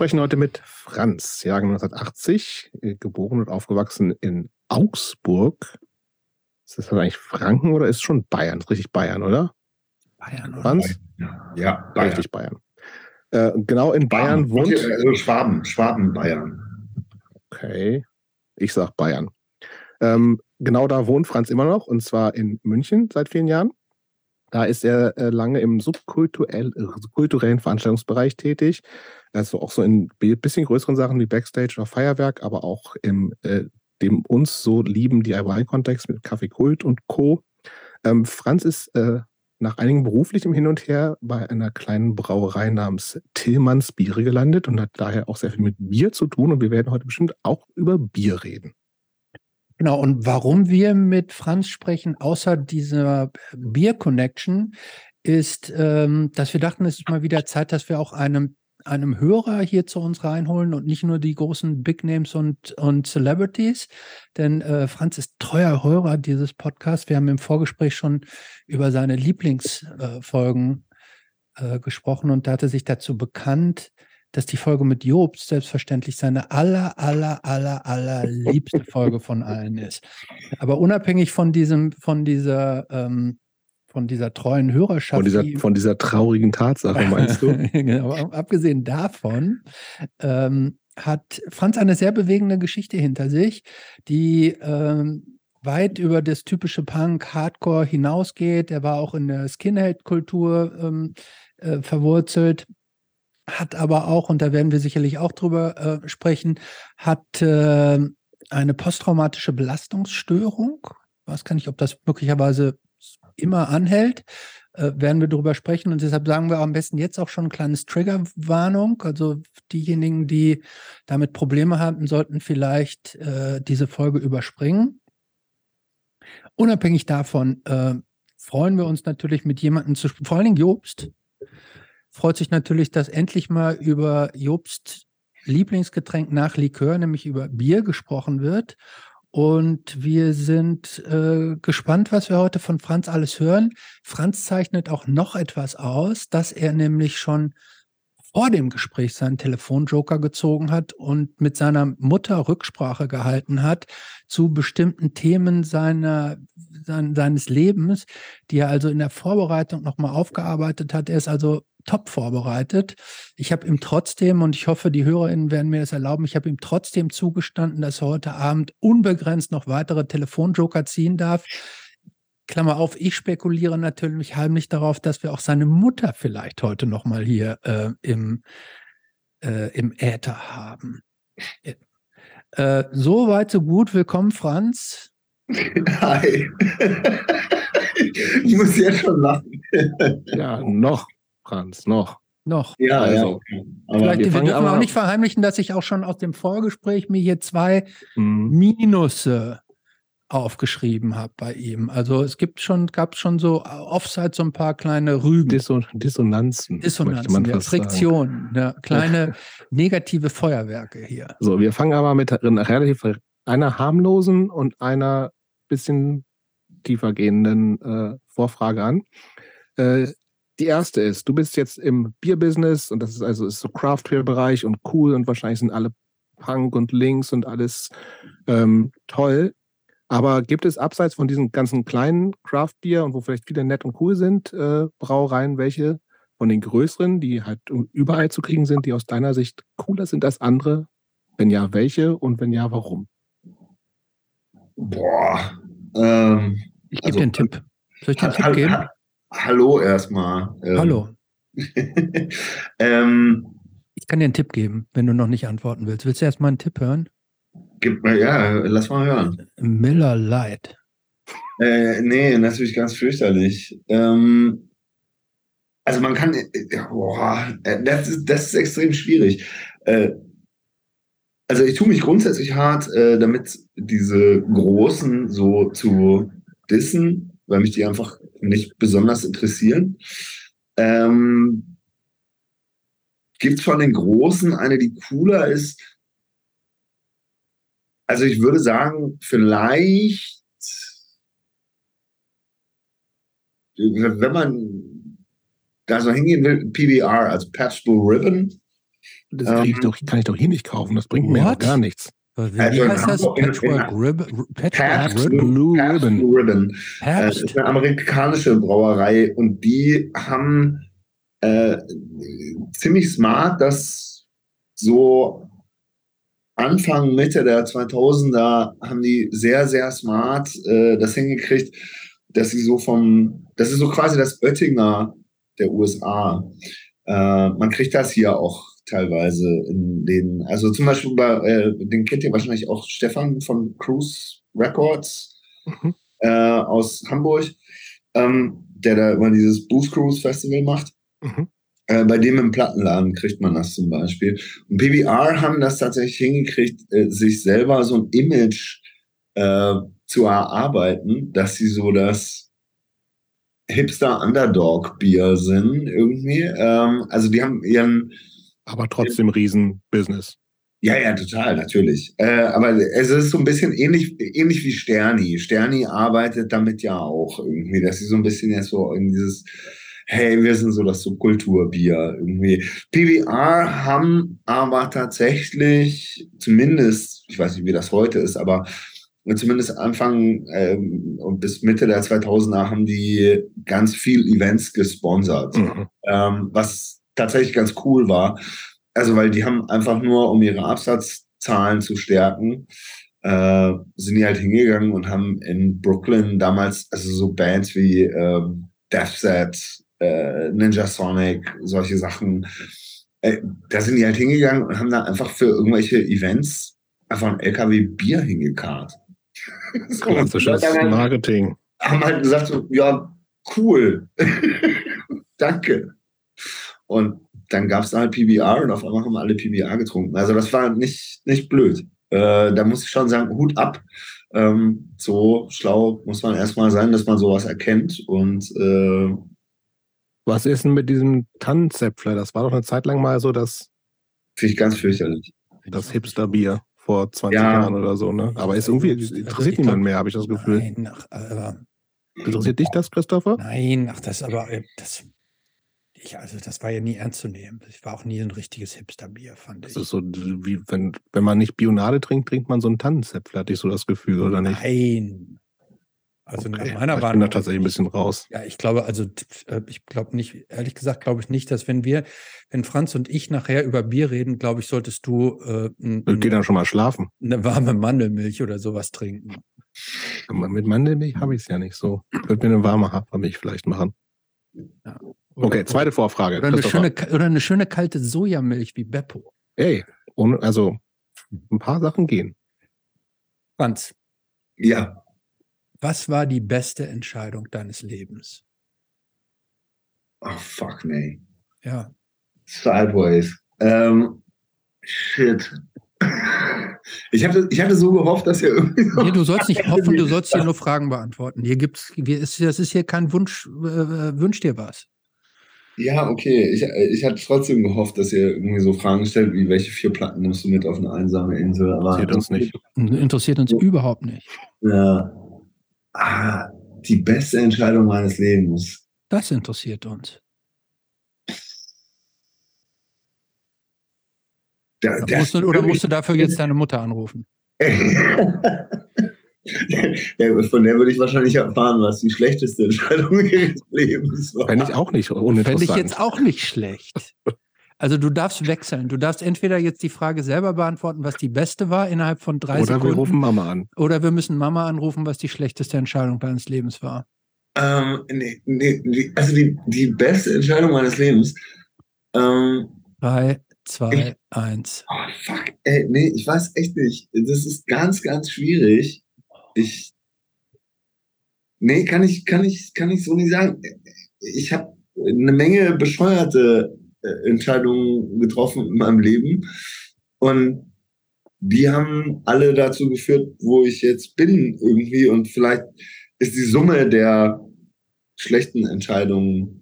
sprechen heute mit Franz, Jahrgang 1980, äh, geboren und aufgewachsen in Augsburg. Ist das eigentlich Franken oder ist schon Bayern? Ist richtig Bayern, oder? Bayern, oder? Franz? Ja, Bayern. Richtig Bayern. Äh, genau in Bayern Schwaben. wohnt. Also Schwaben, Schwaben, Bayern. Okay. Ich sag Bayern. Ähm, genau da wohnt Franz immer noch und zwar in München seit vielen Jahren. Da ist er äh, lange im subkulturell, äh, kulturellen Veranstaltungsbereich tätig. Also auch so in bi- bisschen größeren Sachen wie Backstage oder Feuerwerk, aber auch im äh, dem uns so lieben DIY-Kontext mit Kaffee Kult und Co. Ähm, Franz ist äh, nach einigem beruflichem Hin und Her bei einer kleinen Brauerei namens Tillmanns Biere gelandet und hat daher auch sehr viel mit Bier zu tun. Und wir werden heute bestimmt auch über Bier reden. Genau, und warum wir mit Franz sprechen, außer dieser Bier-Connection, ist, ähm, dass wir dachten, es ist mal wieder Zeit, dass wir auch einem, einem Hörer hier zu uns reinholen und nicht nur die großen Big Names und, und Celebrities. Denn äh, Franz ist treuer Hörer dieses Podcasts. Wir haben im Vorgespräch schon über seine Lieblingsfolgen äh, gesprochen und da hat er sich dazu bekannt, dass die Folge mit Jobst selbstverständlich seine aller, aller, aller, aller liebste Folge von allen ist. Aber unabhängig von diesem, von dieser, ähm, von dieser treuen Hörerschaft. Von dieser, die- von dieser traurigen Tatsache, meinst du? genau, abgesehen davon ähm, hat Franz eine sehr bewegende Geschichte hinter sich, die ähm, weit über das typische Punk, Hardcore hinausgeht. Er war auch in der Skinhead-Kultur ähm, äh, verwurzelt, hat aber auch, und da werden wir sicherlich auch drüber äh, sprechen, hat äh, eine posttraumatische Belastungsstörung. Ich weiß gar nicht, ob das möglicherweise immer anhält äh, werden wir darüber sprechen und deshalb sagen wir am besten jetzt auch schon ein kleines Triggerwarnung. Also diejenigen, die damit Probleme haben, sollten vielleicht äh, diese Folge überspringen. Unabhängig davon äh, freuen wir uns natürlich mit jemandem zu sprechen, vor allen Dingen Jobst. Freut sich natürlich, dass endlich mal über Jobst Lieblingsgetränk nach Likör, nämlich über Bier gesprochen wird. Und wir sind äh, gespannt, was wir heute von Franz alles hören. Franz zeichnet auch noch etwas aus, dass er nämlich schon vor dem Gespräch seinen Telefonjoker gezogen hat und mit seiner Mutter Rücksprache gehalten hat zu bestimmten Themen seiner, sein, seines Lebens, die er also in der Vorbereitung nochmal aufgearbeitet hat. Er ist also top vorbereitet. Ich habe ihm trotzdem, und ich hoffe, die HörerInnen werden mir das erlauben, ich habe ihm trotzdem zugestanden, dass er heute Abend unbegrenzt noch weitere Telefonjoker ziehen darf. Klammer auf, ich spekuliere natürlich heimlich darauf, dass wir auch seine Mutter vielleicht heute nochmal hier äh, im, äh, im Äther haben. Äh, so weit, so gut. Willkommen, Franz. Hi. ich muss jetzt schon lachen. Ja, noch, Franz, noch. Noch. Ja, Also, ja. okay. Aber Vielleicht, wir wir, dürfen aber- auch nicht verheimlichen, dass ich auch schon aus dem Vorgespräch mir hier zwei Hm. Minusse aufgeschrieben habe bei ihm. Also es gibt schon, gab schon so Offside so ein paar kleine Rügen. Disso Dissonanzen. Dissonanzen, man ja. Friktionen, ja, kleine negative Feuerwerke hier. So, wir fangen aber mit einer relativ einer harmlosen und einer bisschen tiefer gehenden äh, Vorfrage an. Äh, die erste ist, du bist jetzt im Bierbusiness und das ist also ist so Craft-Beer-Bereich und cool und wahrscheinlich sind alle Punk und Links und alles ähm, toll. Aber gibt es abseits von diesen ganzen kleinen Craft-Bier und wo vielleicht viele nett und cool sind, äh, Brauereien, welche von den größeren, die halt überall zu kriegen sind, die aus deiner Sicht cooler sind als andere? Wenn ja, welche und wenn ja, warum? Boah. Ähm, Ich gebe Also, dir einen Tipp. Soll ich dir einen Tipp geben? Ha- Hallo erstmal. Ähm, Hallo. ähm, Ich kann dir einen Tipp geben, wenn du noch nicht antworten willst. Willst du erst mal einen Tipp hören? gib mal, ja, lass mal hören. Miller Light. Äh, nee, natürlich ganz fürchterlich. Ähm, also man kann, äh, boah, äh, das ist, das ist extrem schwierig. Äh, also ich tue mich grundsätzlich hart, äh, damit diese Großen so zu dissen, weil mich die einfach nicht besonders interessieren. Ähm, Gibt von den Großen eine, die cooler ist? Also ich würde sagen, vielleicht wenn man da so hingehen will, PBR, also Patch Blue Ribbon, Das krieg ich Ähm, doch, kann ich doch hier nicht kaufen. Das bringt mir doch What? gar nichts. Wie Also heißt das? Patchwork Rib Patchwork Rib Blue Pabst Ribbon. Blue Ribbon. Äh, Herbst. ist eine amerikanische Brauerei und die haben äh, ziemlich smart das so Anfang, Mitte der 2000er haben die sehr, sehr smart äh, das hingekriegt, dass sie so vom, das ist so quasi das Oettinger der USA. Äh, man kriegt das hier auch teilweise in den, also zum Beispiel bei, äh, den kennt ihr wahrscheinlich auch Stefan von Cruise Records Mhm. äh, aus Hamburg, ähm, der da immer dieses Booth Cruise Festival macht. Mhm. Äh, bei dem im Plattenladen kriegt man das zum Beispiel. Und PBR haben das tatsächlich hingekriegt, äh, sich selber so ein Image äh, zu erarbeiten, dass sie so das Hipster-Underdog-Bier sind irgendwie. Ähm, also die haben ihren, Aber trotzdem Riesen-Business. ja, ja, total, natürlich. Äh, aber es ist so ein bisschen ähnlich, ähnlich wie Sterni. Sterni arbeitet damit ja auch irgendwie, dass sie so ein bisschen jetzt so in dieses, hey, wir sind so das Subkulturbier irgendwie. PBR haben aber tatsächlich, zumindest, ich weiß nicht, wie das heute ist, aber zumindest Anfang ähm, und bis Mitte der 2000er haben die ganz viel Events gesponsert Mhm. ähm, was tatsächlich ganz cool war. Also, weil die haben einfach nur, um ihre Absatzzahlen zu stärken, äh, sind die halt hingegangen und haben in Brooklyn damals, also so Bands wie ähm, Death Set, äh, Ninja Sonic, solche Sachen, äh, da sind die halt hingegangen und haben da einfach für irgendwelche Events einfach ein LKW Bier hingekarrt. So, und die Klassisches haben- Marketing. haben halt gesagt, so, ja, cool. Danke. Und dann gab es halt PBR und auf einmal haben alle PBR getrunken. Also das war nicht, nicht blöd. Äh, da muss ich schon sagen, Hut ab. Ähm, so schlau muss man erstmal sein, dass man sowas erkennt. Und äh, Was ist denn mit diesem Tannenzäpfler? Das war doch eine Zeit lang mal so das, finde ich ganz fürchterlich. das Hipster-Bier vor 20 Ja. Jahren oder so, ne? Aber ist irgendwie, interessiert Ich glaub- niemand mehr, habe ich das Gefühl. Nein, ach, äh, Interessiert dich das, Christopher? nein, ach, das aber, äh, das, ich, also das war ja nie ernst zu nehmen. Das war auch nie ein richtiges Hipsterbier, fand ich. Das ist so, wie wenn, wenn man nicht Bionade trinkt, trinkt man so einen Tannenzäpfler, hatte ich so das Gefühl, oder nicht? Nein. Also nach Okay. meiner ich bin da Wahrnehmung. tatsächlich ein bisschen raus. Ja, ich glaube, also äh, ich glaube nicht, ehrlich gesagt, glaube ich nicht, dass wenn wir, wenn Franz und ich nachher über Bier reden, glaube ich, solltest du äh, n- Ich gehe n- dann schon mal schlafen. eine warme Mandelmilch oder sowas trinken. Mit Mandelmilch habe ich es ja nicht so. Ich würde mir eine warme Hafermilch vielleicht machen. Oder, Okay, zweite Vorfrage. Oder eine, schöne, oder eine schöne kalte Sojamilch wie Beppo. Ey, ohne, also ein paar Sachen gehen. Franz, Ja, was war die beste Entscheidung deines Lebens? oh fuck, nee. Ja, Sideways. Ähm, shit. Ich hatte, ich hatte so gehofft, dass ihr irgendwie. so- nee, du sollst nicht hoffen, du sollst hier nur Fragen beantworten. Hier gibt's, hier ist, das ist hier kein Wunsch, äh, wünsch dir was. Ja, okay. Ich, ich hatte trotzdem gehofft, dass ihr irgendwie so Fragen stellt, wie welche vier Platten nimmst du mit auf eine einsame Insel? Aber Interessiert uns nicht. Interessiert uns überhaupt nicht. Ja. Ah, die beste Entscheidung meines Lebens. Das interessiert uns. Der- Musst du, oder musst du dafür jetzt deine Mutter anrufen? ja, von der würde ich wahrscheinlich erfahren, was die schlechteste Entscheidung ihres Lebens war. Fände ich auch nicht Fände uninteressant. ich jetzt auch nicht schlecht. Also du darfst wechseln. Du darfst entweder jetzt die Frage selber beantworten, was die beste war innerhalb von drei Oder wir Sekunden. rufen Mama an. oder wir müssen Mama anrufen, was die schlechteste Entscheidung deines Lebens war. Ähm, nee, nee, die, also die, die beste Entscheidung meines Lebens. Ähm, Drei, zwei, eins. oh, fuck, ey, nee, ich weiß echt nicht. Das ist ganz, ganz schwierig. Ich. Nee, kann ich, kann ich, kann ich so nicht sagen. Ich habe eine Menge bescheuerte äh, Entscheidungen getroffen in meinem Leben. Und die haben alle dazu geführt, wo ich jetzt bin irgendwie. Und vielleicht ist die Summe der schlechten Entscheidungen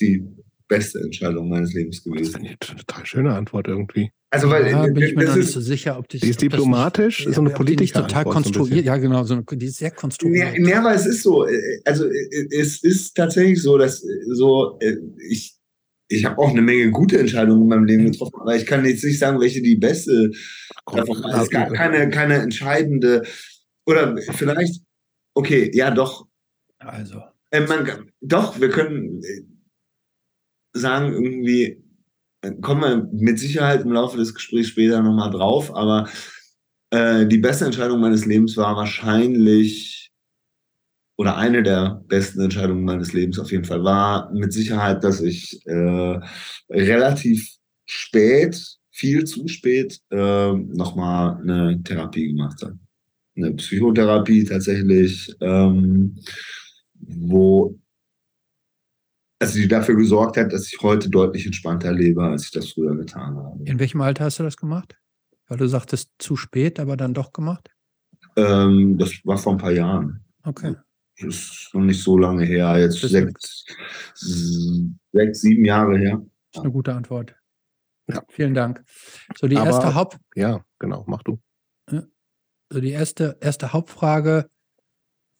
die beste Entscheidung meines Lebens Das gewesen. finde ich eine total schöne Antwort irgendwie. Also, weil Ja, bin ich mir das noch nicht ist, so sicher, ob die, Die ist das nicht- diplomatisch, ist so eine politische total Antwort so konstruiert. bisschen. Ja, genau, so eine, die ist sehr Ja, konstruiert. ja, aber es ist so. äh, Also äh, es ist tatsächlich so, dass äh, so äh, ich ich habe auch eine Menge gute Entscheidungen in meinem Leben getroffen, aber ich kann jetzt nicht sagen, welche die beste war. Es gab keine, keine entscheidende, oder vielleicht, okay, ja doch. Also. Äh, man, doch, wir können äh, sagen, irgendwie, äh, kommen wir mit Sicherheit im Laufe des Gesprächs später nochmal drauf, aber äh, die beste Entscheidung meines Lebens war wahrscheinlich, oder eine der besten Entscheidungen meines Lebens auf jeden Fall, war mit Sicherheit, dass ich äh, relativ spät, viel zu spät, äh, nochmal eine Therapie gemacht habe. Eine Psychotherapie tatsächlich, ähm, wo also die dafür gesorgt hat, dass ich heute deutlich entspannter lebe, als ich das früher getan habe. In welchem Alter hast du das gemacht? Weil du sagtest zu spät, aber dann doch gemacht? Ähm, das war vor ein paar Jahren. Okay. Das ist noch nicht so lange her, jetzt sechs, sechs, sieben Jahre her. Das ist eine gute Antwort. Ja. Vielen Dank. So, die Aber- erste Haupt, Ja, genau, mach du. so die erste, erste Hauptfrage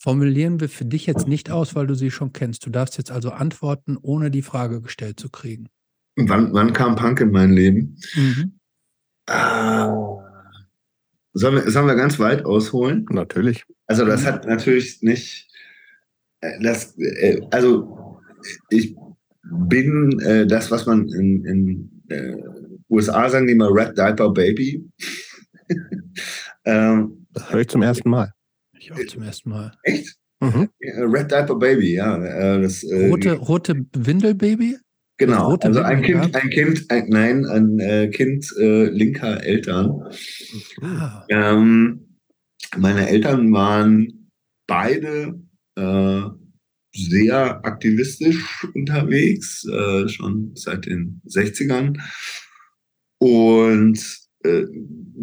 formulieren wir für dich jetzt nicht aus, weil du sie schon kennst. Du darfst jetzt also antworten, ohne die Frage gestellt zu kriegen. Wann, wann kam Punk in mein Leben? Mhm. Ah. Sollen wir, sollen wir ganz weit ausholen? Natürlich. Also das hat natürlich nicht, äh, das, äh, also ich bin äh, das, was man in, in äh, USA sagen die mal Red Diaper Baby. ähm, Das höre ich zum ersten Mal. Ich auch zum ersten Mal. echt? Mhm. Red Diaper Baby, ja. Äh, das, äh, Rote, rote Windelbaby? Genau, rote also ein Kind, ein Kind, ein, nein, ein äh, Kind äh, linker Eltern. Ah, Ähm, meine Eltern waren beide äh, sehr aktivistisch unterwegs, äh, schon seit den 60ern. Und äh,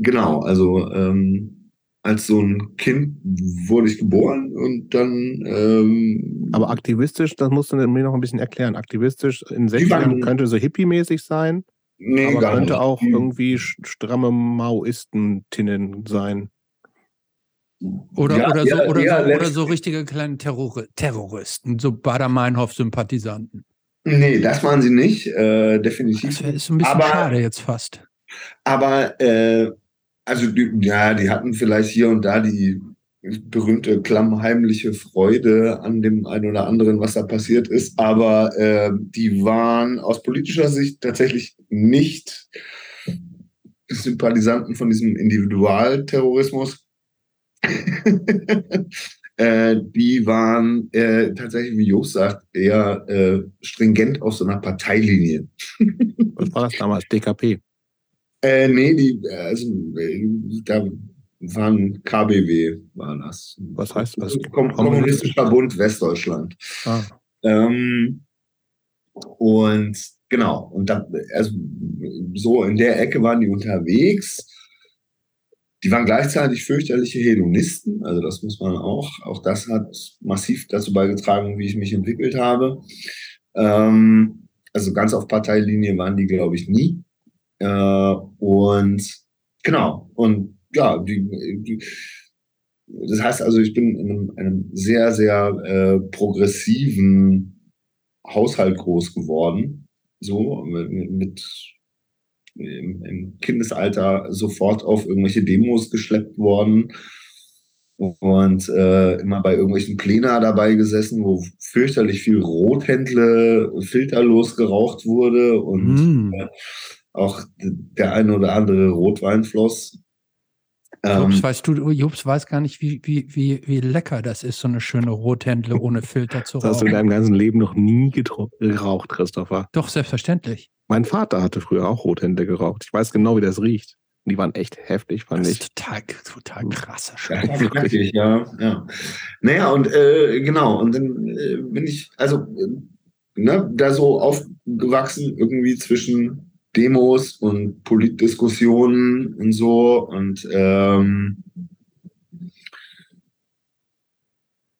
genau, also ähm, als so ein Kind wurde ich geboren und dann ähm, Aber aktivistisch, das musst du mir noch ein bisschen erklären. Aktivistisch in Die waren- 60ern könnte so hippie-mäßig sein, nee, aber gar könnte nicht. auch irgendwie stramme Maoistentinnen sein. Oder, Ja, oder, so, ja, oder, ja, so, oder so richtige kleine Terror Terroristen, so Bader-Meinhof-Sympathisanten. Nee, das waren sie nicht, äh, Das definitiv. wär- ist ein bisschen Aber- schade jetzt fast. Aber äh, also die, ja, die hatten vielleicht hier und da die berühmte klammheimliche Freude an dem einen oder anderen, was da passiert ist. Aber äh, die waren aus politischer Sicht tatsächlich nicht Sympathisanten von diesem Individualterrorismus. äh, die waren äh, tatsächlich, wie Jost sagt, eher äh, stringent auf so einer Parteilinie. Was war das damals? DKP. Äh, nee, die, äh, also, äh, da waren KBW, war das. Was heißt das? Kom Kommunistischer Bund Westdeutschland. Ah, Ähm, und genau, und da, also so in der Ecke waren die unterwegs. Die waren gleichzeitig fürchterliche Hedonisten, also das muss man auch. Auch das hat massiv dazu beigetragen, wie ich mich entwickelt habe. Ähm, also ganz auf Parteilinie waren die, glaube ich, nie. Äh, und genau, und ja, die, die, das heißt also, ich bin in einem, einem sehr, sehr äh, progressiven Haushalt groß geworden. So, mit, mit im, im Kindesalter sofort auf irgendwelche Demos geschleppt worden und äh, immer bei irgendwelchen Plena dabei gesessen, wo fürchterlich viel Rothändle filterlos geraucht wurde und Mm. äh, auch der eine oder andere Rotwein floss. Ähm, Jobs, weißt du, Jobs weiß gar nicht, wie, wie, wie, wie lecker das ist, so eine schöne Rothändle ohne Filter zu das hast du in rauchen. deinem ganzen Leben noch nie geraucht, Christopher. Doch, selbstverständlich. Mein Vater hatte früher auch Rothände geraucht. Ich weiß genau, wie das riecht. Und die waren echt heftig, fand Das ich. ist total, total krasser Ja, Scheiß. knackig, ja, ja. Naja, und äh, genau, und dann äh, bin ich, also, äh, ne, da so aufgewachsen, irgendwie zwischen Demos und Politdiskussionen und so und ähm,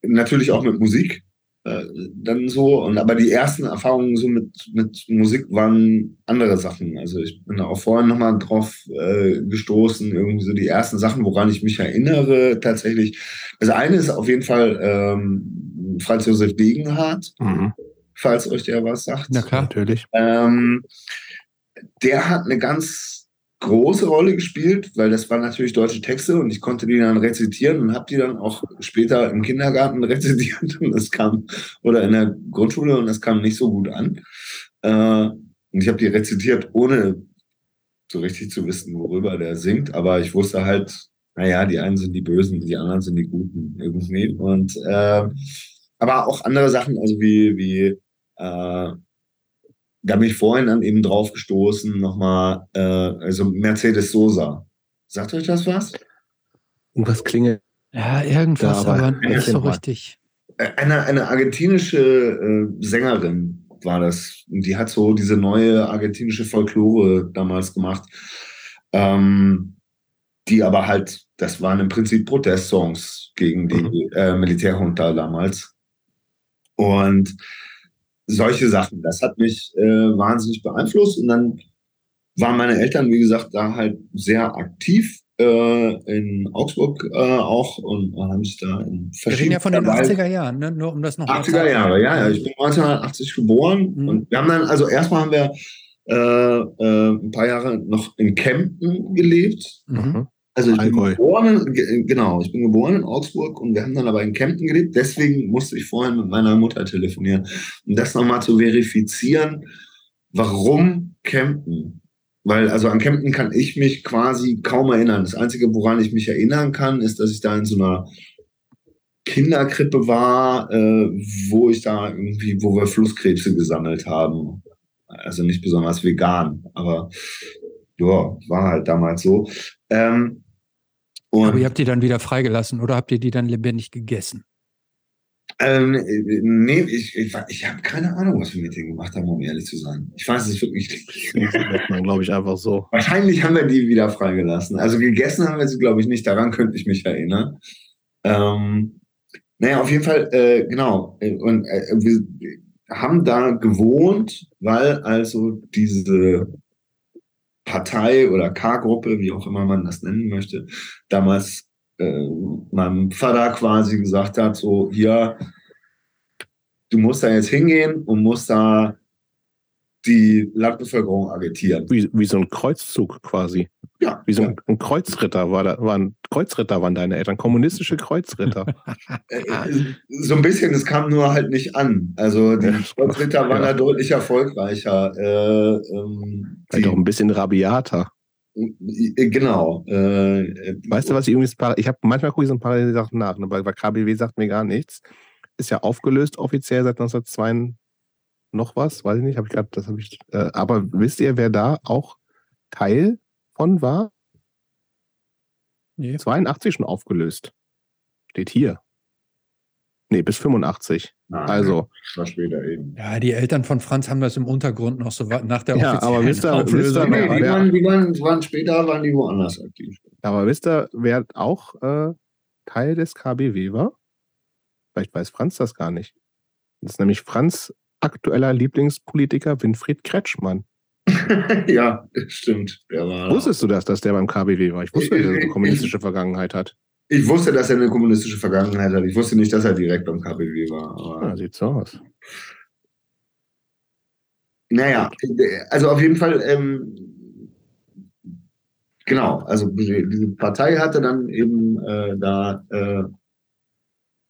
natürlich auch mit Musik äh, dann so und aber die ersten Erfahrungen so mit mit Musik waren andere Sachen also ich bin da auch vorhin nochmal drauf äh, gestoßen irgendwie so die ersten Sachen woran ich mich erinnere tatsächlich also eine ist auf jeden Fall ähm, Franz Josef Degenhardt Mhm. falls euch der was sagt. Na klar. Natürlich. Ähm, der hat eine ganz große Rolle gespielt, weil das waren natürlich deutsche Texte und ich konnte die dann rezitieren und habe die dann auch später im Kindergarten rezitiert und das kam oder in der Grundschule und das kam nicht so gut an. Äh, und ich habe die rezitiert, ohne so richtig zu wissen, worüber der singt, aber ich wusste halt, naja, die einen sind die Bösen, die anderen sind die Guten irgendwie. Und äh, aber auch andere Sachen, also wie, wie äh, da bin ich vorhin dann eben drauf gestoßen, nochmal, äh, also Mercedes Sosa. Sagt euch das was? Irgendwas klingelt. Ja, irgendwas, Ja, aber aber nicht so richtig. Äh, Eine, eine argentinische äh, Sängerin war das. Und die hat so diese neue argentinische Folklore damals gemacht. Ähm, die aber halt, das waren im Prinzip Protestsongs gegen die äh, Militärjunta damals. Und solche Sachen, das hat mich äh, wahnsinnig beeinflusst. Und dann waren meine Eltern, wie gesagt, da halt sehr aktiv äh, in Augsburg äh, auch und haben sich da in Wir reden ja von den verschiedenster Weise- 80er Jahren, ne? nur um das noch mal 80er Jahre, ja, ja. Ich bin 1980 geboren Mhm. und wir haben dann, also erstmal haben wir äh, äh, ein paar Jahre noch in Kempten gelebt. Mhm. Also ich bin Allgäu. geboren, in- ge- genau, ich bin geboren in Augsburg und wir haben dann aber in Kempten gelebt. Deswegen musste ich vorhin mit meiner Mutter telefonieren, um das nochmal zu verifizieren. Warum Kempten? Weil also an Kempten kann ich mich quasi kaum erinnern. Das Einzige, woran ich mich erinnern kann, ist, dass ich da in so einer Kinderkrippe war, äh, wo ich da irgendwie, wo wir Flusskrebse gesammelt haben. Also nicht besonders vegan, aber ja, war halt damals so. Ähm, und Aber ihr habt die dann wieder freigelassen oder habt ihr die dann lebendig gegessen? ähm, äh, nee, ich, ich, ich habe keine Ahnung, was wir mit denen gemacht haben, um ehrlich zu sein. Ich weiß es wirklich nicht. Das merkt man, glaube ich, einfach so. Wahrscheinlich haben wir die wieder freigelassen. Also gegessen haben wir sie, glaube ich, nicht. Daran könnte ich mich erinnern. Ähm, naja, auf jeden Fall, äh, genau. Und äh, wir haben da gewohnt, weil also diese Partei oder K-Gruppe, wie auch immer man das nennen möchte, damals äh, meinem Vater quasi gesagt hat, so hier, du musst da jetzt hingehen und musst da die Landbevölkerung agitieren. Wie, wie so ein Kreuzzug quasi. Ja, Wie so ein, ein Kreuzritter war da, waren Kreuzritter waren deine Eltern, kommunistische Kreuzritter. Äh, So ein bisschen, es kam nur halt nicht an. Also die Ja. Kreuzritter waren Ja. da deutlich erfolgreicher. Äh, ähm, Vielleicht auch ein bisschen rabiater. äh, genau. Äh, Weißt du, was ich übrigens, par- ich habe manchmal gucke ich so ein paar Sachen nach, ne, weil KBW sagt mir gar nichts. Ist ja aufgelöst offiziell seit 1902 noch was, weiß ich nicht, habe ich gerade, das habe ich, äh, aber wisst ihr, wer da auch Teil von war? Nee. 82 schon aufgelöst. Steht hier. Nee, bis 85. nein, Also, war später eben. Ja, die Eltern von Franz haben das im Untergrund noch so nach der Ja, aber offiziellen wisst ihr- Auflösung wisst ihr, Nee, die, wer- waren, die, waren, waren später waren die woanders aktiv. aber wisst ihr, wer auch äh, Teil des KBW war? Vielleicht weiß Franz das gar nicht. Das ist nämlich Franz aktueller Lieblingspolitiker Winfried Kretschmann. ja, stimmt. Wusstest du das, dass der beim KBW war? Ich wusste, dass er eine kommunistische Vergangenheit hat. ich wusste, dass er eine kommunistische Vergangenheit hat. Ich wusste nicht, dass er direkt beim KPW war. Aber Ja, sieht so aus. Naja, also auf jeden Fall, ähm, genau, also die- diese Partei hatte dann eben äh, da äh,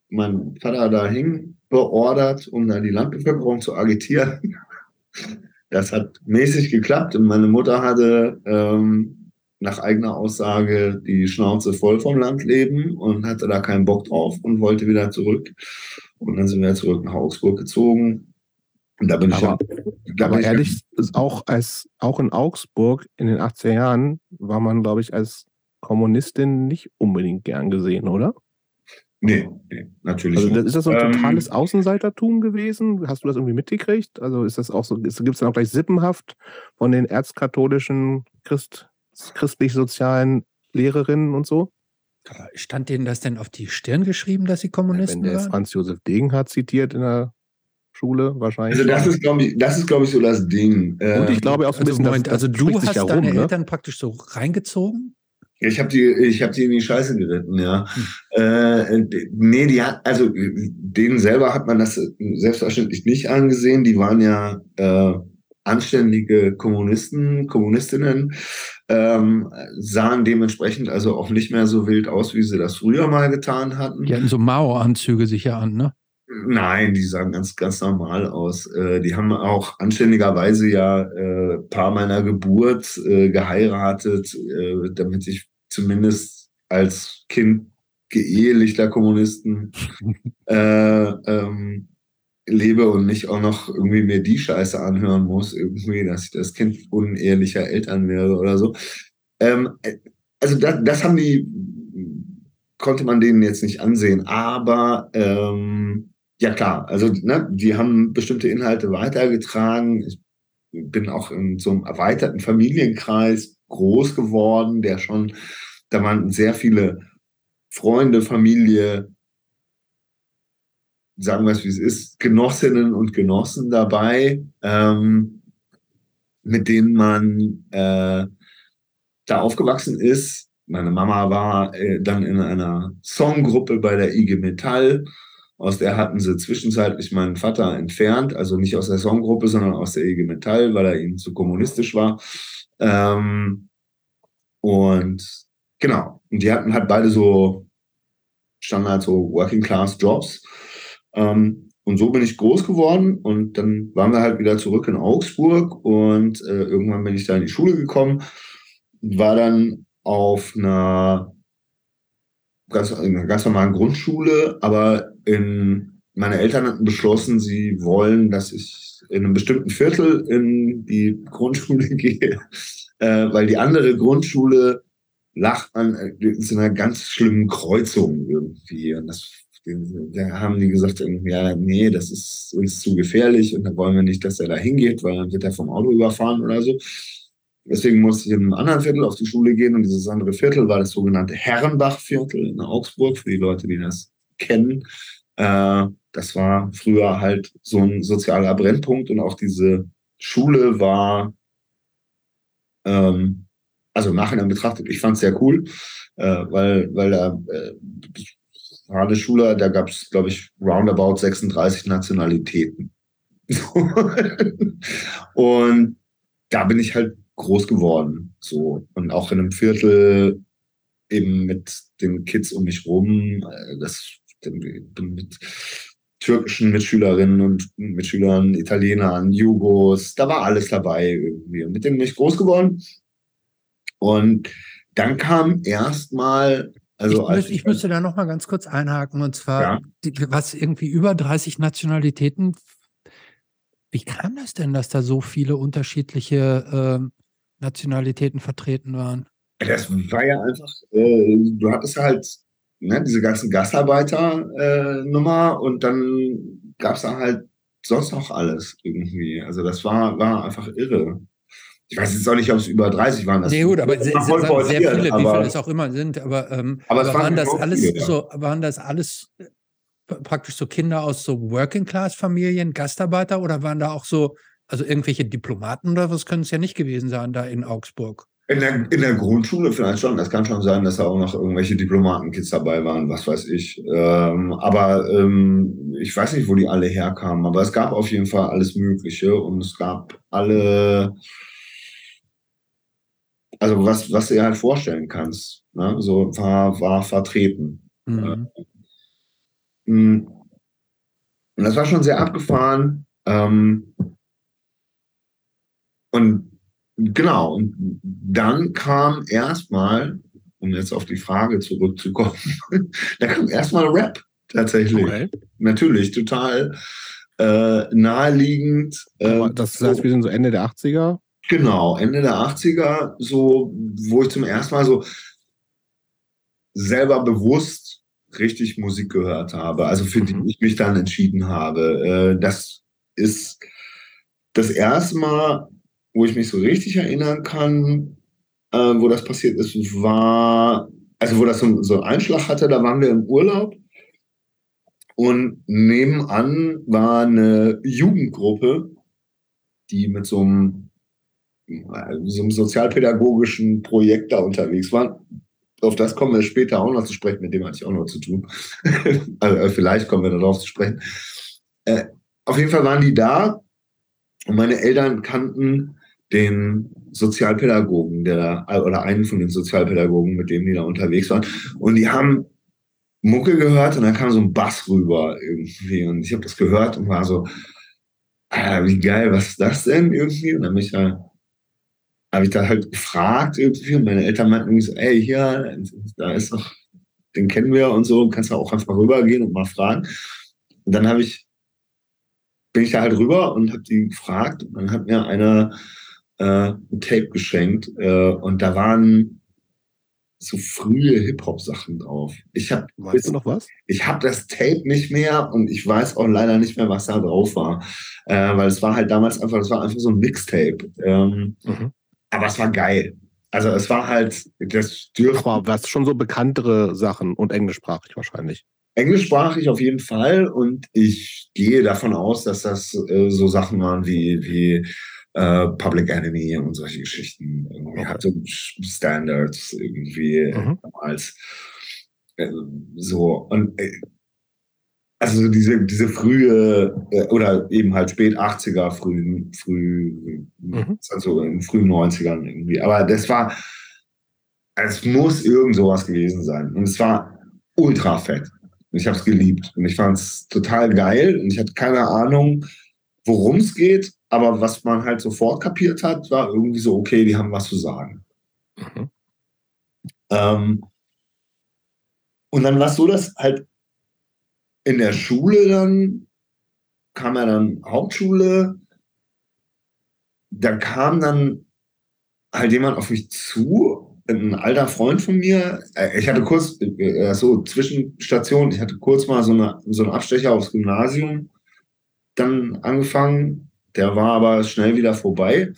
mein Vater dahin beordert, um da die Landbevölkerung zu agitieren. Das hat mäßig geklappt und meine Mutter hatte ähm, nach eigener Aussage die Schnauze voll vom Landleben und hatte da keinen Bock drauf und wollte wieder zurück. Und dann sind wir zurück nach Augsburg gezogen. Und da bin ich Aber, dann- da aber ich ehrlich, auch, als, auch in Augsburg in den 80er Jahren war man, glaube ich, als Kommunistin nicht unbedingt gern gesehen, oder? Nee, nee natürlich Also nicht. ist das so ein Ähm, totales Außenseitertum gewesen? Hast du das irgendwie mitgekriegt? Also ist das auch so, gibt es dann auch gleich Sippenhaft von den erzkatholischen Christ, christlich-sozialen Lehrerinnen und so? Stand denen das denn auf die Stirn geschrieben, dass sie Wenn Kommunisten der waren? Franz Josef Degenhardt zitiert in der Schule wahrscheinlich. Also das ist, glaube ich, das ist, glaube ich, so das Ding. und ich Ähm, glaube auch so ein Also, bisschen, Moment, das, also das du spricht sich hast ja deine rum, ne? Eltern praktisch so reingezogen? Ich habe die, ich habe die in die Scheiße geritten, ja. Äh, nee, die hat, also denen selber hat man das selbstverständlich nicht angesehen. Die waren ja äh, anständige Kommunisten, Kommunistinnen, ähm, sahen dementsprechend also auch nicht mehr so wild aus, wie sie das früher mal getan hatten. Die hatten so Mao-Anzüge sicher an, ne? Nein, die sahen ganz, ganz normal aus. Äh, die haben auch anständigerweise ja äh, paar meiner Geburt äh, geheiratet, äh, damit ich zumindest als Kind geehelichter Kommunisten äh, ähm, lebe und nicht auch noch irgendwie mir die Scheiße anhören muss, irgendwie, dass ich das Kind unehelicher Eltern wäre oder so. Ähm, also das, das haben die, konnte man denen jetzt nicht ansehen, aber ähm, ja klar, also ne, die haben bestimmte Inhalte weitergetragen. Ich bin auch in so einem erweiterten Familienkreis groß geworden, der schon, da waren sehr viele Freunde, Familie, sagen wir es wie es ist, Genossinnen und Genossen dabei, ähm, mit denen man äh, da aufgewachsen ist. Meine Mama war äh, dann in einer Songgruppe bei der IG Metall. Aus der hatten sie zwischenzeitlich meinen Vater entfernt, also nicht aus der Songgruppe, sondern aus der IG Metall, weil er ihnen zu kommunistisch war. Ähm, und genau, und die hatten halt beide so Standard, so Working Class Jobs. Ähm, und so bin ich groß geworden und dann waren wir halt wieder zurück in Augsburg und äh, irgendwann bin ich da in die Schule gekommen, war dann auf einer ganz, in einer ganz normalen Grundschule, aber in, meine Eltern hatten beschlossen, sie wollen, dass ich in einem bestimmten Viertel in die Grundschule gehe, äh, weil die andere Grundschule lag an äh, in einer ganz schlimmen Kreuzung irgendwie. Und das da haben die gesagt, ja, nee, das ist uns zu gefährlich und da wollen wir nicht, dass er da hingeht, weil dann wird er vom Auto überfahren oder so. Deswegen musste ich in einem anderen Viertel auf die Schule gehen und dieses andere Viertel war das sogenannte Herrenbach-Viertel in Augsburg, für die Leute, die das kennen. Äh, das war früher halt so ein sozialer Brennpunkt und auch diese Schule war, ähm, also im Nachhinein betrachtet, ich fand es sehr cool, äh, weil, weil da äh, Hane Schuler, da gab es, glaube ich, roundabout 36 Nationalitäten. und da bin ich halt groß geworden. So. Und auch in einem Viertel eben mit den Kids um mich rum. Äh, das bin mit türkischen Mitschülerinnen und Mitschülern, Italienern, Jugos, da war alles dabei irgendwie. Und mit denen bin ich groß geworden. Und dann kam erstmal also ich, müß, ich müsste da noch mal ganz kurz einhaken und zwar, ja. die, was irgendwie über 30 Nationalitäten. Wie kam das denn, dass da so viele unterschiedliche äh, Nationalitäten vertreten waren? Das war ja einfach, äh, du hattest halt ne, diese ganzen Gastarbeiter-Nummer äh, und dann gab es da halt sonst noch alles irgendwie. Also das war, war einfach irre ich weiß jetzt auch nicht, ob es über 30 waren. Das nee, gut, aber sehr, sehr, sehr viele, aber, wie viele es auch immer sind. Aber, ähm, aber, aber waren, das alles viele, ja. so, waren das alles praktisch so Kinder aus so Working-Class-Familien, Gastarbeiter oder waren da auch so, also irgendwelche Diplomaten oder was können es ja nicht gewesen sein da in Augsburg? In der, in der Grundschule vielleicht schon. Das kann schon sein, dass da auch noch irgendwelche Diplomatenkids dabei waren, was weiß ich. Ähm, aber ähm, ich weiß nicht, wo die alle herkamen. Aber es gab auf jeden Fall alles Mögliche und es gab alle also was, was du dir halt vorstellen kannst, ne? so war, war vertreten. Mhm. Mm. Und das war schon sehr abgefahren. Ähm, und genau, und dann kam erstmal, um jetzt auf die Frage zurückzukommen, da kam erstmal Rap tatsächlich. Okay. Natürlich, total äh, naheliegend. Äh, das heißt, wir sind so Ende der 80er? Genau, Ende der 80er, so, wo ich zum ersten Mal so selber bewusst richtig Musik gehört habe, also für die mhm. ich mich dann entschieden habe. Äh, das ist das erste Mal, wo ich mich so richtig erinnern kann, äh, wo das passiert ist, war, also wo das so, so einen Einschlag hatte, da waren wir im Urlaub und nebenan war eine Jugendgruppe, die mit so einem so einem sozialpädagogischen Projekt da unterwegs waren. auf das kommen wir später auch noch zu sprechen, mit dem hatte ich auch noch zu tun. also äh, vielleicht kommen wir darauf zu sprechen. Äh, auf jeden Fall waren die da und meine Eltern kannten den Sozialpädagogen, der oder einen von den Sozialpädagogen, mit dem die da unterwegs waren. Und die haben Mucke gehört und dann kam so ein Bass rüber irgendwie. Und ich habe das gehört und war so, ah, wie geil, was ist das denn irgendwie? Und dann bin ich da, habe ich da halt gefragt irgendwie und meine Eltern meinten irgendwie so, ey, hier, da ist doch, den kennen wir und so, kannst du auch einfach rübergehen und mal fragen. Und dann habe ich, bin ich da halt rüber und habe die gefragt und dann hat mir einer äh, ein Tape geschenkt äh, und da waren so frühe Hip-Hop-Sachen drauf. Ich habe weißt du noch was? Ich habe das Tape nicht mehr und ich weiß auch leider nicht mehr, was da drauf war. Äh, weil es war halt damals einfach, das war einfach so ein Mixtape. Ähm, mhm. Aber es war geil. Also es war halt, das dürfte. Aber was schon so bekanntere Sachen und englischsprachig wahrscheinlich. Englischsprachig auf jeden Fall und ich gehe davon aus, dass das äh, so Sachen waren wie, wie äh, Public Enemy und solche Geschichten. Irgendwie okay. hatte Standards irgendwie mhm. als äh, so und äh, also diese, diese frühe äh, oder eben halt spät 80er, früh, früh mhm. also in frühen 90ern irgendwie. Aber das war, es muss irgend sowas gewesen sein. Und es war ultra fett. Und ich habe es geliebt. Und ich fand es total geil. Und ich hatte keine Ahnung, worum es geht. Aber was man halt sofort kapiert hat, war irgendwie so, okay, die haben was zu sagen. Mhm. Ähm, und dann war es so, dass halt in der Schule dann kam er dann Hauptschule, da kam dann halt jemand auf mich zu, ein alter Freund von mir. Äh, ich hatte kurz, äh, so Zwischenstation, ich hatte kurz mal so, eine, so einen Abstecher aufs Gymnasium dann angefangen der war aber schnell wieder vorbei.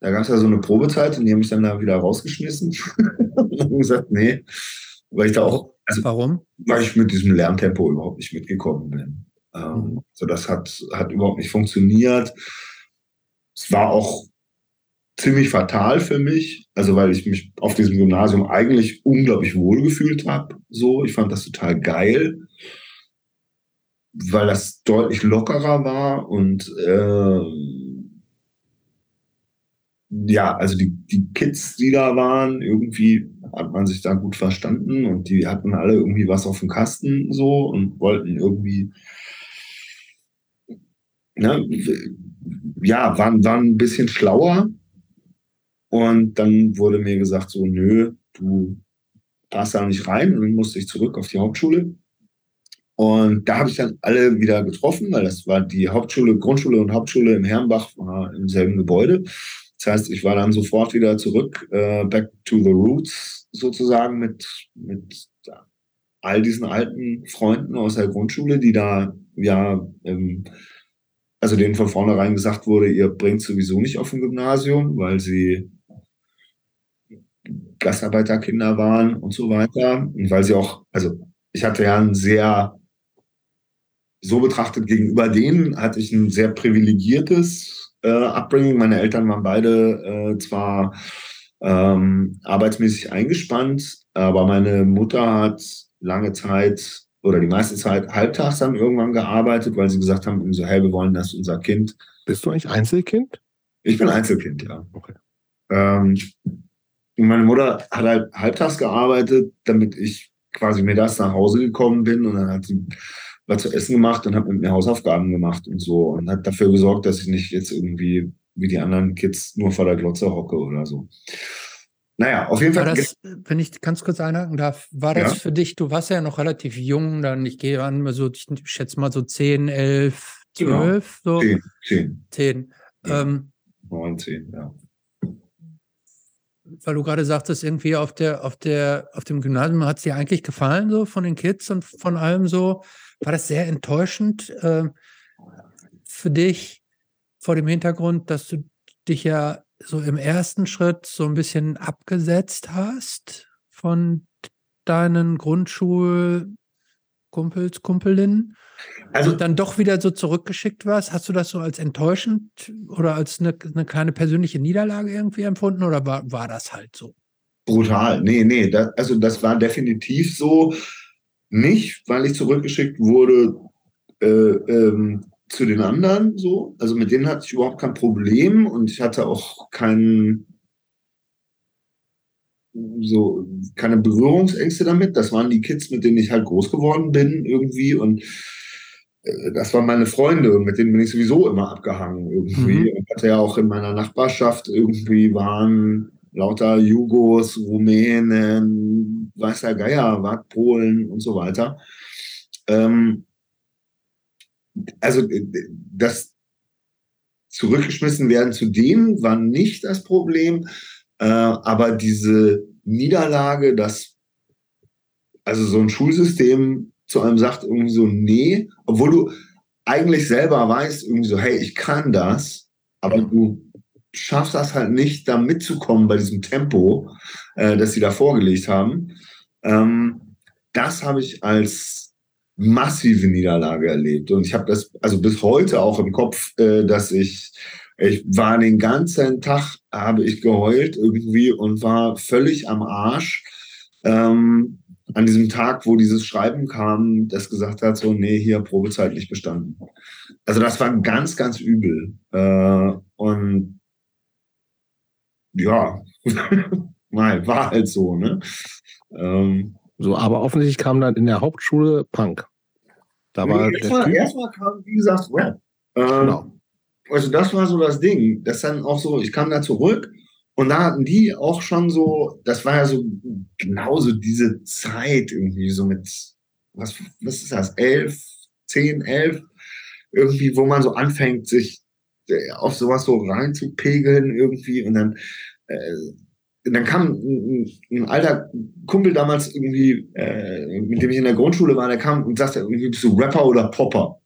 Da gab es ja so eine Probezeit und die haben mich dann da wieder rausgeschmissen und haben gesagt, nee, weil ich da auch. Also, Warum? Weil ich mit diesem Lerntempo überhaupt nicht mitgekommen bin. Ähm, mhm. So, das hat, hat überhaupt nicht funktioniert. Es war auch ziemlich fatal für mich, also weil ich mich auf diesem Gymnasium eigentlich unglaublich wohl gefühlt habe. So, ich fand das total geil weil das deutlich lockerer war und äh, ja, also die, die Kids, die da waren, irgendwie hat man sich da gut verstanden und die hatten alle irgendwie was auf dem Kasten so und wollten irgendwie, ne, ja, waren, waren ein bisschen schlauer. Und dann wurde mir gesagt, so, nö, du passt da nicht rein und dann musste ich zurück auf die Hauptschule. Und da habe ich dann alle wieder getroffen, weil das war die Hauptschule, Grundschule und Hauptschule im Herrenbach war im selben Gebäude. Das heißt, ich war dann sofort wieder zurück, äh, back to the roots sozusagen mit, mit all diesen alten Freunden aus der Grundschule, die da ja, ähm, also denen von vornherein gesagt wurde, ihr bringt sowieso nicht auf dem Gymnasium, weil sie Gastarbeiterkinder waren und so weiter. Und weil sie auch, also ich hatte ja ein sehr so betrachtet gegenüber denen hatte ich ein sehr privilegiertes äh, Upbringing. Meine Eltern waren beide äh, zwar ähm, arbeitsmäßig eingespannt, aber meine Mutter hat lange Zeit oder die meiste Zeit halbtags dann irgendwann gearbeitet, weil sie gesagt haben, so, hey, wir wollen, dass unser Kind. Bist du eigentlich Einzelkind? Ich bin Einzelkind, ja. Okay. Ähm, meine Mutter hat halt halbtags gearbeitet, damit ich quasi mir das nach Hause gekommen bin und dann hat sie was zu essen gemacht und habe mit mir Hausaufgaben gemacht und so und hat dafür gesorgt, dass ich nicht jetzt irgendwie wie die anderen Kids nur vor der Glotze hocke oder so. Naja, auf jeden Fall. Das, wenn ich ganz kurz einhaken darf, war das ja? für dich, du warst ja noch relativ jung, dann ich gehe an, so, ich schätze mal so 10, 11, 12, genau. so. 10, 10. 10. Ja. Ähm, 9, 10, ja. Weil du gerade sagtest, irgendwie auf der, auf der, auf dem Gymnasium hat es dir eigentlich gefallen, so von den Kids und von allem so war das sehr enttäuschend äh, für dich vor dem Hintergrund, dass du dich ja so im ersten Schritt so ein bisschen abgesetzt hast von deinen Grundschulkumpels, Kumpelinnen? Also und dann doch wieder so zurückgeschickt warst, hast du das so als enttäuschend oder als eine, eine kleine persönliche Niederlage irgendwie empfunden oder war, war das halt so? brutal. Nee, nee, das, also das war definitiv so. Nicht, weil ich zurückgeschickt wurde äh, ähm, zu den anderen so. Also mit denen hatte ich überhaupt kein Problem und ich hatte auch keinen so keine Berührungsängste damit. Das waren die Kids, mit denen ich halt groß geworden bin irgendwie und äh, das waren meine Freunde und mit denen bin ich sowieso immer abgehangen irgendwie. Mhm. Und hatte ja auch in meiner Nachbarschaft irgendwie waren lauter Jugos, Rumänen, weißer Geier, war Polen und so weiter. Ähm, also das zurückgeschmissen werden zu denen war nicht das Problem, äh, aber diese Niederlage, dass also so ein Schulsystem zu einem sagt irgendwie so, nee, obwohl du eigentlich selber weißt, irgendwie so, hey, ich kann das, aber du schaffst das halt nicht, da mitzukommen bei diesem Tempo, äh, das sie da vorgelegt haben. Ähm, das habe ich als massive Niederlage erlebt. Und ich habe das also bis heute auch im Kopf, äh, dass ich, ich war den ganzen Tag, habe ich geheult irgendwie und war völlig am Arsch. Ähm, an diesem Tag, wo dieses Schreiben kam, das gesagt hat, so, nee, hier Probezeit nicht bestanden. Also das war ganz, ganz übel. Äh, und ja, Nein, war halt so, ne? Ähm, so, aber offensichtlich kam dann in der Hauptschule Punk. Da war erstmal, erstmal kam, wie gesagt, Rap. Ähm, genau. Also das war so das Ding. Das dann auch so, ich kam da zurück und da hatten die auch schon so, das war ja so genauso diese Zeit irgendwie so mit, was, was ist das, elf, zehn, elf, irgendwie, wo man so anfängt, sich auf sowas so reinzupegeln irgendwie und dann, äh, dann kam ein, ein, alter Kumpel damals irgendwie, äh, mit dem ich in der Grundschule war, der kam und sagte irgendwie, bist du Rapper oder Popper?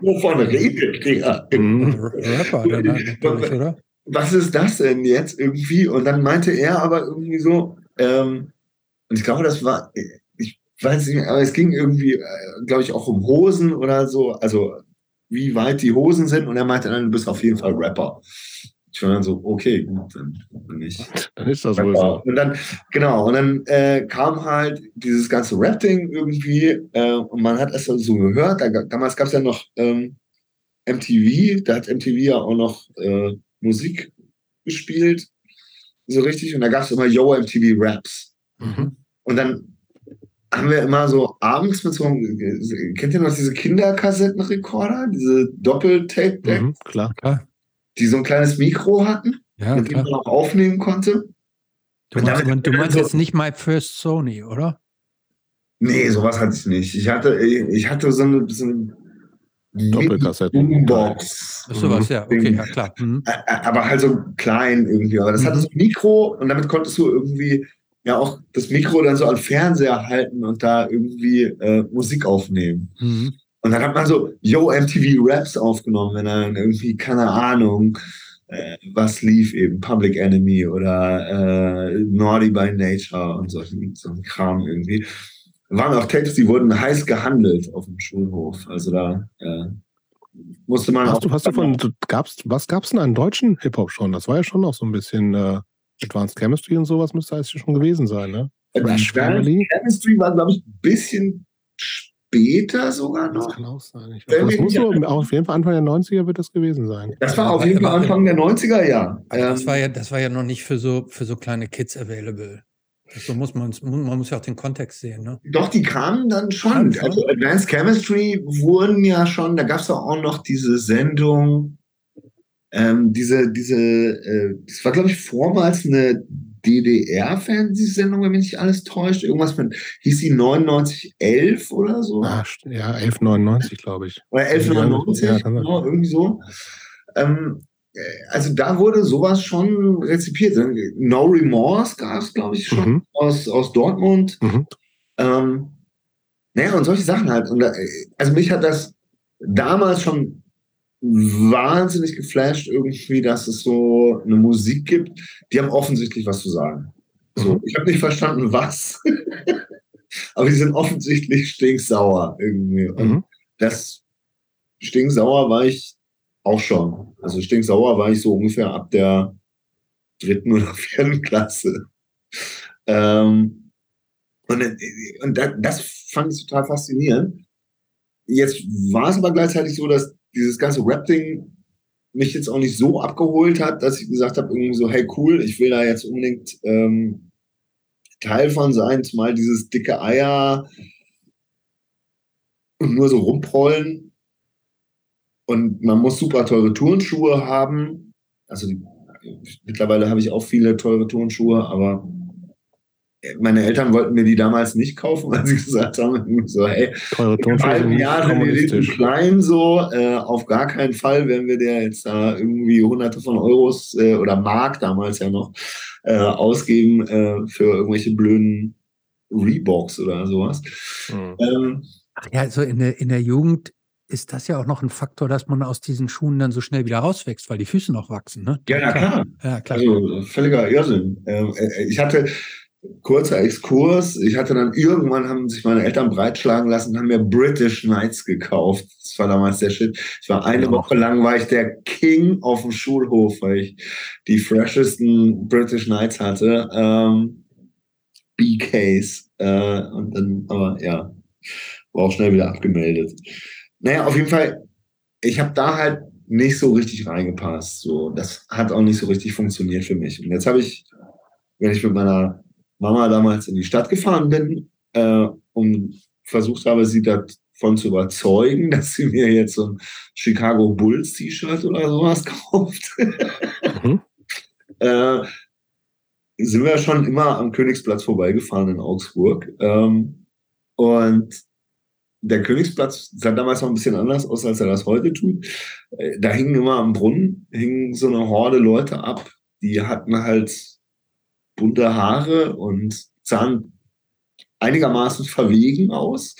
Wovon redet der? Mhm. Rapper, oder? Was ist das denn jetzt irgendwie? Und dann meinte er aber irgendwie so, ähm, und ich glaube, das war, ich weiß nicht mehr, aber es ging irgendwie, äh, glaube ich, auch um Hosen oder so. Also wie weit die Hosen sind und er meinte dann, du bist auf jeden Fall Rapper. Ich war dann so, okay, gut, dann bin ich. Dann ist das Rapper. wohl so. Und dann, genau, und dann äh, kam halt dieses ganze Rap-Ding irgendwie äh, und man hat es so gehört. Da, damals gab es ja noch ähm, MTV, da hat MTV ja auch noch äh, Musik gespielt, so richtig, und da gab es immer Yo MTV Raps. Mhm. Und dann haben wir immer so abends mit so einem, kennt ihr noch diese Kinderkassettenrekorder, diese Doppeltape-Decks? Mhm, klar, klar. Die so ein kleines Mikro hatten, ja, mit dem man auch aufnehmen konnte. Du meinst, du meinst jetzt nicht My First Sony, oder? Nee, sowas hatte ich nicht. Ich hatte, ich hatte so eine, so eine Doppelkassette. Boombox. Sowas, ja, okay, ja klar. Mhm. Aber halt so klein irgendwie. Aber das mhm. hatte so ein Mikro und damit konntest du irgendwie ja auch das Mikro dann so an Fernseher halten und da irgendwie äh, Musik aufnehmen. Mhm. Und dann hat man so Yo MTV Raps aufgenommen, wenn dann irgendwie, keine Ahnung, äh, was lief eben, Public Enemy oder äh, Naughty by Nature und so, so ein Kram irgendwie. Waren auch Tapes, die wurden heiß gehandelt auf dem Schulhof. Also da äh, musste man. Hast du, hast du von, gab's, was gab es denn an deutschen Hip-Hop schon? Das war ja schon noch so ein bisschen. Äh Advanced Chemistry und sowas müsste eigentlich schon gewesen sein, ne? Advanced Chemistry war, glaube ich, ein bisschen später sogar noch. Das kann auch sein. Ich weiß, das muss so, auf jeden Fall Anfang der 90er wird das gewesen sein. Das war auf jeden Fall Anfang der 90er, ja. das, war ja das war ja noch nicht für so, für so kleine Kids available. So muss man, man muss ja auch den Kontext sehen. Ne? Doch, die kamen dann schon. Also Advanced Chemistry wurden ja schon, da gab es auch noch diese Sendung, ähm, diese, diese, äh, das war, glaube ich, vormals eine DDR-Fernsehsendung, wenn mich nicht alles täuscht. Irgendwas mit, hieß die 9911 oder so? Ah, ja, 1199, glaube ich. Oder 1199, ja, genau, irgendwie so. Ähm, äh, also da wurde sowas schon rezipiert. No Remorse gab es, glaube ich, schon mhm. aus, aus Dortmund. Mhm. Ähm, naja, und solche Sachen halt. Und da, also mich hat das damals schon wahnsinnig geflasht irgendwie, dass es so eine Musik gibt, die haben offensichtlich was zu sagen. So, mhm. ich habe nicht verstanden, was, aber die sind offensichtlich stinksauer irgendwie. Und mhm. das stinksauer war ich auch schon. Also stinksauer war ich so ungefähr ab der dritten oder vierten Klasse. Ähm, und, und das fand ich total faszinierend. Jetzt war es aber gleichzeitig so, dass dieses ganze Rap-Ding mich jetzt auch nicht so abgeholt hat, dass ich gesagt habe, irgendwie so, hey cool, ich will da jetzt unbedingt ähm, Teil von sein, zumal dieses dicke Eier und nur so rumprollen. Und man muss super teure Turnschuhe haben. Also die, mittlerweile habe ich auch viele teure Turnschuhe, aber meine Eltern wollten mir die damals nicht kaufen, weil sie gesagt haben, so, hey, Teure Turnschuhe Jahr sind wir richtig klein so, äh, auf gar keinen Fall werden wir der jetzt da irgendwie hunderte von Euros äh, oder Mark damals ja noch äh, ausgeben äh, für irgendwelche blöden Reeboks oder sowas. Mhm. Ähm, Ach ja, also in der, in der Jugend ist das ja auch noch ein Faktor, dass man aus diesen Schuhen dann so schnell wieder rauswächst, weil die Füße noch wachsen. Ne? Ja, na klar. Ja, klar. Also völliger Irrsinn. Ähm, äh, ich hatte, kurzer Exkurs. Ich hatte dann irgendwann haben sich meine Eltern breitschlagen lassen, haben mir British Knights gekauft. Das war damals der Shit. Ich war eine. Woche lang war ich der King auf dem Schulhof, weil ich die freshesten British Knights hatte. Ähm, BKs. Äh, und dann, aber ja, war auch schnell wieder abgemeldet. Naja, auf jeden Fall, ich habe da halt nicht so richtig reingepasst. So, das hat auch nicht so richtig funktioniert für mich. Und jetzt habe ich, wenn ich mit meiner Mama damals in die Stadt gefahren bin äh, und versucht habe, sie davon zu überzeugen, dass sie mir jetzt so ein Chicago Bulls T-Shirt oder sowas kauft, mhm. äh, sind wir schon immer am Königsplatz vorbeigefahren in Augsburg. Ähm, und der Königsplatz sah damals noch ein bisschen anders aus, als er das heute tut. Äh, da hingen immer am Brunnen, hingen so eine Horde Leute ab, die hatten halt bunte Haare und sahen einigermaßen verwegen aus.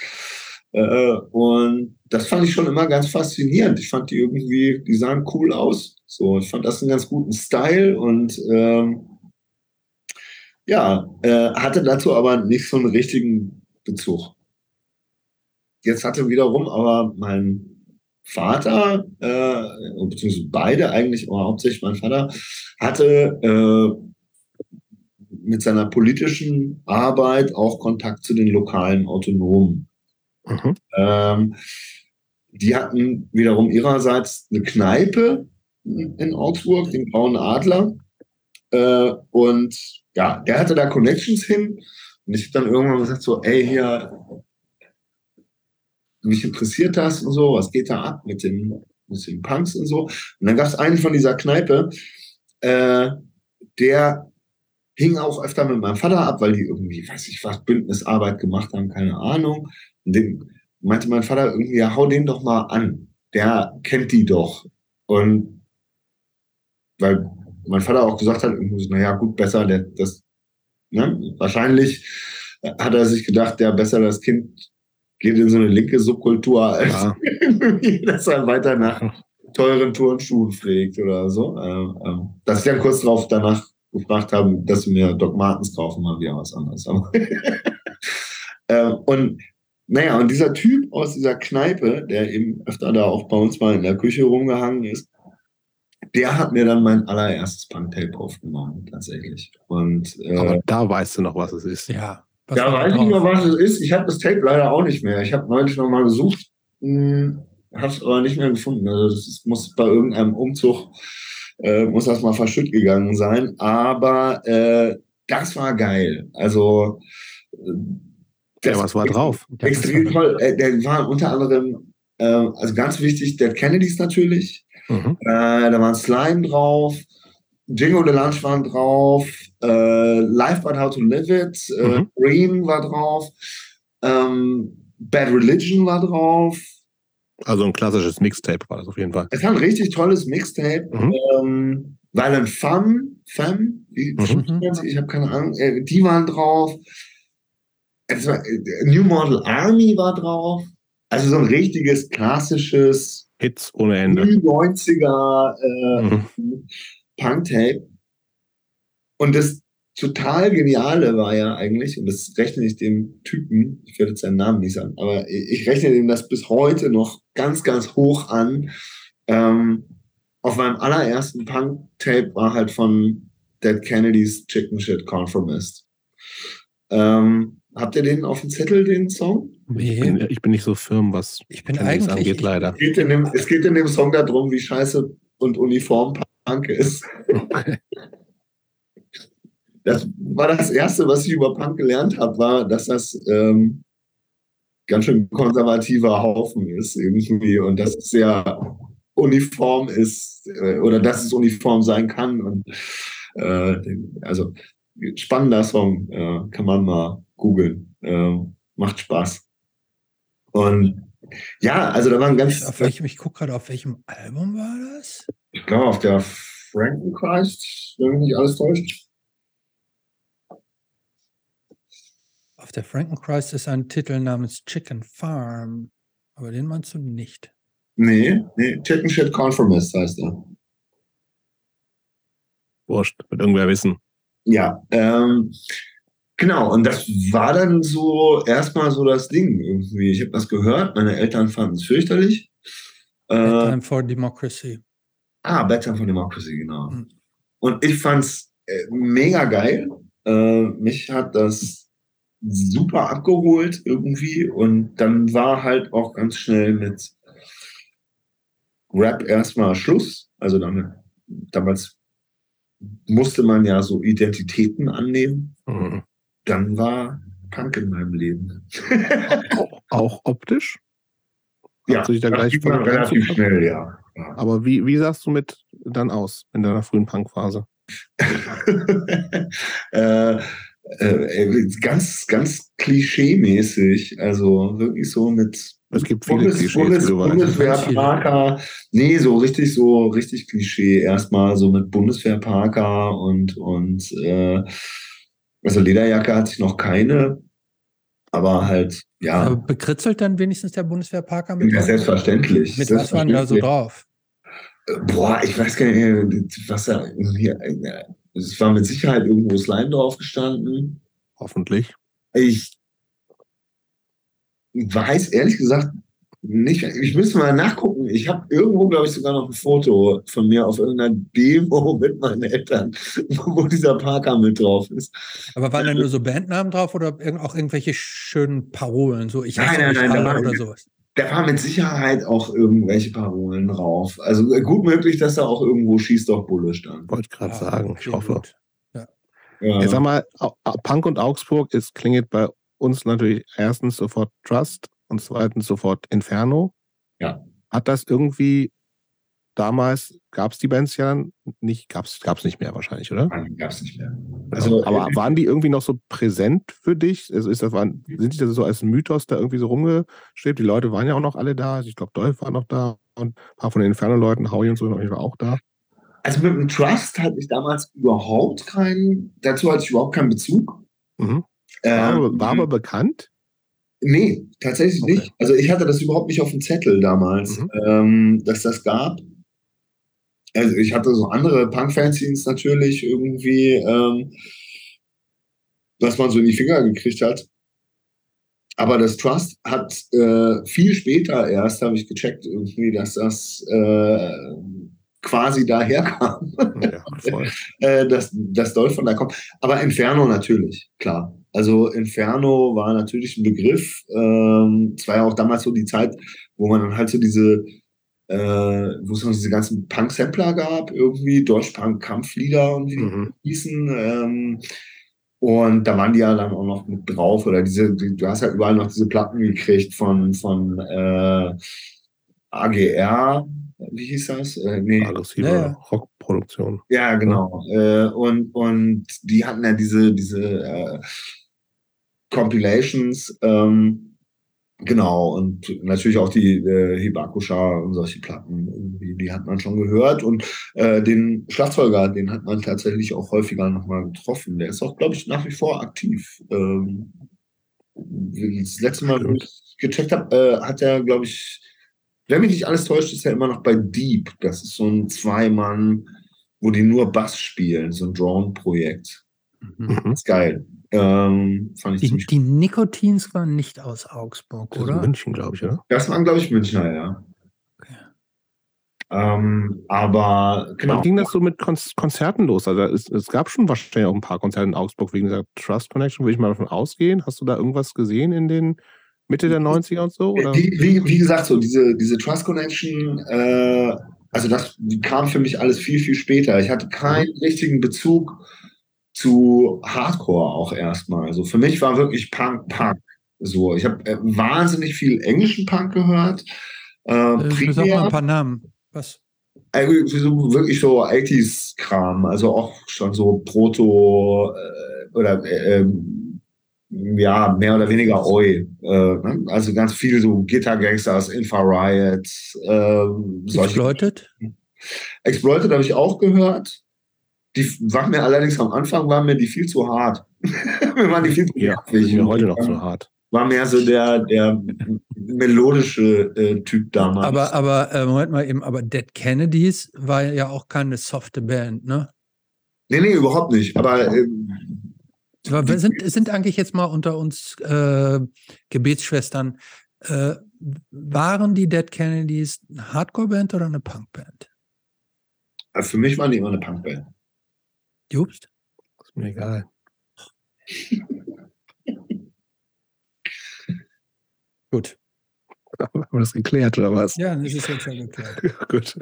Äh, und das fand ich schon immer ganz faszinierend. Ich fand die irgendwie, die sahen cool aus. So, ich fand das einen ganz guten Style und ähm, ja, äh, hatte dazu aber nicht so einen richtigen Bezug. Jetzt hatte wiederum aber mein Vater, äh, beziehungsweise beide eigentlich, aber hauptsächlich mein Vater, hatte äh, mit seiner politischen Arbeit auch Kontakt zu den lokalen Autonomen. Mhm. Ähm, die hatten wiederum ihrerseits eine Kneipe in Augsburg, den Braunen Adler. Äh, und ja, der hatte da Connections hin. Und ich habe dann irgendwann gesagt, so, ey, hier, mich interessiert das und so, was geht da ab mit den, mit den Punks und so. Und dann gab es einen von dieser Kneipe, äh, der hing auch öfter mit meinem Vater ab, weil die irgendwie, weiß ich was, Bündnisarbeit gemacht haben, keine Ahnung. Und den meinte mein Vater irgendwie, ja, hau den doch mal an. Der kennt die doch. Und weil mein Vater auch gesagt hat, naja, gut, besser, der, das, ne, wahrscheinlich hat er sich gedacht, ja, besser das Kind geht in so eine linke Subkultur, als ja. dass er weiter nach teuren Turnschuhen pflegt oder so. Ähm, ähm, dass ich dann kurz drauf danach gefragt haben, dass sie mir Doc Martens kaufen, mal wieder was anderes. äh, und naja, und dieser Typ aus dieser Kneipe, der eben öfter da auch bei uns mal in der Küche rumgehangen ist, der hat mir dann mein allererstes Punk-Tape aufgenommen, tatsächlich. Und, äh, Aber da weißt du noch, was es ist. Ja. Da weiß ich mehr, was es ist. Ich habe das Tape leider auch nicht mehr. Ich habe neulich noch mal gesucht, hm, habe es aber nicht mehr gefunden. Also das muss bei irgendeinem Umzug äh, muss das mal verschütt gegangen sein. Aber äh, das war geil. Also ja, was war drauf? Extrem toll. Äh, der war unter anderem, äh, also ganz wichtig, der Kennedys natürlich. Mhm. Äh, da waren Slime drauf, Jingo the Lunch waren drauf, äh, Life But How to Live It, äh, mhm. Green war drauf, ähm, Bad Religion war drauf, also ein klassisches Mixtape war das auf jeden Fall. Es war ein richtig tolles Mixtape. Mhm. Ähm, Violent Femme, Femme, wie, mhm. ich habe keine Ahnung, äh, die waren drauf. War, äh, New Model Army war drauf. Also so ein richtiges klassisches Hits ohne Ende. 90er äh, mhm. Punk-Tape. Und das total Geniale war ja eigentlich, und das rechne ich dem Typen, ich werde jetzt seinen Namen nicht sagen, aber ich rechne dem das bis heute noch ganz, ganz hoch an. Ähm, auf meinem allerersten Punk-Tape war halt von Dead Kennedys Chicken Shit Conformist. Ähm, habt ihr den auf dem Zettel, den Song? Ich, bin, ich bin nicht so firm, was Ich bin Kennedys eigentlich. angeht, leider. Es geht, in dem, es geht in dem Song darum, wie scheiße und uniform Punk ist. Okay. Das war das Erste, was ich über Punk gelernt habe, war, dass das ähm, ganz schön konservativer Haufen ist irgendwie und dass es sehr uniform ist äh, oder dass es uniform sein kann. Und äh, also spannender Song, äh, kann man mal googeln. Äh, macht Spaß. Und ja, also da waren ganz, Auf welchem, ich gucke gerade, auf welchem Album war das? ich glaube, auf der Frankenchrist, wenn mich nicht alles täuscht. Auf der Frankenchrist ist ein Titel namens Chicken Farm. Aber den meinst du nicht. Nee, nee, Chicken Shit Conformist heißt er. Wurscht, wird irgendwer wissen. Ja, ähm, genau. Und das war dann so erstmal so das Ding irgendwie. Ich habe das gehört, meine Eltern fanden es fürchterlich. Äh, Time for Democracy. ah, Bedtime for Democracy, genau. Mhm. Und ich fand's äh, mega geil. Äh, mich hat das super abgeholt irgendwie. Und dann war halt auch ganz schnell mit Rap erstmal Schluss. Also damit, damals musste man ja so Identitäten annehmen. Mhm. Dann war Punk in meinem Leben. Auch optisch? ja, dich da gleich man relativ schnell, ja. ja. Aber wie, wie sahst du mit dann aus in deiner frühen Punkphase? äh, äh, ganz, ganz klischee-mäßig. Also wirklich so mit Es gibt viele Bundes, Klischees, weißt. Bundeswehrparker. Nee, so richtig, so richtig Klischee. Erstmal so mit Bundeswehrparker und, und äh, also Lederjacke hatte ich noch keine. Aber halt, ja, Aber bekritzelt dann wenigstens der Bundeswehrparker mit? ja selbstverständlich. Mit was waren da so drauf? Boah, ich weiß gar nicht, was da äh, Es war mit Sicherheit irgendwo Slime drauf gestanden. Hoffentlich. Ich weiß ehrlich gesagt nicht. Ich müsste mal nachgucken. Ich habe irgendwo, glaube ich, sogar noch ein Foto von mir auf irgendeiner Demo mit meinen Eltern, wo dieser Parker mit drauf ist. Aber waren da nur so Bandnamen drauf oder auch irgendwelche schönen Parolen? So, ich Nein, nein, nein, da waren- oder sowas. Da war mit Sicherheit auch irgendwelche Parolen drauf. Also äh, gut möglich, dass da auch irgendwo Schieß doch Bulle stand. Wollte ich gerade Ah, sagen. Ich hoffe. gut. Ja. Jetzt sag mal, Punk und Augsburg, es klingelt bei uns natürlich erstens sofort Trust und zweitens sofort Inferno. Ja. Hat das irgendwie damals, gab es die Bands ja nicht, gab es nicht mehr wahrscheinlich, oder? Nein, gab's nicht mehr. Also, Also, aber waren die irgendwie noch so präsent für dich? Also ist das, waren, sind die da so als Mythos da irgendwie so rumgestrebt? Die Leute waren ja auch noch alle da. Also ich glaube, Dolph war noch da und ein paar von den Inferno-Leuten, Howie und so, jeden Fall auch da. Also mit dem Trust hatte ich damals überhaupt keinen, dazu hatte ich überhaupt keinen Bezug. Mhm. War, Ähm, aber, war aber bekannt. Nee, tatsächlich Okay. nicht. Also ich hatte das überhaupt nicht auf dem Zettel damals, Mhm. ähm, dass das gab. Also ich hatte so andere Punk-Fanzines natürlich irgendwie, ähm, was man so in die Finger gekriegt hat. Aber das Trust hat äh, viel später erst, habe ich gecheckt, irgendwie, dass das äh, quasi daherkam, Ja, voll. äh, dass das Dolph von da kommt. Aber Inferno natürlich, klar. Also Inferno war natürlich ein Begriff. Ähm, es war ja auch damals so die Zeit, wo man dann halt so diese, äh, wo es noch diese ganzen Punk-Sampler gab, irgendwie Deutsch-Punk-Kampflieder und wie die Mhm. hießen. Ähm, und da waren die ja dann auch noch mit drauf. Oder diese, die, du hast ja überall noch diese Platten gekriegt von, von äh, AGR, wie hieß das? Äh, nee. Aggressive Ja, ja. Rockproduktion. Ja, genau. Äh, und, und die hatten ja diese, diese äh, Compilations, ähm, genau, und natürlich auch die äh, Hibakusha und solche Platten, irgendwie, die hat man schon gehört. Und äh, den Schlagzeuger, den hat man tatsächlich auch häufiger nochmal getroffen. Der ist auch, glaube ich, nach wie vor aktiv. Ähm, das letzte Mal, wo ich gecheckt habe, äh, hat er, glaube ich, wenn mich nicht alles täuscht, ist er immer noch bei Deep. Das ist so ein Zweimann, wo die nur Bass spielen, so ein Drone-Projekt. Mhm. Mhm. Ist geil. Ähm, fand ich Die, ziemlich die Nikotins waren nicht aus Augsburg, Das oder? München, glaube ich, oder? Das waren, glaube ich, Münchner, ja. Okay. Ähm, aber genau. Wann ging das so mit Konzerten los? Also es, es, gab schon wahrscheinlich auch ein paar Konzerte in Augsburg wegen dieser Trust Connection, würde ich mal davon ausgehen. Hast du da irgendwas gesehen in den Mitte der 90er und so? Oder? Wie, wie, wie gesagt, so diese, diese Trust Connection, äh, also das kam für mich alles viel, viel später. Ich hatte keinen mhm. richtigen Bezug zu Hardcore auch erstmal. Also für mich war wirklich Punk, Punk. So, ich habe äh, wahnsinnig viel englischen Punk gehört. Äh, äh, sag mal ein paar Namen. Was? Also wirklich so 80s-Kram, also auch schon so Proto äh, oder äh, ähm, ja, mehr oder weniger Oi. Äh, ne? Also ganz viel so Guitar Gangsters, Infrared, äh, Exploited? Exploited habe ich auch gehört. Die waren mir allerdings am Anfang waren mir die viel zu hart. mir waren die viel zu ja, mir heute noch zu hart war mehr so der, der melodische äh, Typ damals. Aber, aber äh, Moment mal eben, aber Dead Kennedys war ja auch keine softe Band, ne? Nee, nee, überhaupt nicht. Aber äh, wir sind, sind eigentlich jetzt mal unter uns äh, Gebetsschwestern. Äh, waren die Dead Kennedys eine Hardcore-Band oder eine Punk-Band? Äh, für mich waren die immer eine Punk-Band. Jobst? Ist mir egal. Gut. Haben wir das geklärt, oder was? Ja, das ist jetzt ja geklärt. Gut.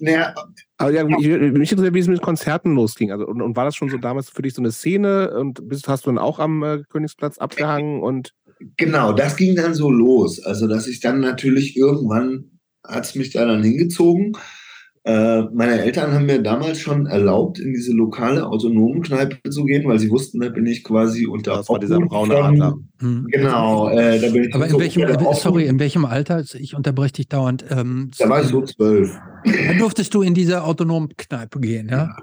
Naja, aber ja, mich, mich interessiert, wie es mit Konzerten losging. Also, und, und, war das schon so damals für dich so eine Szene und bist, hast du dann auch am äh, Königsplatz abgehangen und. Genau, das ging dann so los. Also, dass ich dann natürlich irgendwann hat es mich da dann hingezogen äh, meine Eltern haben mir damals schon erlaubt, in diese lokale autonome Kneipe zu gehen, weil sie wussten, da bin ich quasi unter. Das war dieser braune Adler. Mhm. Genau, äh, da bin ich. Aber in so welchem, sorry, in welchem Alter? Ich unterbreche dich dauernd. Ähm, da war ich so zwölf. Da durftest du in diese autonome Kneipe gehen, ja? ja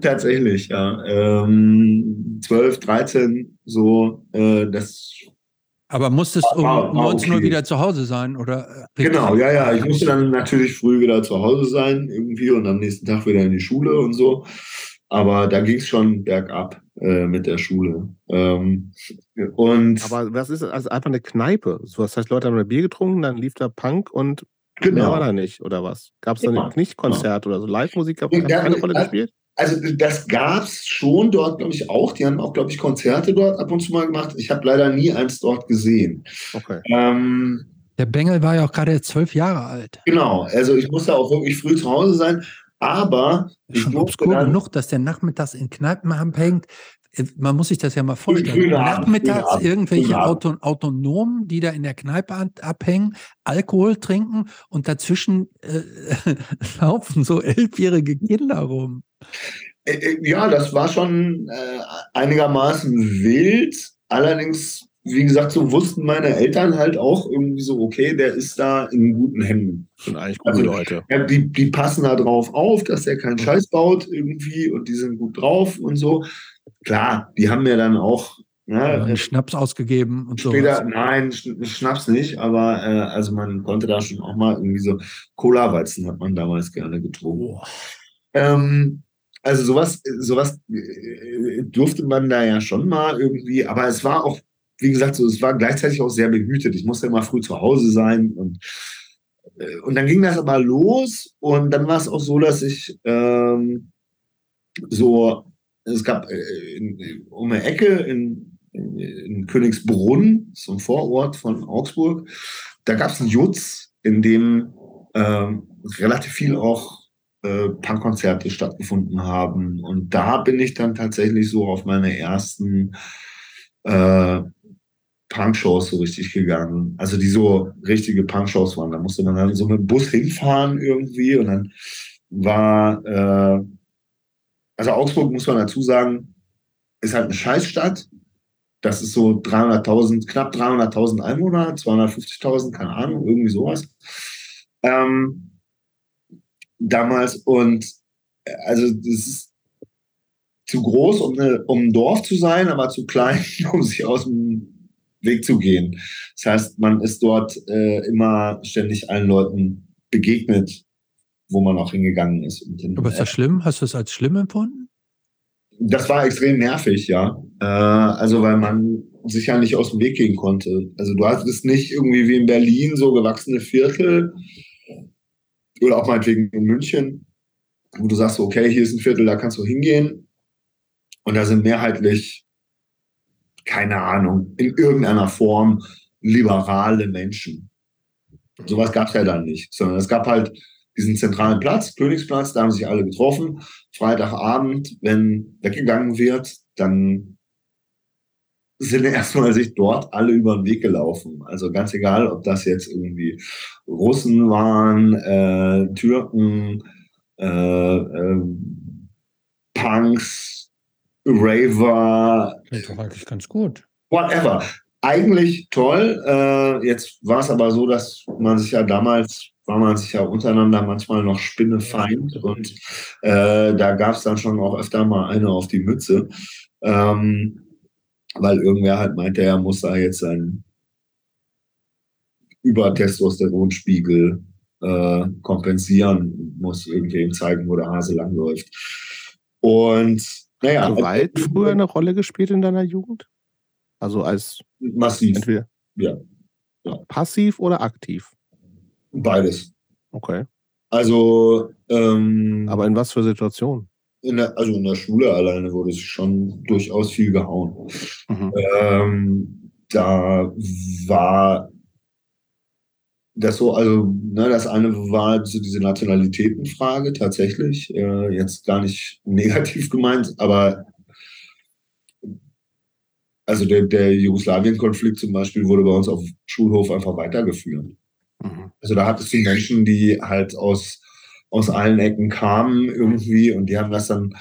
tatsächlich, ja. Ähm, 12, 13, so, äh, das aber musstest du ah, um 19 okay. Uhr wieder zu Hause sein, oder? Äh, genau, ja, ja. Ich musste dann natürlich früh wieder zu Hause sein, irgendwie, und am nächsten Tag wieder in die Schule und so. Aber da ging es schon bergab äh, mit der Schule. Ähm, und Aber was ist das? Also einfach eine Kneipe. So, das heißt, Leute haben ein Bier getrunken, dann lief da Punk und genau. mehr war da nicht, oder was? Gab es da genau. nicht Konzert genau. oder so? Live-Musik? Hat keine Rolle gespielt? Also das gab es schon dort, glaube ich, auch. Die haben auch, glaube ich, Konzerte dort ab und zu mal gemacht. Ich habe leider nie eins dort gesehen. Okay. Ähm, der Bengel war ja auch gerade zwölf Jahre alt. Genau, also ich musste auch wirklich früh zu Hause sein. Aber schon obskur genug, dass der nachmittags in Kneipen abhängt. Man muss sich das ja mal vorstellen. Nachmittags irgendwelche Auto, Autonomen, die da in der Kneipe abhängen, Alkohol trinken und dazwischen äh, laufen so elfjährige Kinder rum. Äh, äh, ja, das war schon äh, einigermaßen wild. Allerdings, wie gesagt, so wussten meine Eltern halt auch irgendwie so, okay, der ist da in guten Händen. Sind eigentlich gute also, Leute. Ja, die, die passen da drauf auf, dass der keinen Scheiß baut irgendwie und die sind gut drauf und so. Klar, die haben mir dann auch ja, ja, Schnaps ausgegeben und so. Nein, Schnaps nicht, aber äh, also man konnte da schon auch mal irgendwie so Cola-Weizen hat man damals gerne getrunken. Oh. Ähm, also sowas, sowas äh, durfte man da ja schon mal irgendwie, aber es war auch, wie gesagt, so, es war gleichzeitig auch sehr behütet. Ich musste immer früh zu Hause sein und äh, und dann ging das aber los und dann war es auch so, dass ich ähm, so, es gab äh, in, um eine Ecke in, in, Königsbrunn, so ein Vorort von Augsburg, da gab es einen Jutz, in dem ähm, relativ viel auch äh, Punkkonzerte stattgefunden haben. Und da bin ich dann tatsächlich so auf meine ersten äh, Punkshows so richtig gegangen. Also die so richtige Punkshows waren. Da musste man dann so mit dem Bus hinfahren irgendwie und dann war, äh, also Augsburg muss man dazu sagen, ist halt eine Scheißstadt. Das ist so 300.000, knapp 300.000 Einwohner, 250.000, keine Ahnung, irgendwie sowas. Ähm, damals und äh, also das ist zu groß, um, eine, um ein Dorf zu sein, aber zu klein, um sich aus dem Weg zu gehen. Das heißt, man ist dort äh, immer ständig allen Leuten begegnet, wo man auch hingegangen ist. aber ist das schlimm? Hast du es als schlimm empfunden? das war extrem nervig, ja. Äh, also weil man sich ja nicht aus dem Weg gehen konnte. Also du hattest nicht irgendwie wie in Berlin so gewachsene Viertel oder auch meinetwegen in München, wo du sagst, okay, hier ist ein Viertel, da kannst du hingehen. Und da sind mehrheitlich, keine Ahnung, in irgendeiner Form liberale Menschen. Sowas gab es ja dann nicht, sondern es gab halt diesen zentralen Platz, Königsplatz, da haben sich alle getroffen. Freitagabend, wenn weggegangen wird, dann sind erstmal sich dort alle über den Weg gelaufen. Also ganz egal, ob das jetzt irgendwie Russen waren, äh, Türken, äh, äh, Punks, Raver. Klingt doch eigentlich ganz gut. Whatever. Eigentlich toll. Äh, jetzt war es aber so, dass man sich ja damals war man sich ja untereinander manchmal noch spinnefeind und äh, da gab es dann schon auch öfter mal eine auf die Mütze, ähm, weil irgendwer halt meinte, er muss da jetzt seinen Übertestosteronspiegel äh, kompensieren, muss irgendwem zeigen, wo der Hase langläuft. Und naja. Hat Gewalt früher eine Rolle gespielt in deiner Jugend? Also als massiv. Entweder ja. ja. passiv oder aktiv? Beides. Okay. Also. Ähm, Aber in was für Situationen? In der, also in der Schule alleine wurde es schon durchaus viel gehauen. Mhm. Ähm, da war das so, also ne, das eine war so diese Nationalitätenfrage tatsächlich, äh, jetzt gar nicht negativ gemeint, aber also der, der Jugoslawien-Konflikt zum Beispiel wurde bei uns auf dem Schulhof einfach weitergeführt. Mhm. Also da hattest du Menschen, die halt aus, aus allen Ecken kamen irgendwie und die haben das dann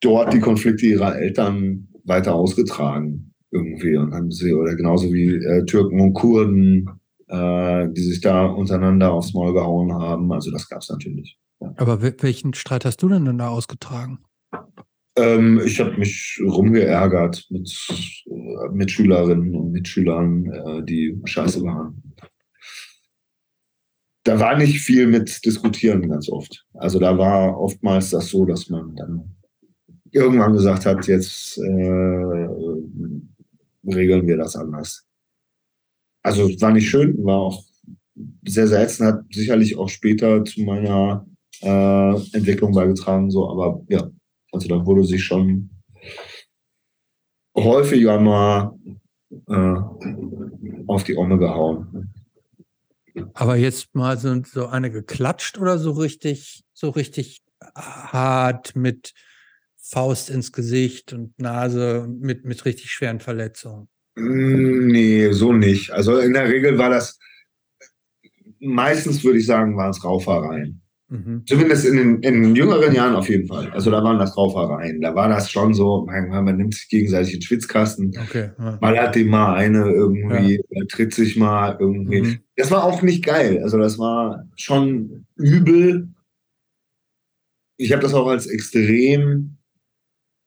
dort die Konflikte ihrer Eltern weiter ausgetragen irgendwie und haben sie, oder genauso wie äh, Türken und Kurden, äh, die sich da untereinander aufs Maul gehauen haben. Also das gab es natürlich. Ja. Aber welchen Streit hast du denn dann da ausgetragen? Ähm, ich habe mich rumgeärgert mit, äh, mit Schülerinnen und Mitschülern, äh, die scheiße waren da war nicht viel mit diskutieren ganz oft. Also da war oftmals das so, dass man dann irgendwann gesagt hat, jetzt äh, regeln wir das anders. Also war nicht schön, war auch sehr selten, hat sicherlich auch später zu meiner äh, Entwicklung beigetragen, so, aber ja, also da wurde sich schon häufiger mal äh, auf die Omme gehauen. Aber jetzt mal so, so eine geklatscht oder so richtig, so richtig hart mit Faust ins Gesicht und Nase mit, mit richtig schweren Verletzungen? Hm, nee, so nicht. Also in der Regel war das, meistens würde ich sagen, waren es Raufereien. Mhm. Zumindest in den, in den, jüngeren Jahren auf jeden Fall. Also da waren das Raufereien. Da war das schon so, man, man nimmt sich gegenseitig in den Schwitzkasten. Okay, ja. Man hat dem mal eine irgendwie, ja. tritt sich mal irgendwie. Mhm. Das war auch nicht geil. Also das war schon übel. Ich habe das auch als extrem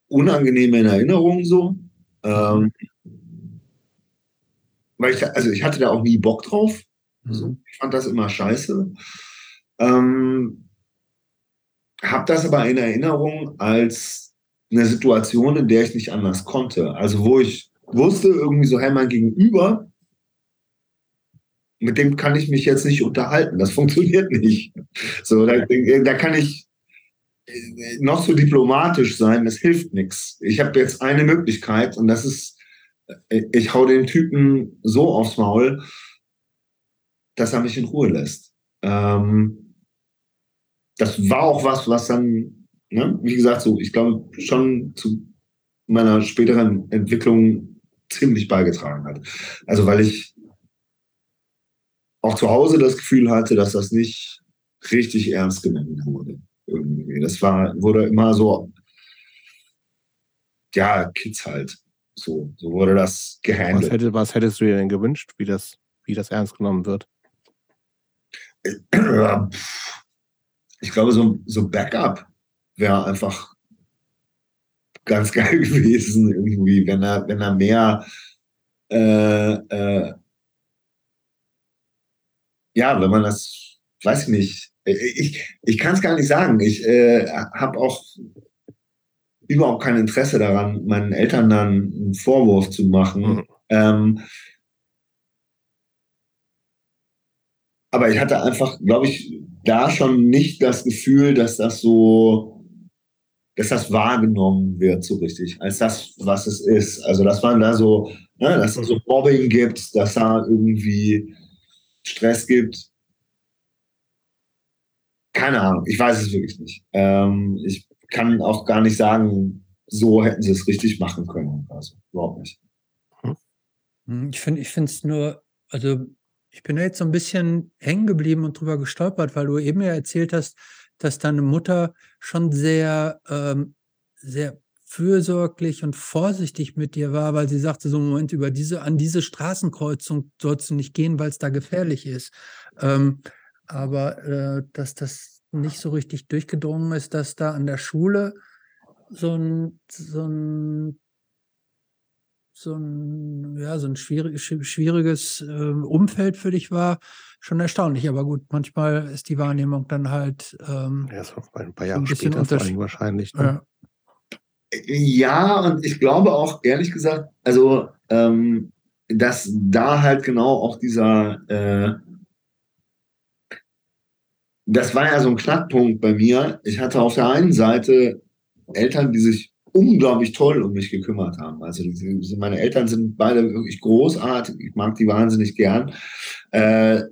unangenehme in Erinnerung so. Ähm, weil ich, also ich hatte da auch nie Bock drauf. Mhm. Also ich fand das immer scheiße. Ähm, habe das aber in Erinnerung als eine Situation, in der ich nicht anders konnte. Also wo ich wusste irgendwie so, hey, mein Gegenüber, mit dem kann ich mich jetzt nicht unterhalten. Das funktioniert nicht. So, da, da kann ich noch so diplomatisch sein, das hilft nichts. Ich habe jetzt eine Möglichkeit und das ist, ich hau den Typen so aufs Maul, dass er mich in Ruhe lässt. Ähm, das war auch was, was dann, ne, wie gesagt, so, ich glaube, schon zu meiner späteren Entwicklung ziemlich beigetragen hat. Also, weil ich auch zu Hause das Gefühl hatte, dass das nicht richtig ernst genommen wurde. Irgendwie. Das war, wurde immer so, ja, Kids halt. So, so wurde das gehandelt. Was, hätte, was hättest du dir denn gewünscht, wie das, wie das ernst genommen wird? Ich glaube, so, so Backup wäre einfach ganz geil gewesen, irgendwie, wenn er, wenn er mehr äh, äh, ja, wenn man das, weiß ich nicht, ich, ich kann es gar nicht sagen. Ich äh, habe auch überhaupt kein Interesse daran, meinen Eltern dann einen Vorwurf zu machen. Mhm. Ähm, aber ich hatte einfach, glaube ich, da schon nicht das Gefühl, dass das so, dass das wahrgenommen wird so richtig, als das, was es ist. Also, dass man da so, ne, dass es so Mobbing gibt, dass da irgendwie Stress gibt. Keine Ahnung, ich weiß es wirklich nicht. Ähm, ich kann auch gar nicht sagen, so hätten sie es richtig machen können. Also überhaupt nicht. Hm, ich finde es nur, also ich bin da jetzt so ein bisschen hängen geblieben und drüber gestolpert, weil du eben ja erzählt hast, dass deine Mutter schon sehr, ähm, sehr fürsorglich und vorsichtig mit dir war, weil sie sagte, so Moment, über diese, an diese Straßenkreuzung sollst du nicht gehen, weil es da gefährlich ist. Ähm, aber äh, dass das nicht so richtig durchgedrungen ist, dass da an der Schule so ein, so ein so ein, ja, so ein schwierig, schwieriges äh, Umfeld für dich war, schon erstaunlich. Aber gut, manchmal ist die Wahrnehmung dann halt ähm, ja, so ein paar Jahre ein später vor allem wahrscheinlich. Ne? Ja. ja. und ich glaube auch, ehrlich gesagt, also ähm, dass da halt genau auch dieser äh, das war ja so ein Knackpunkt bei mir. Ich hatte auf der einen Seite Eltern, die sich unglaublich toll um mich gekümmert haben. Also meine Eltern sind beide wirklich großartig. Ich mag die wahnsinnig gern. Äh,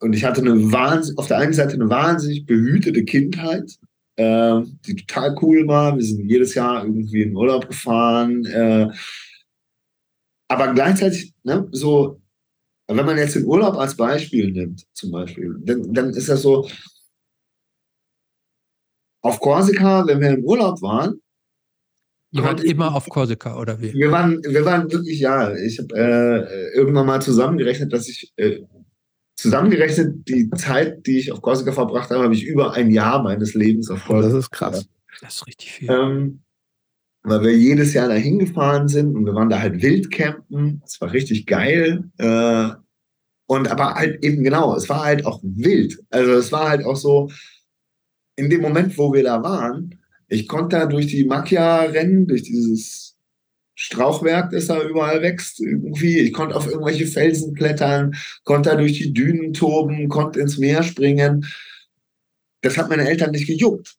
und ich hatte eine wahnsinnig, auf der einen Seite eine wahnsinnig behütete Kindheit, äh, die total cool war. Wir sind jedes Jahr irgendwie in Urlaub gefahren. Äh, aber gleichzeitig, ne, so, wenn man jetzt den Urlaub als Beispiel nimmt, zum Beispiel, dann, dann ist das so, auf Korsika, wenn wir im Urlaub waren, Ihr wart immer auf Korsika, oder wie? Wir waren, wir waren wirklich, ja, ich habe äh, irgendwann mal zusammengerechnet, dass ich, äh, zusammengerechnet, die Zeit, die ich auf Korsika verbracht habe, habe ich über ein Jahr meines Lebens auf Korsika. Das ist krass. Das ist richtig viel. Ähm, weil wir jedes Jahr dahin gefahren sind und wir waren da halt wildcampen. Es war richtig geil. Äh, und aber halt eben genau, es war halt auch wild. Also es war halt auch so, in dem Moment, wo wir da waren, ich konnte da durch die Macchia rennen, durch dieses Strauchwerk, das da überall wächst. Irgendwie. Ich konnte auf irgendwelche Felsen klettern, konnte da durch die Dünen toben, konnte ins Meer springen. Das hat meine Eltern nicht gejuckt.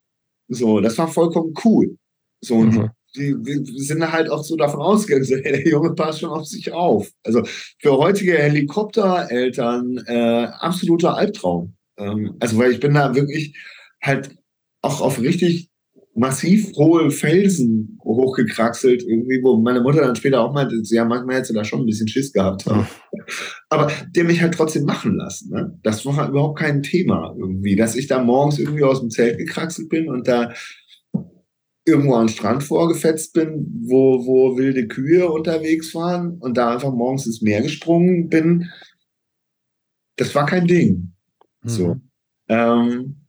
So, das war vollkommen cool. So, mhm. die, die, sind halt auch so davon ausgegangen, so, hey, der Junge passt schon auf sich auf. Also für heutige Helikoptereltern äh, absoluter Albtraum. Ähm, also, weil ich bin da wirklich halt auch auf richtig massiv hohe Felsen hochgekraxelt, irgendwie, wo meine Mutter dann später auch meinte, ja, manchmal hätte sie da schon ein bisschen Schiss gehabt. Ja. Aber der mich halt trotzdem machen lassen. Ne? Das war halt überhaupt kein Thema irgendwie, dass ich da morgens irgendwie aus dem Zelt gekraxelt bin und da irgendwo am Strand vorgefetzt bin, wo, wo wilde Kühe unterwegs waren und da einfach morgens ins Meer gesprungen bin. Das war kein Ding. Mhm. So. Ähm,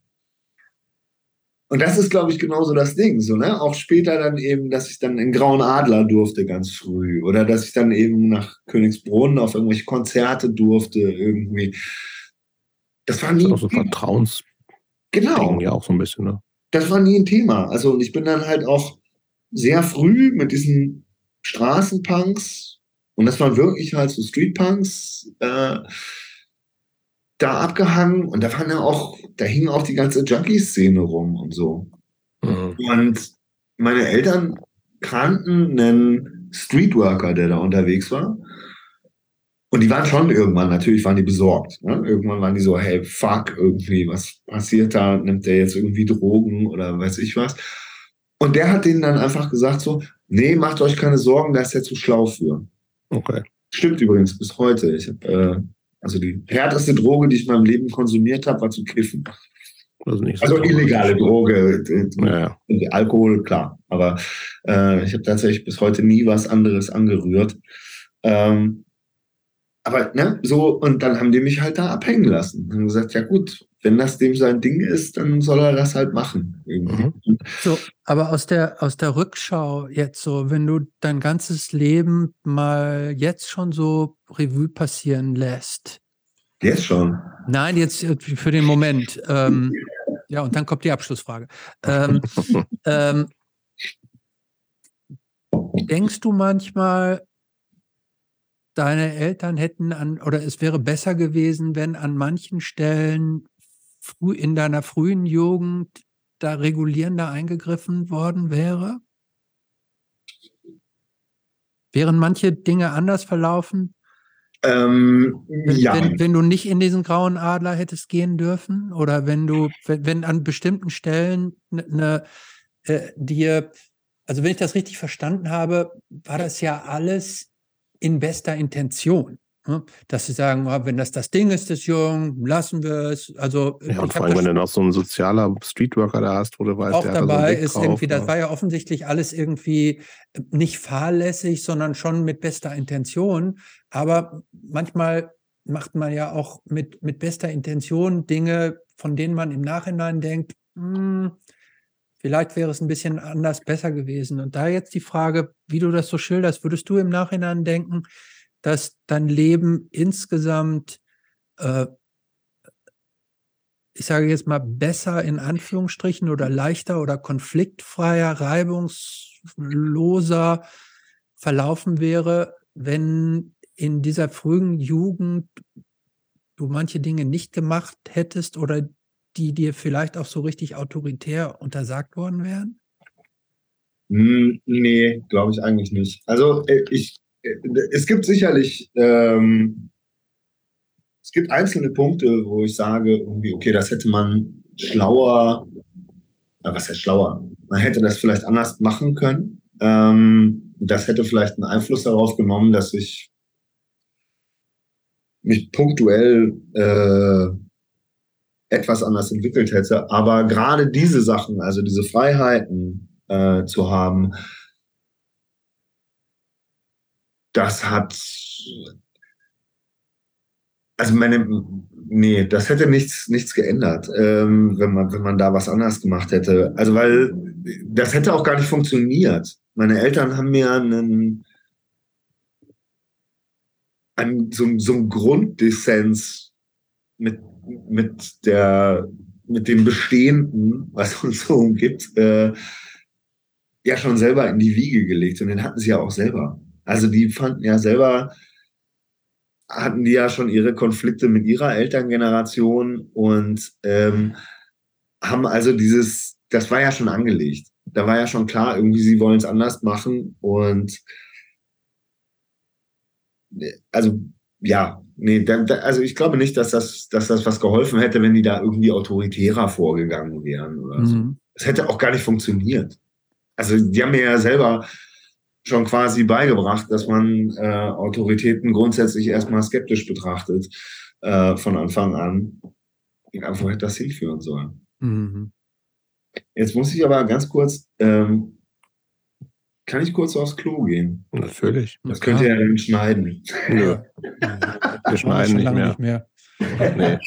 und das ist, glaube ich, genauso das Ding. So, ne? Auch später dann eben, dass ich dann in Grauen Adler durfte ganz früh. Oder dass ich dann eben nach Königsbrunn auf irgendwelche Konzerte durfte irgendwie. Das war nie. Das ist auch so Vertrauens. Genau. Ja, auch so ein bisschen, ne? Das war nie ein Thema. Also, und ich bin dann halt auch sehr früh mit diesen Straßenpunks, und das waren wirklich halt so Streetpunks, äh, da abgehangen und da waren ja auch, da hing auch die ganze Junkie-Szene rum und so. Mhm. Und meine Eltern kannten einen Streetworker, der da unterwegs war. Und die waren schon irgendwann, natürlich waren die besorgt. Ne? Irgendwann waren die so, hey, fuck, irgendwie, was passiert da? Nimmt der jetzt irgendwie Drogen oder weiß ich was? Und der hat denen dann einfach gesagt so, nee, macht euch keine Sorgen, da ist er zu schlau für. Okay. Stimmt übrigens bis heute. Ich habe äh, also die härteste Droge, die ich in meinem Leben konsumiert habe, war zu kiffen. Also, so also illegale Droge. Ja, ja. Alkohol, klar. Aber äh, ich habe tatsächlich bis heute nie was anderes angerührt. Ähm, aber ne, so, und dann haben die mich halt da abhängen lassen. Und haben gesagt, ja gut, wenn das dem sein Ding ist, dann soll er das halt machen. Mhm. So, aber aus der, aus der Rückschau jetzt so, wenn du dein ganzes Leben mal jetzt schon so Revue passieren lässt. Jetzt schon? Nein, jetzt äh, für den Moment. Ähm, ja, und dann kommt die Abschlussfrage. Ähm, ähm, Denkst du manchmal, deine Eltern hätten an, oder es wäre besser gewesen, wenn an manchen Stellen früh, in deiner frühen Jugend da regulierender eingegriffen worden wäre? Wären manche Dinge anders verlaufen? Ähm, wenn, ja. wenn, wenn, du nicht in diesen grauen Adler hättest gehen dürfen? Oder wenn du, wenn, wenn an bestimmten Stellen eine, ne, äh, dir, also wenn ich das richtig verstanden habe, war das ja alles in bester Intention. Ne? Dass sie sagen, oh, wenn das das Ding ist des Jungen, lassen wir es. Also, ja, und vor allem, wenn du noch so einen sozialer Streetworker da hast, wo du weißt, auch der dabei da ist so irgendwie, das war ja offensichtlich alles irgendwie nicht fahrlässig, sondern schon mit bester Intention. Aber manchmal macht man ja auch mit, mit bester Intention Dinge, von denen man im Nachhinein denkt, hm, vielleicht wäre es ein bisschen anders besser gewesen. Und da jetzt die Frage, wie du das so schilderst, würdest du im Nachhinein denken, dass dein Leben insgesamt, äh, ich sage jetzt mal, besser in Anführungsstrichen oder leichter oder konfliktfreier, reibungsloser verlaufen wäre, wenn in dieser frühen Jugend du manche Dinge nicht gemacht hättest oder die dir vielleicht auch so richtig autoritär untersagt worden wären? Hm, nee, glaube ich eigentlich nicht. Also äh, ich es gibt sicherlich, ähm, es gibt einzelne Punkte, wo ich sage, irgendwie, okay, das hätte man schlauer, na, was heißt schlauer? Man hätte das vielleicht anders machen können. Ähm, das hätte vielleicht einen Einfluss darauf genommen, dass ich mich punktuell äh, etwas anders entwickelt hätte. Aber gerade diese Sachen, also diese Freiheiten äh, zu haben, das hat, also meine, nee, das hätte nichts, nichts geändert, ähm, wenn man, wenn man da was anders gemacht hätte. Also, weil das hätte auch gar nicht funktioniert. Meine Eltern haben mir einen, einen so, so einen Grunddissens mit, mit der, mit dem Bestehenden, was uns so umgibt, äh, ja schon selber in die Wiege gelegt. Und den hatten sie ja auch selber. Also die fanden ja selber, hatten die ja schon ihre Konflikte mit ihrer Elterngeneration und ähm, haben also dieses, das war ja schon angelegt. Da war ja schon klar, irgendwie sie wollen es anders machen und also ja, nee, da, da, also ich glaube nicht, dass das, dass das was geholfen hätte, wenn die da irgendwie autoritärer vorgegangen wären oder mhm. so. Es hätte auch gar nicht funktioniert. Also die haben mir ja selber schon quasi beigebracht, dass man äh, Autoritäten grundsätzlich erstmal skeptisch betrachtet äh, von Anfang an. Einfach hätte das hinführen sollen. Mhm. Jetzt muss ich aber ganz kurz, ähm, kann ich kurz aufs Klo gehen? Natürlich. Das könnt ihr ja dann schneiden. Nö. Wir schneiden nicht mehr. nicht mehr. Nee.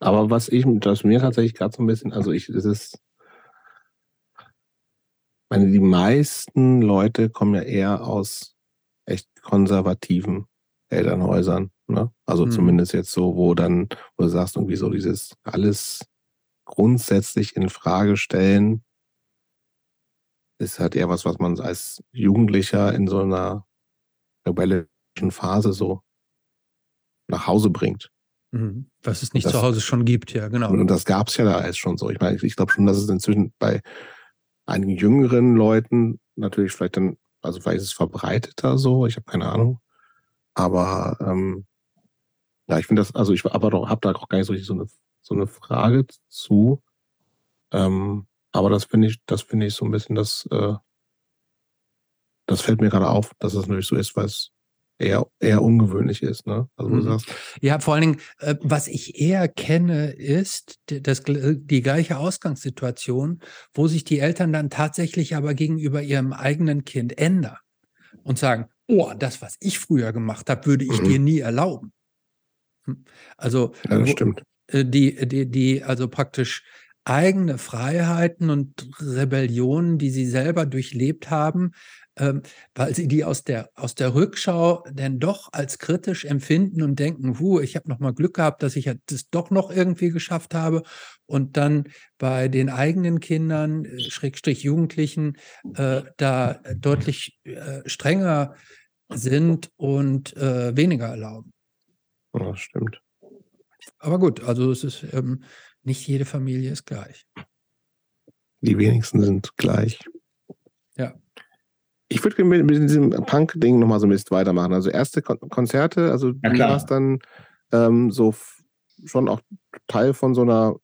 Aber was ich, das mir tatsächlich gerade so ein bisschen, also ich, es ist, meine, die meisten Leute kommen ja eher aus echt konservativen Elternhäusern. Ne? Also mhm. zumindest jetzt so, wo dann, wo du sagst, irgendwie so dieses alles grundsätzlich in Frage stellen, ist halt eher was, was man als Jugendlicher in so einer rebellischen Phase so nach Hause bringt. Mhm. Was es nicht das, zu Hause schon gibt, ja, genau. Und das gab es ja da alles schon so. Ich meine, ich glaube schon, dass es inzwischen bei einigen jüngeren Leuten natürlich vielleicht dann, also vielleicht ist es verbreiteter so, ich habe keine Ahnung. Aber ähm, ja, ich finde das, also ich aber doch, habe da auch gar nicht so, so eine so eine Frage zu. Ähm, aber das finde ich, das finde ich so ein bisschen das, äh, das fällt mir gerade auf, dass es natürlich so ist, weil es eher, eher ungewöhnlich ist. Ne? Also, mhm. sagst, ja, vor allen Dingen, äh, was ich eher kenne, ist das, die gleiche Ausgangssituation, wo sich die Eltern dann tatsächlich aber gegenüber ihrem eigenen Kind ändern und sagen, oh, das, was ich früher gemacht habe, würde ich mhm. dir nie erlauben. Hm. Also, ja, das wo, stimmt. Äh, die, die, die also praktisch eigene Freiheiten und Rebellionen, die sie selber durchlebt haben, ähm, weil sie die aus der, aus der Rückschau dann doch als kritisch empfinden und denken, hu, ich habe noch mal Glück gehabt, dass ich das doch noch irgendwie geschafft habe. Und dann bei den eigenen Kindern, äh, Schrägstrich Jugendlichen, äh, da deutlich äh, strenger sind und äh, weniger erlauben. Ja, stimmt. Aber gut, also es ist ähm, nicht jede Familie ist gleich. Die wenigsten sind gleich. Ja. Ich würde mit, mit diesem Punk-Ding nochmal so ein bisschen weitermachen. Also erste Kon Konzerte, also Ja, du warst dann ähm, so schon auch Teil von so einer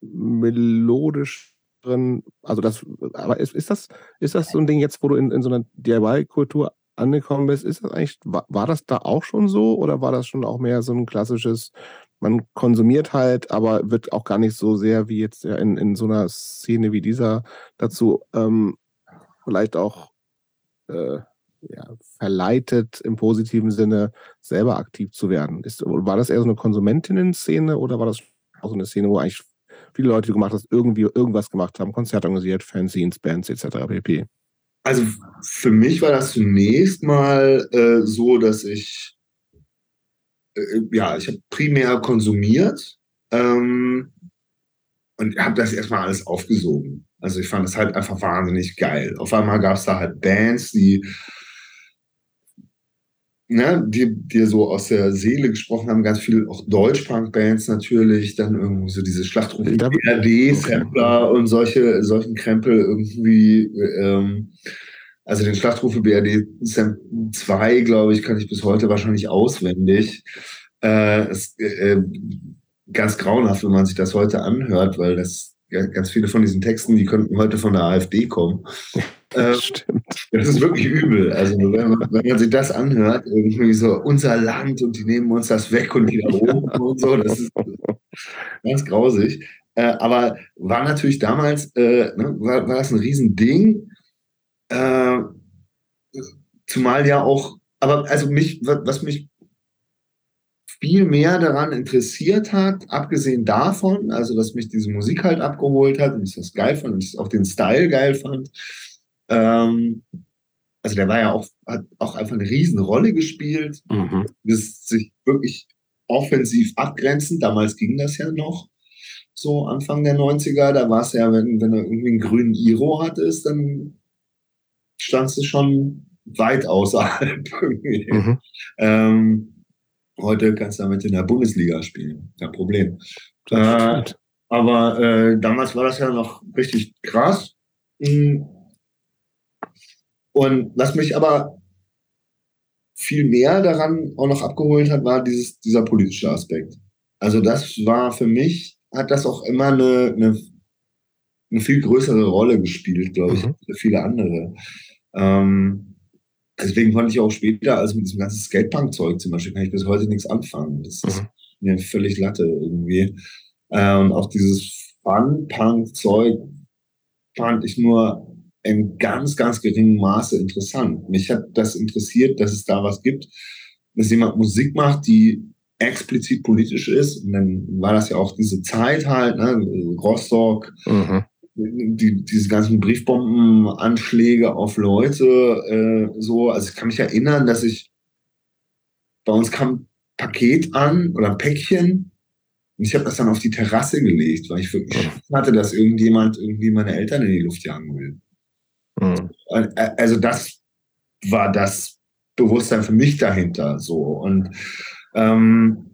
melodischeren, also das, aber ist, ist das, ist das so ein Ding jetzt, wo du in, in so einer DIY-Kultur angekommen bist, ist das eigentlich, war, war das da auch schon so oder war das schon auch mehr so ein klassisches, man konsumiert halt, aber wird auch gar nicht so sehr wie jetzt in, in so einer Szene wie dieser dazu ähm, vielleicht auch äh, ja, verleitet im positiven Sinne selber aktiv zu werden. Ist, war das eher so eine Konsumentinnen-Szene oder war das auch so eine Szene, wo eigentlich viele Leute, gemacht hast, irgendwie irgendwas gemacht haben, Konzerte organisiert, Fanzines, Bands etc. pp. Also für mich war das zunächst mal äh, so, dass ich, ja, ich habe primär konsumiert ähm, und habe das erstmal alles aufgesogen. Also ich fand es halt einfach wahnsinnig geil. Auf einmal gab es da halt Bands, die, ne, die, die so aus der Seele gesprochen haben, ganz viele auch Deutschpunk-Bands natürlich, dann irgendwie so diese Schlachtrufe Da- BRD-Sampler und solche, solchen Krempel irgendwie, ähm, also den Schlachtrufe BRD 2, glaube ich, kann ich bis heute wahrscheinlich auswendig. Äh, es, äh, ganz grauenhaft, wenn man sich das heute anhört, weil das ja, ganz viele von diesen Texten, die könnten heute von der AfD kommen. Äh, Stimmt. das ist wirklich übel. Also wenn man, wenn man sich das anhört, irgendwie so unser Land und die nehmen uns das weg und wieder oben und so, das ist ganz grausig. Äh, aber war natürlich damals, äh, ne, war, war das ein Riesending. Äh, zumal ja auch, aber also mich, was mich viel mehr daran interessiert hat, abgesehen davon, also dass mich diese Musik halt abgeholt hat und ich das geil fand und ich auch den Style geil fand. Ähm, also der war ja auch, hat auch einfach eine Riesenrolle gespielt. Mhm. Das sich wirklich offensiv abgrenzen. Damals ging das ja noch. So Anfang der 90er, da war es ja, wenn, wenn du irgendwie einen grünen Iro hattest, dann standst du schon weit außerhalb. Mhm. Ähm, heute kannst du damit in der Bundesliga spielen. Kein Problem. Äh. Aber äh, damals war das ja noch richtig krass. Mm. Und was mich aber viel mehr daran auch noch abgeholt hat, war dieses, dieser politische Aspekt. Also das war für mich, hat das auch immer eine, eine, eine viel größere Rolle gespielt, glaube ich, Mhm. viele andere. Ähm, deswegen konnte ich auch später, also mit diesem ganzen Skatepunk-Zeug zum Beispiel, kann ich bis heute nichts anfangen. Das ist Mhm. mir völlig Latte irgendwie. Äh, und auch dieses Fun-Punk-Zeug fand ich nur in ganz, ganz geringem Maße interessant. Mich hat das interessiert, dass es da was gibt, dass jemand Musik macht, die explizit politisch ist. Und dann war das ja auch diese Zeit halt, ne? Rostock, Mhm. Die, diese ganzen Briefbombenanschläge auf Leute, äh, so. Also ich kann mich erinnern, dass ich bei uns kam ein Paket an oder ein Päckchen und ich habe das dann auf die Terrasse gelegt, weil ich wirklich hatte, dass irgendjemand irgendwie meine Eltern in die Luft jagen will. Mhm. Also das war das Bewusstsein für mich dahinter so und ähm,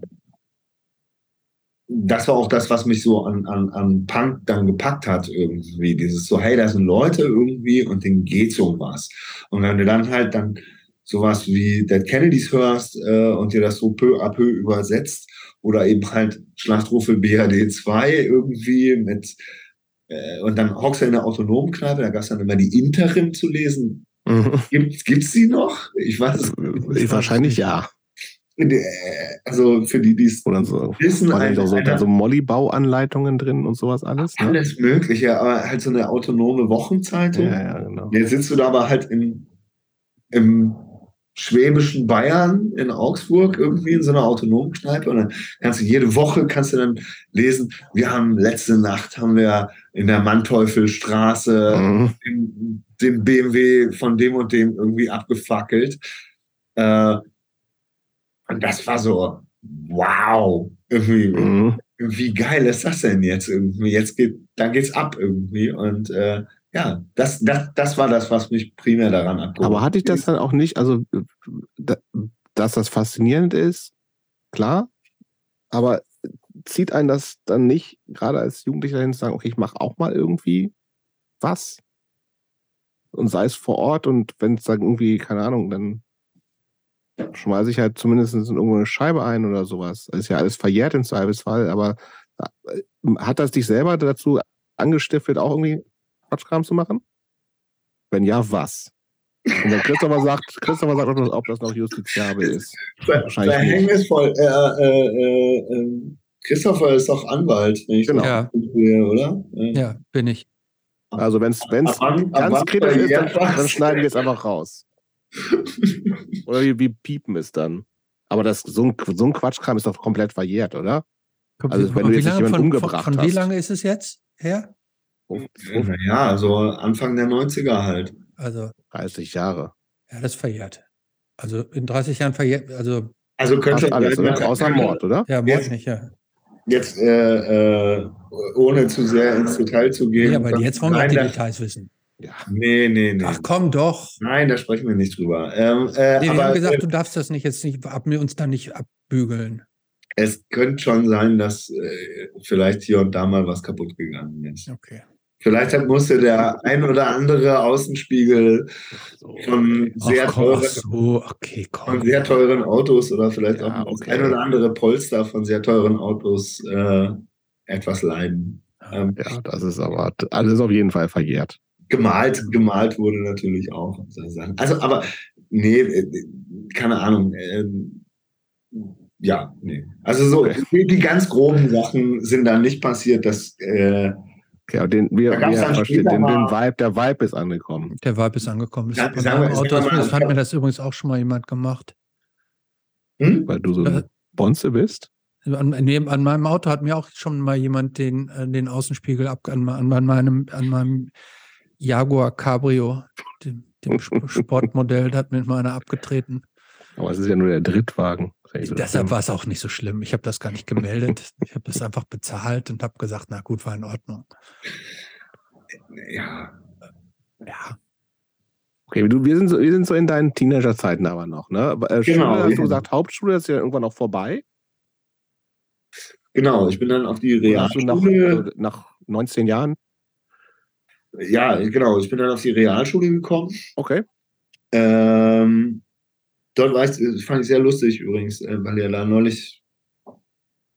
das war auch das, was mich so an, an, an Punk dann gepackt hat irgendwie. Dieses so, hey, da sind Leute irgendwie und denen geht's um was. Und wenn du dann halt dann sowas wie Dead Kennedys hörst äh, und dir das so peu à peu übersetzt oder eben halt Schlachtrufe BRD 2 irgendwie mit äh, und dann hockst du in der autonomen Kneipe, da gab es dann immer die Interim zu lesen. Mhm. Gibt gibt's die noch? Ich weiß es Äh, Wahrscheinlich ja. Nicht. Also für die, die es Oder so. wissen, da so, eine- so Molly-Bauanleitungen drin und sowas alles? Ne? alles Mögliche, aber halt so eine autonome Wochenzeitung. Ja, ja, genau. Jetzt sitzt du da aber halt in, im schwäbischen Bayern in Augsburg irgendwie in so einer autonomen Kneipe und dann kannst du jede Woche kannst du dann lesen, wir haben letzte Nacht haben wir in der Manteufelstraße Mhm. den den BMW von dem und dem irgendwie abgefackelt. Äh, und das war so, wow, irgendwie, Mhm. wie geil ist das denn jetzt irgendwie? Jetzt geht, dann geht's ab irgendwie. Und äh, ja, das, das, das war das, was mich primär daran abgeholt Aber hatte ich das dann auch nicht, also da, dass das faszinierend ist, klar, aber zieht einen das dann nicht, gerade als Jugendlicher dahin zu sagen, okay, ich mache auch mal irgendwie was? Und sei es vor Ort und wenn es dann irgendwie, keine Ahnung, dann schmeiße ich halt zumindest in irgendwo eine Scheibe ein oder sowas. Das ist ja alles verjährt im Zweifelsfall, aber äh, hat das dich selber dazu angestiftet, auch irgendwie Quatschkram zu machen? Wenn ja, was? Und wenn Christopher sagt, Christopher sagt, ob das, ob das noch justiziabel ist. Verhängnisvoll. Äh, äh, äh, äh, Christopher ist doch Anwalt, wenn ich Genau. das sehe, oder? Äh, Ja, bin ich. Also wenn es ganz kritisch ist, dann, dann schneiden wir es einfach raus. Oder wie, wie piepen es dann? Aber das, so, ein, so ein Quatschkram ist doch komplett verjährt, oder? Also, wenn du wie jetzt lange jemanden von, umgebracht von, von wie hast. lange ist es jetzt her? Ja, also Anfang der 90er halt. Also, 30 Jahre. ja, das ist verjährt. Also in 30 Jahren verjährt, also Also könnte alles, oder? dass- Außer Mord, oder? ja, Mord Jetzt- nicht, ja. Jetzt, äh, äh, ohne zu sehr ins Detail zu gehen. Nee, aber kann jetzt wollen wir die Details wissen. Ja. Nee, nee, nee. Ach komm doch. Nein, da sprechen wir nicht drüber. Ähm, äh, Nee, wir aber haben gesagt, äh, du darfst das nicht jetzt nicht ab mir uns dann nicht abbügeln. es könnte schon sein, dass äh, vielleicht hier und da mal was kaputt gegangen ist. Okay. Vielleicht hat- musste der ein oder andere Außenspiegel So. von sehr, ach, komm, ach teuren, so, okay, von sehr teuren Autos oder vielleicht Ja, auch das okay. ein oder andere Polster von sehr teuren Autos äh, etwas leiden. Ähm, Ja, das ist aber alles auf jeden Fall verjährt. Gemalt, gemalt wurde natürlich auch. Also, aber nee, äh, keine Ahnung. ähm, ja, nee. Also so, Okay. die, ganz groben Sachen sind dann nicht passiert, dass äh, Okay, aber den, wir, Da wir verstehen, den, den Vibe, der Vibe ist angekommen. Der Vibe ist angekommen. Ja, sagen meinem Auto das ich hat mir das übrigens auch schon mal jemand gemacht. hm? Weil du so Äh, ein Bonze bist. An, neben, an meinem Auto hat mir auch schon mal jemand den, äh, den Außenspiegel ab, an, an, an, meinem, an meinem Jaguar Cabrio, dem, dem Sp- Sportmodell, da hat mir mal einer abgetreten. Aber es ist ja nur der Drittwagen. So Deshalb war es auch nicht so schlimm. Ich habe das gar nicht gemeldet. Ich habe das einfach bezahlt und habe gesagt, na gut, war in Ordnung. Ja, Ja, Okay, du, wir, sind so, wir sind so in deinen Teenagerzeiten aber noch, ne? Äh, Genau, Schule, hast du gesagt, Hauptschule ist ja irgendwann noch vorbei. genau. Ich bin dann auf die nach, Realschule. also nach 19 Jahren? Ja, genau. Ich bin dann auf die Realschule gekommen. Okay. Ähm, dort war ich, das fand ich sehr lustig übrigens, äh, weil ja da neulich,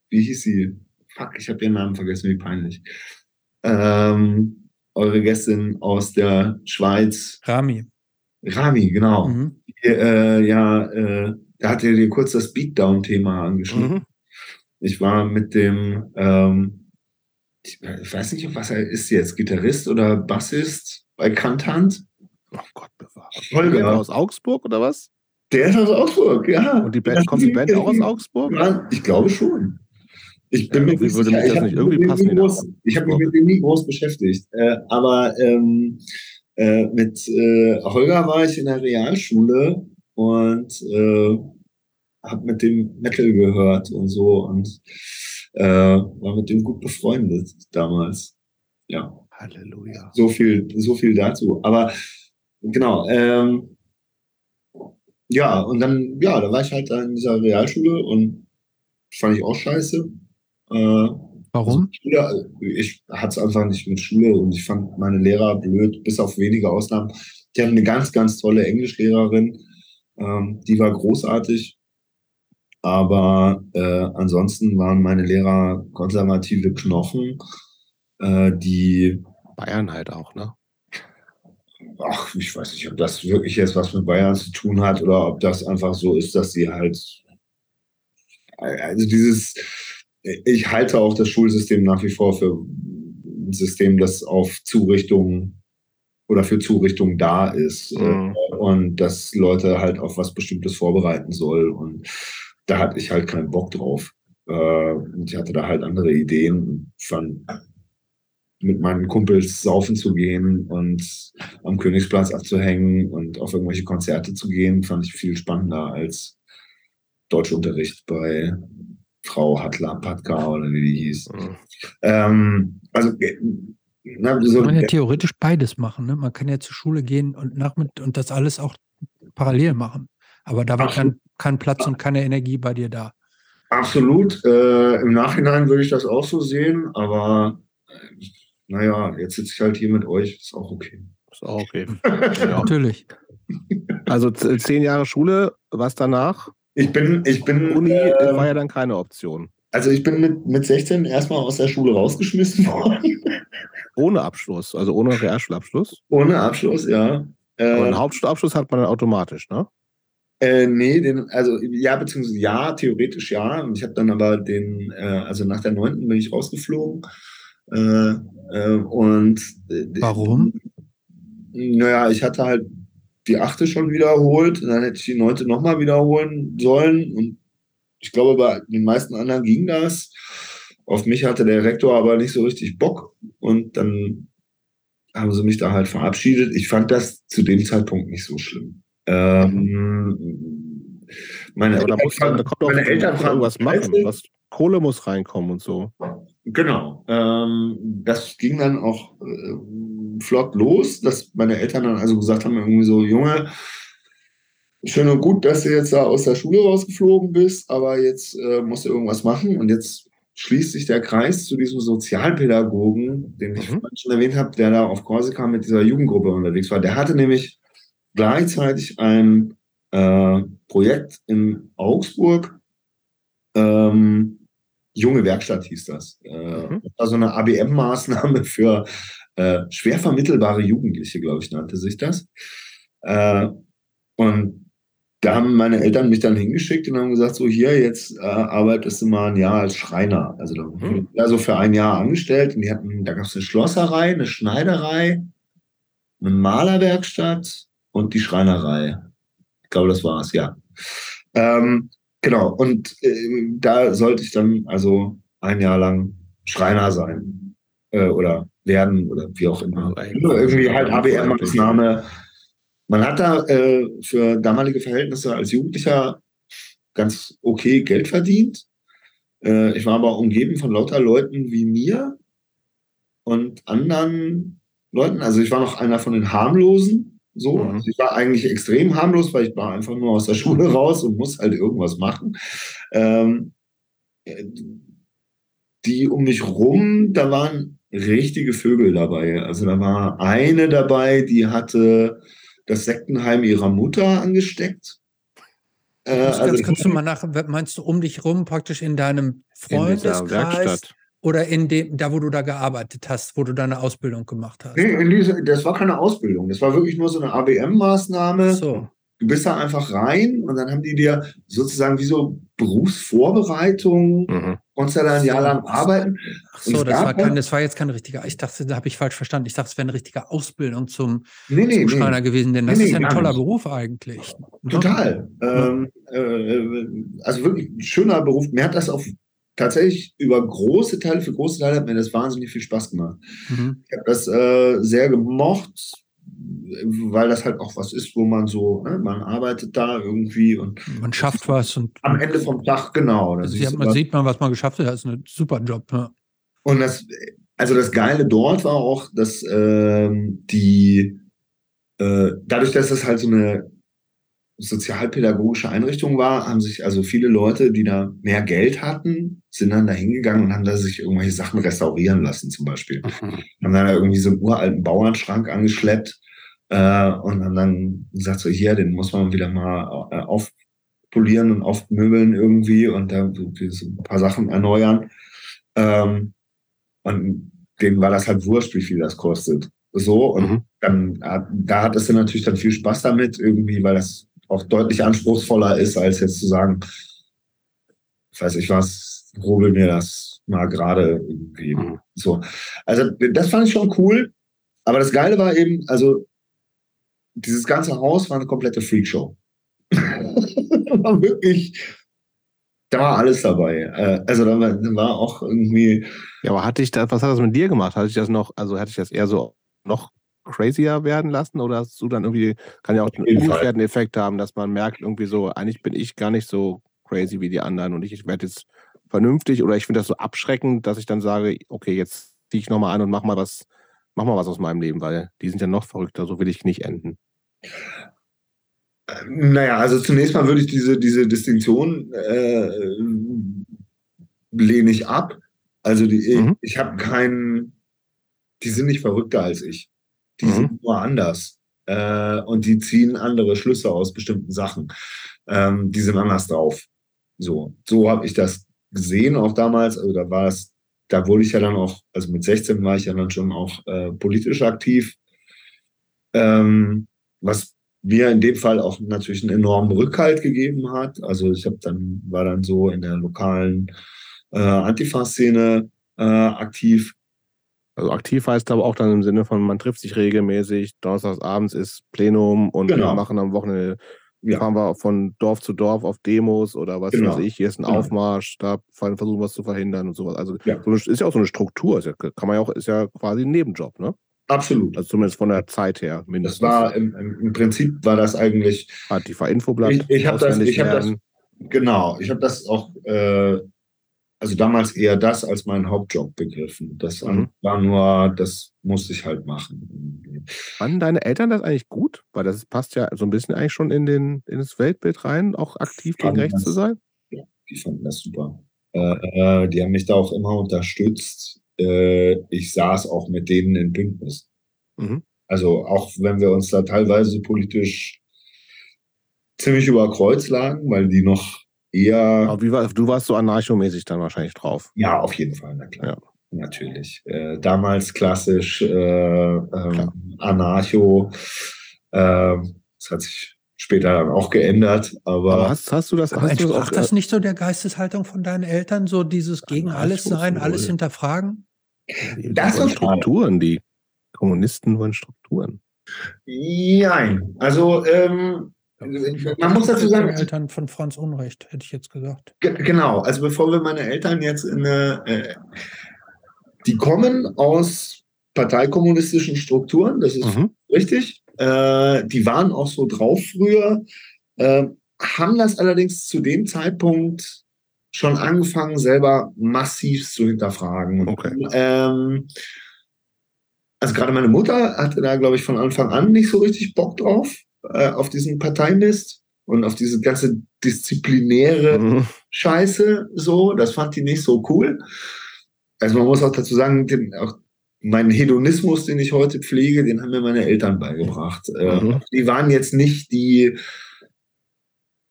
wie hieß sie? Fuck, ich habe ihren Namen vergessen, wie peinlich. Ähm, eure Gästin aus der Schweiz, Rami. Rami, genau. Mhm. Die, äh, ja, äh, da hat ihr dir kurz das Beatdown-Thema angeschnitten. Mhm. Ich war mit dem, ähm, ich weiß nicht, was er ist jetzt, Gitarrist oder Bassist bei Kantant. Oh Gott bewahre. Holger. Aus Augsburg oder was? Der ist aus Augsburg, ja. Und die Band, kommt die Band auch aus Augsburg? Ja, ich glaube schon. Ich bin Ja, würde mich das nicht irgendwie passen, groß, Ich habe mich mit dem nie groß beschäftigt. Äh, aber ähm, äh, mit äh, Holger war ich in der Realschule und äh, habe mit dem Metal gehört und so und äh, war mit dem gut befreundet damals. Ja, Halleluja. so viel, so viel dazu. Aber genau, ähm, ja, und dann, ja, da war ich halt da in dieser Realschule und fand ich auch scheiße. Äh, Warum? ja, ich hatte es einfach nicht mit Schule und ich fand meine Lehrer blöd, bis auf wenige Ausnahmen. Ich hatte eine ganz, ganz tolle Englischlehrerin, ähm, die war großartig. Aber äh, ansonsten waren meine Lehrer konservative Knochen, äh, die, Bayern halt auch, ne? ach, ich weiß nicht, ob das wirklich jetzt was mit Bayern zu tun hat oder ob das einfach so ist, dass sie halt, also dieses, ich halte auch das Schulsystem nach wie vor für ein System, das auf Zurichtung oder für Zurichtung da ist Mhm. äh, und dass Leute halt auf was Bestimmtes vorbereiten soll und da hatte ich halt keinen Bock drauf. Äh, und ich hatte da halt andere Ideen und fand, mit meinen Kumpels saufen zu gehen und am Königsplatz abzuhängen und auf irgendwelche Konzerte zu gehen, fand ich viel spannender als Deutschunterricht bei Frau Hatla Patka oder wie die hieß. Mhm. Ähm, also äh, na, so, man kann ja theoretisch beides machen. Ne? Man kann ja zur Schule gehen und nachmitt und das alles auch parallel machen. Aber da war kein, kein Platz und keine Energie bei dir da. Absolut. Äh, Im Nachhinein würde ich das auch so sehen, aber äh, naja, jetzt sitze ich halt hier mit euch, ist auch okay. Ist auch okay. ja. Natürlich. Also zehn Jahre Schule, was danach? Ich bin, ich bin. Uni äh, war ja dann keine Option. Also ich bin mit, mit 16 erstmal aus der Schule rausgeschmissen worden. Ohne Abschluss, also ohne Realschulabschluss? Ohne Abschluss, ja. Aber einen Hauptschulabschluss hat man dann automatisch, ne? Äh, nee, den, also ja, beziehungsweise ja, theoretisch ja. Und ich habe dann aber den, äh, also nach der 9. bin ich rausgeflogen. Äh, äh, und äh, Warum? Naja, ich hatte halt die achte schon wiederholt, und dann hätte ich die neunte nochmal wiederholen sollen. Und ich glaube, bei den meisten anderen ging das. Auf mich hatte der Rektor aber nicht so richtig Bock. Und dann haben sie mich da halt verabschiedet. Ich fand das zu dem Zeitpunkt nicht so schlimm. Ähm, meine Eltern, muss, da kommt meine Eltern irgendwas machen. Was, Kohle muss reinkommen und so. Genau. Ähm, das ging dann auch äh, flott los, dass meine Eltern dann also gesagt haben, irgendwie so, Junge, schön und gut, dass du jetzt da aus der Schule rausgeflogen bist, aber jetzt äh, musst du irgendwas machen und jetzt schließt sich der Kreis zu diesem Sozialpädagogen, den ich mhm. schon erwähnt habe, der da auf Korsika mit dieser Jugendgruppe unterwegs war. Der hatte nämlich gleichzeitig ein äh, Projekt in Augsburg, ähm, Junge Werkstatt hieß das. Äh, mhm. Das war so eine ABM-Maßnahme für äh, schwer vermittelbare Jugendliche, glaube ich, nannte sich das. Äh, und da haben meine Eltern mich dann hingeschickt und haben gesagt, so hier, jetzt äh, arbeitest du mal ein Jahr als Schreiner. Also da mhm. also für ein Jahr angestellt und die hatten, da gab es eine Schlosserei, eine Schneiderei, eine Malerwerkstatt und die Schreinerei. Ich glaube, das war es, ja. Ähm, genau, und äh, da sollte ich dann also ein Jahr lang Schreiner sein äh, oder werden oder wie auch immer. Also irgendwie halt ABR-Maßnahme. Man hat da äh, für damalige Verhältnisse als Jugendlicher ganz okay Geld verdient. Äh, ich war aber umgeben von lauter Leuten wie mir und anderen Leuten. Also ich war noch einer von den harmlosen. So, mhm. also ich war eigentlich extrem harmlos, weil ich war einfach nur aus der Schule raus und muss halt irgendwas machen. Ähm, die um mich rum, da waren richtige Vögel dabei. Also da war eine dabei, die hatte das Sektenheim ihrer Mutter angesteckt. Äh, also, kannst du mal nach, meinst du um dich rum praktisch in deinem Freundeskreis? Oder in dem, da wo du da gearbeitet hast, wo du deine Ausbildung gemacht hast? Nee, diese, das war keine Ausbildung. Das war wirklich nur so eine ABM-Maßnahme. So. Du bist da einfach rein und dann haben die dir sozusagen wie so Berufsvorbereitung, mhm. konntest ja da ein Jahr lang arbeiten. Ach so, das war, kein, das war jetzt keine richtige, ich dachte, da habe ich falsch verstanden. Ich dachte, es wäre eine richtige Ausbildung zum, nee, nee, zum Schreiner nee. gewesen, denn das ist ja ein toller nicht. Beruf eigentlich. Total. Ja. Ähm, äh, also wirklich ein schöner Beruf. Mir hat das auf tatsächlich über große Teile, für große Teile hat mir das wahnsinnig viel Spaß gemacht. Mhm. Ich habe das äh, sehr gemocht, weil das halt auch was ist, wo man so, ne, man arbeitet da irgendwie und man schafft was und am Ende vom Tag genau. Also sieht man sieht man, was man geschafft hat. Das ist ein super Job. Ja. Und das, also das Geile dort war auch, dass ähm, die äh, dadurch, dass das halt so eine sozialpädagogische Einrichtung war, haben sich also viele Leute, die da mehr Geld hatten, sind dann da hingegangen und haben da sich irgendwelche Sachen restaurieren lassen, zum Beispiel. Mhm. Haben dann da irgendwie so einen uralten Bauernschrank angeschleppt äh, und haben dann gesagt, so hier, den muss man wieder mal äh, aufpolieren und aufmöbeln irgendwie und da so ein paar Sachen erneuern. Ähm, und denen war das halt wurscht, wie viel das kostet. So, und mhm. dann, da hattest du natürlich dann viel Spaß damit, irgendwie, weil das auch deutlich anspruchsvoller ist, als jetzt zu sagen, ich weiß ich was, hobel mir das mal gerade irgendwie. Mhm. So. Also, das fand ich schon cool. Aber das Geile war eben, also, dieses ganze Haus war eine komplette Freakshow. war wirklich da war alles dabei. Äh, also da war, da war auch irgendwie. Ja, aber hatte ich das, was hat das mit dir gemacht? Hatte ich das noch, also hatte ich das eher so noch crazier werden lassen oder hast du dann irgendwie, kann ja auch einen umgekehrten Effekt haben, dass man merkt irgendwie so, eigentlich bin ich gar nicht so crazy wie die anderen und ich, ich werde jetzt vernünftig oder ich finde das so abschreckend, dass ich dann sage, okay, jetzt ziehe ich nochmal an und mach mal was, mach mal was aus meinem Leben, weil die sind ja noch verrückter, so will ich nicht enden. Naja, also zunächst mal würde ich diese, diese Distinktion äh, lehne ich ab. Also die, mhm. ich, ich habe keinen, die sind nicht verrückter als ich. Die mhm. sind nur anders. Äh, und die ziehen andere Schlüsse aus bestimmten Sachen. Ähm, die sind anders drauf. So, so habe ich das gesehen, auch damals. Also da war es, da wurde ich ja dann auch, also mit 16 war ich ja dann schon auch äh, politisch aktiv. Ähm, was mir in dem Fall auch natürlich einen enormen Rückhalt gegeben hat. Also ich habe dann, war dann so in der lokalen äh, Antifa-Szene äh, aktiv. Also aktiv heißt aber auch dann im Sinne von, man trifft sich regelmäßig, donnerstags abends ist Plenum und genau. wir machen am Wochenende, ja. fahren wir von Dorf zu Dorf auf Demos oder was genau. weiß ich, hier ist ein genau. Aufmarsch, da versuchen wir was zu verhindern und sowas. Also ja. so eine, ist ja auch so eine Struktur, ist ja, kann man ja auch, ist ja quasi ein Nebenjob, ne? Absolut. Also zumindest von der Zeit her mindestens. Das war im, im Prinzip war das eigentlich. Antifa Infoblatt. Ich, ich habe das, ich habe das, genau, ich habe das auch äh, also damals eher das als meinen Hauptjob begriffen. Das mhm. war nur, das musste ich halt machen. Fanden deine Eltern das eigentlich gut? Weil das passt ja so ein bisschen eigentlich schon in, den, in das Weltbild rein, auch aktiv gegen rechts das, zu sein? Ja, die fanden das super. Äh, äh, die haben mich da auch immer unterstützt. Äh, ich saß auch mit denen in Bündnis. Mhm. Also auch wenn wir uns da teilweise politisch ziemlich über Kreuz lagen, weil die noch eher. Aber wie war, du warst so anarchomäßig dann wahrscheinlich drauf. Ja, auf jeden Fall, na klar. Ja. Natürlich. Äh, damals klassisch äh, ähm, Anarcho. Äh, das hat sich später dann auch geändert. Aber, aber hast, hast du das? Aber entsprach das, das nicht so der Geisteshaltung von deinen Eltern, so dieses gegen alles sein, alles hinterfragen? Das sind Strukturen, die Kommunisten wollen Strukturen. Nein, also ähm, man muss dazu sagen. Eltern von Franz Unrecht, hätte ich jetzt gesagt. Genau, also bevor wir meine Eltern jetzt in eine. Äh, die kommen aus parteikommunistischen Strukturen, das ist mhm. richtig. Äh, die waren auch so drauf früher, äh, haben das allerdings zu dem Zeitpunkt schon angefangen, selber massiv zu hinterfragen. Okay. Ähm, also gerade meine Mutter hatte da, glaube ich, von Anfang an nicht so richtig Bock drauf äh, auf diesen Parteinist und auf diese ganze disziplinäre mhm. Scheiße so. Das fand die nicht so cool. Also man muss auch dazu sagen, den, auch meinen Hedonismus, den ich heute pflege, den haben mir meine Eltern beigebracht. Äh, mhm. Die waren jetzt nicht die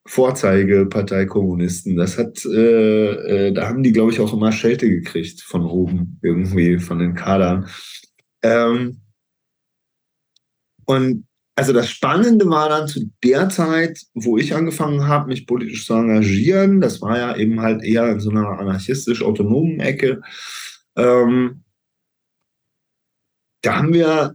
Vorzeigeparteikommunisten. Das hat, äh, äh, da haben die, glaube ich, auch immer Schelte gekriegt von oben, irgendwie, von den Kadern. Ähm, und also das Spannende war dann zu der Zeit, wo ich angefangen habe, mich politisch zu engagieren. Das war ja eben halt eher in so einer anarchistisch-autonomen Ecke. Ähm, da haben wir,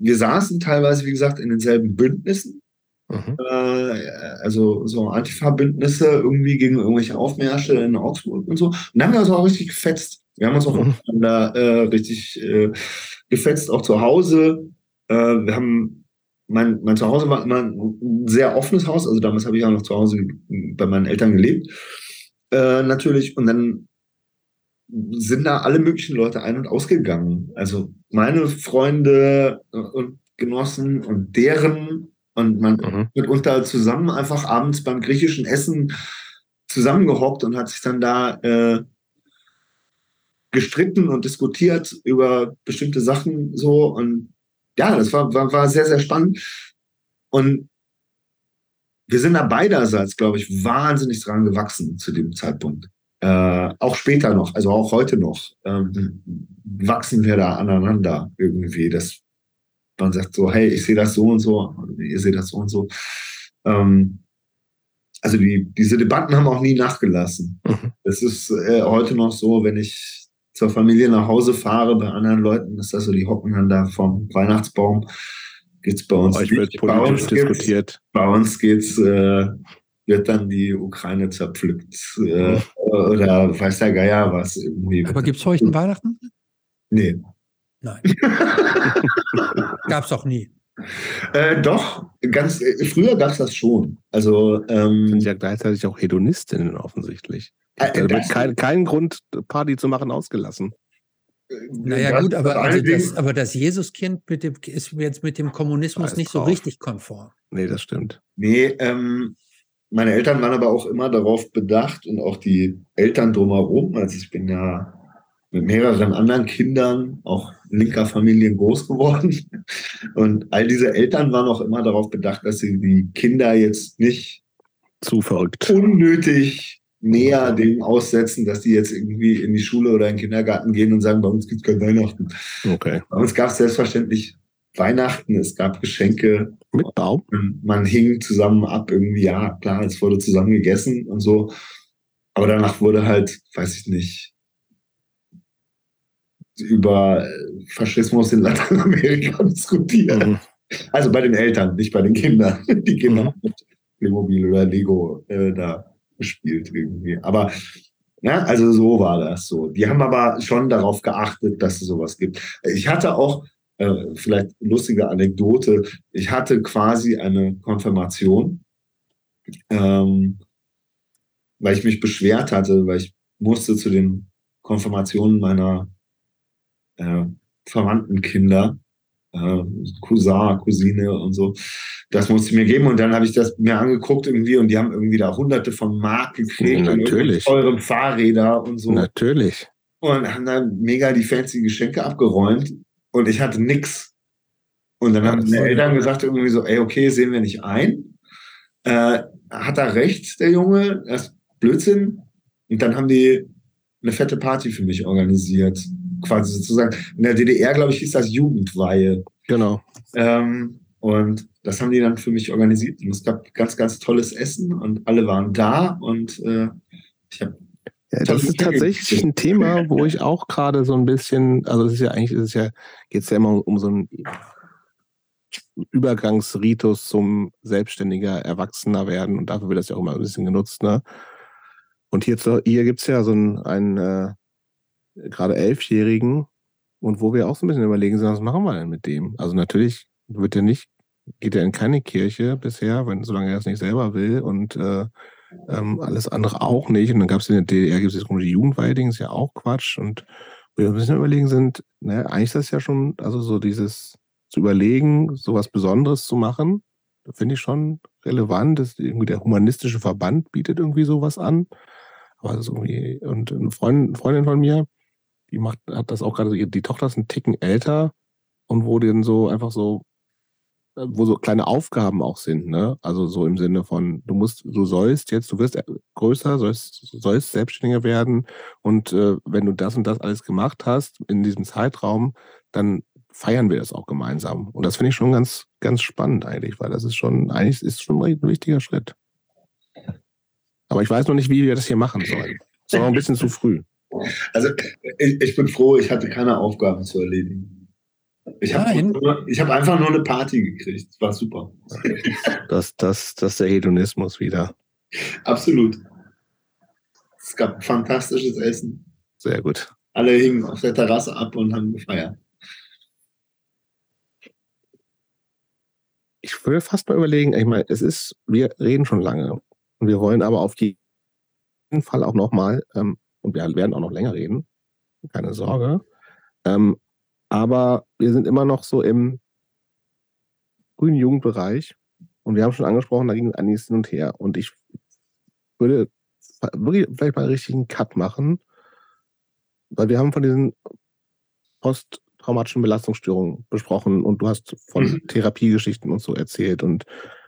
wir saßen teilweise, wie gesagt, in denselben Bündnissen. Mhm. Äh, also so Antifa-Bündnisse irgendwie gegen irgendwelche Aufmärsche in Augsburg und so. Und da haben wir uns auch richtig gefetzt. Wir haben uns auch mhm. da äh, richtig äh, gefetzt, auch zu Hause. Äh, wir haben mein, mein Zuhause war immer ein sehr offenes Haus. Also damals habe ich auch noch zu Hause bei meinen Eltern gelebt. Äh, natürlich. Und dann sind da alle möglichen Leute ein- und ausgegangen. Also meine Freunde und Genossen und deren und man mhm. mitunter zusammen einfach abends beim griechischen Essen zusammengehockt und hat sich dann da äh, gestritten und diskutiert über bestimmte Sachen so und ja, das war, war, war sehr, sehr spannend. Und wir sind da beiderseits, glaube ich, wahnsinnig dran gewachsen zu dem Zeitpunkt. Äh, auch später noch, also auch heute noch, ähm, wachsen wir da aneinander irgendwie. Dass man sagt so, hey, ich sehe das so und so, ihr seht das so und so. Ähm, also die, diese Debatten haben auch nie nachgelassen. Mhm. Es ist äh, heute noch so, wenn ich zur Familie nach Hause fahre, bei anderen Leuten ist das so, die hocken dann da vom Weihnachtsbaum. Geht's bei uns wird politisch bei uns diskutiert. Bei uns geht's äh, wird dann die Ukraine zerpflückt. Äh, oder weiß der Geier was irgendwie. Aber gibt es heute ein Weihnachten? Nee. Nein. Gab es auch nie. Äh, doch, ganz äh, früher gab es das schon. Also ähm, Sind ja gleichzeitig auch Hedonistinnen offensichtlich. Äh, wird das- kein, kein Grund, Party zu machen, ausgelassen. Naja, das- gut, aber, das also das, aber das Jesuskind mit dem, ist jetzt mit dem Kommunismus Scheiß nicht so drauf. richtig konform. Nee, das stimmt. Nee, ähm, meine Eltern waren aber auch immer darauf bedacht und auch die Eltern drumherum. Also ich bin ja mit mehreren anderen Kindern, auch linker Familien groß geworden. Und all diese Eltern waren auch immer darauf bedacht, dass sie die Kinder jetzt nicht Zu verrückt. unnötig näher dem aussetzen, dass die jetzt irgendwie in die Schule oder in den Kindergarten gehen und sagen, bei uns gibt es kein Weihnachten. Okay. Bei uns gab es selbstverständlich Weihnachten, es gab Geschenke, Mit Baum? man hing zusammen ab, irgendwie, ja, klar, es wurde zusammen gegessen und so. Aber danach wurde halt, weiß ich nicht, über äh, Faschismus in Lateinamerika diskutiert. Mhm. Also bei den Eltern, nicht bei den Kindern. Die Kinder Mhm. haben mit Playmobil oder Lego äh, da gespielt irgendwie. Aber ja, also so war das so. Die haben aber schon darauf geachtet, dass es sowas gibt. Ich hatte auch, äh, vielleicht lustige Anekdote, ich hatte quasi eine Konfirmation, ähm, weil ich mich beschwert hatte, weil ich musste zu den Konfirmationen meiner äh, verwandten Kinder, äh, Cousin, Cousine und so, das musste ich mir geben und dann habe ich das mir angeguckt irgendwie und die haben irgendwie da hunderte von Mark gekriegt Ja, und natürlich. eure Fahrräder und so Natürlich. und haben dann mega die fancy Geschenke abgeräumt und ich hatte nix. Und dann Ja, haben meine Eltern gesagt irgendwie so, ey, okay, sehen wir nicht ein. Äh, hat er recht, der Junge? Das ist Blödsinn. Und dann haben die eine fette Party für mich organisiert. Quasi sozusagen. In der DDR, glaube ich, hieß das Jugendweihe. Genau. Ähm, und das haben die dann für mich organisiert. Und es gab ganz, ganz tolles Essen und alle waren da und äh, ich habe Ja, das ist tatsächlich ein Thema, wo ich auch gerade so ein bisschen, also das ist ja eigentlich, ist es ja, geht es ja immer um, um so einen Übergangsritus zum selbstständiger Erwachsener werden und dafür wird das ja auch immer ein bisschen genutzt, ne? Und hier, hier gibt es ja so einen, einen äh, gerade Elfjährigen und wo wir auch so ein bisschen überlegen sind, was machen wir denn mit dem? Also natürlich wird er nicht, geht er in keine Kirche bisher, wenn, solange er es nicht selber will und äh, ähm, alles andere auch nicht. Und dann gab es in der DDR gibt es komische Jugendweihding, ist ja auch Quatsch. Und wir ein bisschen überlegen sind, naja, eigentlich ist das ja schon, also so dieses zu überlegen, sowas Besonderes zu machen, finde ich schon relevant. Das, irgendwie der humanistische Verband bietet irgendwie sowas an. Aber irgendwie, und eine Freundin, Freundin von mir, die macht, hat das auch gerade, die Tochter ist ein Ticken älter und wo dann so einfach so äh, wo so kleine Aufgaben auch sind, ne? Also so im Sinne von, du musst, du sollst jetzt, du wirst größer, sollst, sollst selbstständiger werden und äh, wenn du das und das alles gemacht hast in diesem Zeitraum, dann feiern wir das auch gemeinsam. Und das finde ich schon ganz, ganz spannend eigentlich, weil das ist schon, eigentlich ist schon ein wichtiger Schritt. Aber ich weiß noch nicht, wie wir das hier machen sollen. Das ist noch ein bisschen zu früh. Also ich, ich bin froh, ich hatte keine Aufgaben zu erledigen. Ich habe ich hab einfach nur eine Party gekriegt. War super. Das, das, das ist der Hedonismus wieder. Absolut. Es gab fantastisches Essen. Sehr gut. Alle hingen auf der Terrasse ab und haben gefeiert. Ich würde fast mal überlegen, ich meine, es ist, wir reden schon lange und wir wollen aber auf jeden Fall auch nochmal, ähm, und wir werden auch noch länger reden, keine Sorge, ähm, aber wir sind immer noch so im grünen Jugendbereich. Und wir haben schon angesprochen, da ging einiges hin und her. Und ich würde vielleicht mal einen richtigen Cut machen, weil wir haben von diesen posttraumatischen Belastungsstörungen besprochen. Und du hast von Mhm. Therapiegeschichten und so erzählt. Und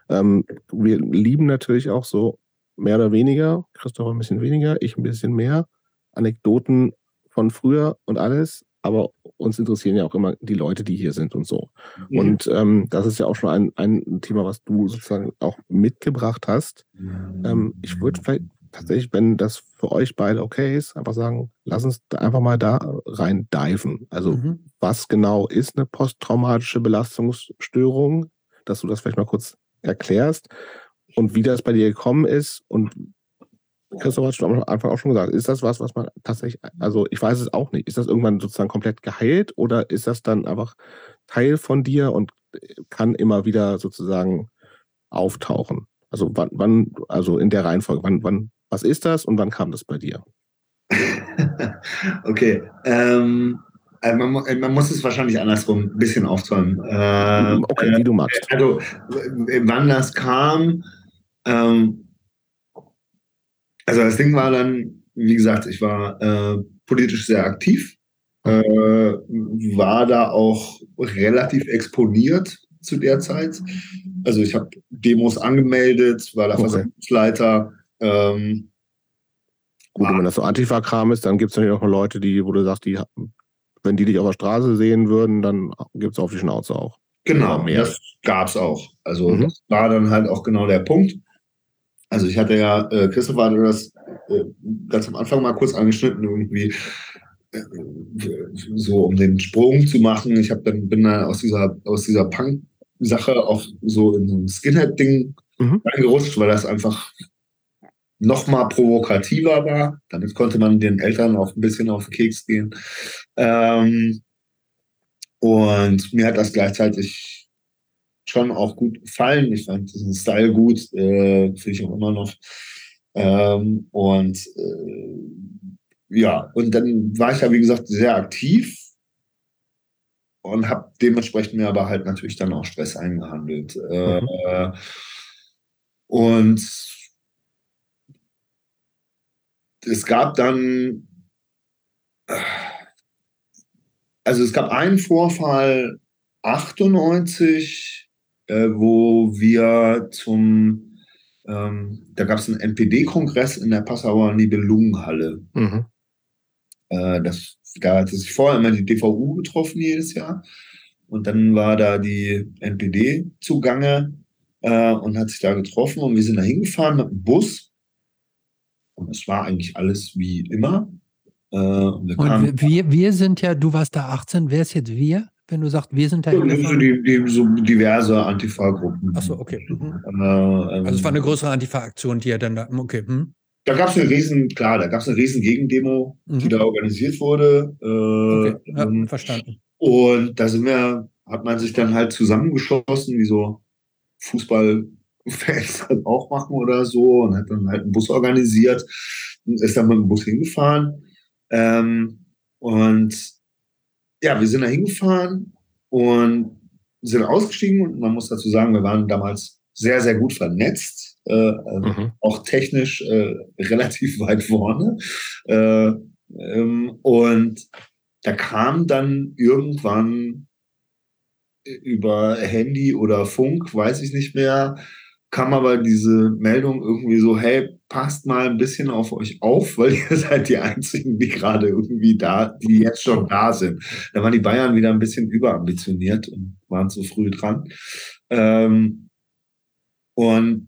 ähm, wir lieben natürlich auch so mehr oder weniger, Christoph ein bisschen weniger, ich ein bisschen mehr, Anekdoten von früher und alles, aber uns interessieren ja auch immer die Leute, die hier sind und so. Und ähm, das ist ja auch schon ein, ein Thema, was du sozusagen auch mitgebracht hast. Ähm, ich würde vielleicht tatsächlich, wenn das für euch beide okay ist, einfach sagen, lass uns einfach mal da rein diven. Also Mhm. was genau ist eine posttraumatische Belastungsstörung, dass du das vielleicht mal kurz erklärst. und wie das bei dir gekommen ist und Christoph hat schon am Anfang auch schon gesagt, ist das was, was man tatsächlich, also ich weiß es auch nicht, ist das irgendwann sozusagen komplett geheilt oder ist das dann einfach Teil von dir und kann immer wieder sozusagen auftauchen? Also wann, wann also in der Reihenfolge, wann, wann, was ist das und wann kam das bei dir? okay, ähm, äh, man, man, muss es wahrscheinlich andersrum ein bisschen aufzäumen. Äh, okay, wie du magst. Also, wann das kam, ähm, also das Ding war dann, wie gesagt, ich war äh, politisch sehr aktiv, äh, war da auch relativ exponiert zu der Zeit. Also ich habe Demos angemeldet, war da okay. Versammlungsleiter. Ähm, Gut, wenn das so Antifa-Kram ist, dann gibt es natürlich auch Leute, die, wo du sagst, die, wenn die dich auf der Straße sehen würden, dann gibt es auf die Schnauze auch. Genau, das gab es auch. Also mhm. das war dann halt auch genau der Punkt. Also ich hatte ja, äh, Christoph hatte das äh, ganz am Anfang mal kurz angeschnitten, irgendwie äh, so um den Sprung zu machen. Ich habe dann bin dann aus dieser aus dieser Punk-Sache auch so in so ein Skinhead-Ding mhm. reingerutscht, weil das einfach noch mal provokativer war. Damit konnte man den Eltern auch ein bisschen auf den Keks gehen. Ähm, und mir hat das gleichzeitig schon auch gut gefallen. Ich fand diesen Style gut, äh, finde ich auch immer noch. Ähm, und äh, ja, und dann war ich ja, wie gesagt, sehr aktiv und habe dementsprechend mir aber halt natürlich dann auch Stress eingehandelt. Mhm. und es gab dann, also es gab einen Vorfall 98, äh, wo wir zum, ähm, da gab es einen NPD-Kongress in der Passauer Nibelungenhalle. Mhm. Äh, das, da hatte sich vorher immer die DVU getroffen jedes Jahr. Und dann war da die NPD zugange äh, und hat sich da getroffen. Und wir sind da hingefahren mit dem Bus. Und es war eigentlich alles wie immer. Äh, wir, und wir, wir sind ja, du warst da 18, wer ist jetzt wir? Wenn du sagst, wir sind da hingefahren? Die, die, so diverse Antifa-Gruppen. Achso, okay. Mhm. Äh, ähm, also es war eine größere Antifa-Aktion, die ja dann da, okay. Hm. Da gab es eine riesen, klar, da gab es eine riesen Gegendemo, mhm. die da organisiert wurde. Äh, okay, ja, ähm, verstanden. Und da sind wir, hat man sich dann halt zusammengeschossen, wie so Fußballfans dann auch machen oder so, und hat dann halt einen Bus organisiert und ist dann mit dem Bus hingefahren. Ähm, und ja, wir sind da hingefahren und sind ausgestiegen und man muss dazu sagen, wir waren damals sehr, sehr gut vernetzt, äh, äh mhm. auch technisch äh, relativ weit vorne. Äh, ähm, und da kam dann irgendwann über Handy oder Funk, weiß ich nicht mehr, kam aber diese Meldung irgendwie so, hey, passt mal ein bisschen auf euch auf, weil ihr seid die Einzigen, die gerade irgendwie da, die jetzt schon da sind. Da waren die Bayern wieder ein bisschen überambitioniert und waren zu früh dran. Ähm, und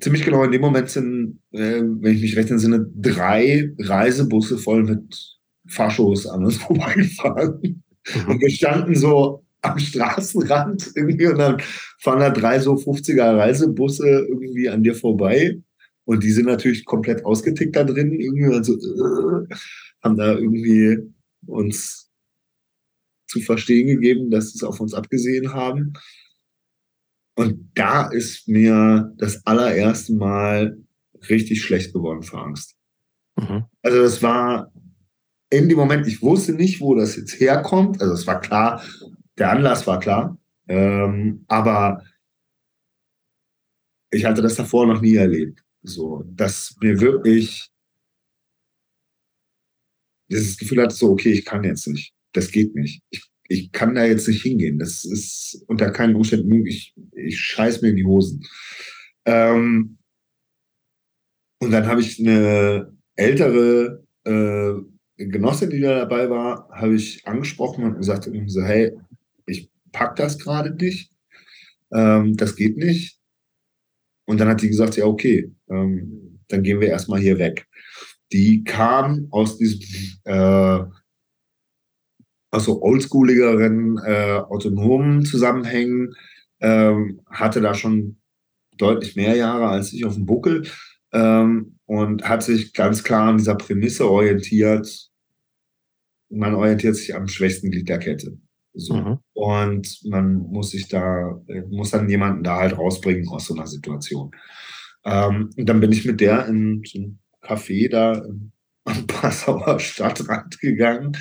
ziemlich genau in dem Moment sind, äh, wenn ich mich recht entsinne, drei Reisebusse voll mit Faschos an uns vorbeigefahren. Mhm. Und wir standen so am Straßenrand irgendwie und dann fahren da drei so 50er Reisebusse irgendwie an dir vorbei und die sind natürlich komplett ausgetickt da drin, irgendwie also, äh, haben da irgendwie uns zu verstehen gegeben, dass sie es auf uns abgesehen haben. Und da ist mir das allererste Mal richtig schlecht geworden vor Angst. Mhm. Also das war in dem Moment, ich wusste nicht, wo das jetzt herkommt. Also es war klar, der Anlass war klar, ähm, aber ich hatte das davor noch nie erlebt. So, dass mir wirklich dieses Gefühl hatte, so, okay, ich kann jetzt nicht. Das geht nicht. Ich, ich kann da jetzt nicht hingehen. Das ist unter keinen Umständen möglich. Ich, ich scheiß mir in die Hosen. Ähm, und dann habe ich eine ältere äh, Genossin, die da dabei war, habe ich angesprochen und gesagt, so, hey, pack das gerade nicht. Ähm, das geht nicht. Und dann hat die gesagt, ja, okay, ähm, dann gehen wir erstmal hier weg. Die kam aus diesem, äh, aus so oldschooligeren, äh, autonomen Zusammenhängen, ähm, hatte da schon deutlich mehr Jahre als ich auf dem Buckel ähm, und hat sich ganz klar an dieser Prämisse orientiert, man orientiert sich am schwächsten Glied der Kette. So. Mhm. Und man muss sich da, äh, muss dann jemanden da halt rausbringen aus so einer Situation. Ähm, und dann bin ich mit der in so ein Café da am Passauer Stadtrand gegangen.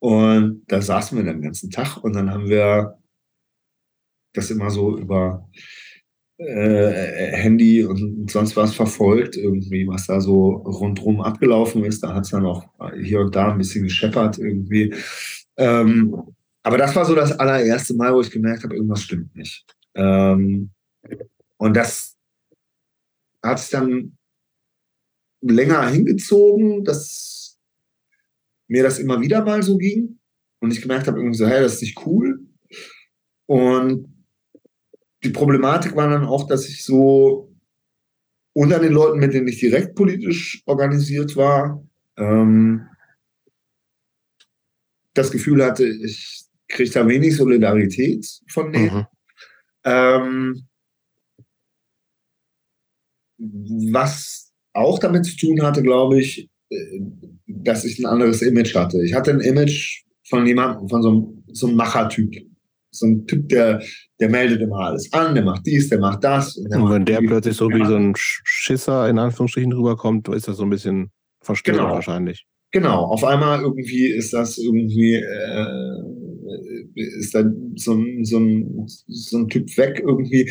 Und da saßen wir den ganzen Tag und dann haben wir das immer so über äh, Handy und sonst was verfolgt, irgendwie, was da so rundrum abgelaufen ist. Da hat es dann auch hier und da ein bisschen gescheppert irgendwie. Ähm, aber das war so das allererste Mal, wo ich gemerkt habe, irgendwas stimmt nicht. Ähm, und das hat sich dann länger hingezogen, dass mir das immer wieder mal so ging und ich gemerkt habe, irgendwie so, hey, das ist nicht cool. Und die Problematik war dann auch, dass ich so unter den Leuten, mit denen ich direkt politisch organisiert war, ähm, das Gefühl hatte, ich kriege da wenig Solidarität von denen. Mhm. Ähm, was auch damit zu tun hatte, glaube ich, äh, dass ich ein anderes Image hatte. Ich hatte ein Image von jemandem, von so einem, so einem Machertyp. So ein Typ, der, der meldet immer alles an, der macht dies, der macht das. Und, und wenn der plötzlich so wie so ein Schisser in Anführungsstrichen rüberkommt, ist das so ein bisschen verstörend genau. wahrscheinlich. Genau, auf einmal irgendwie ist das irgendwie, äh, ist dann so ein, so, so ein Typ weg irgendwie.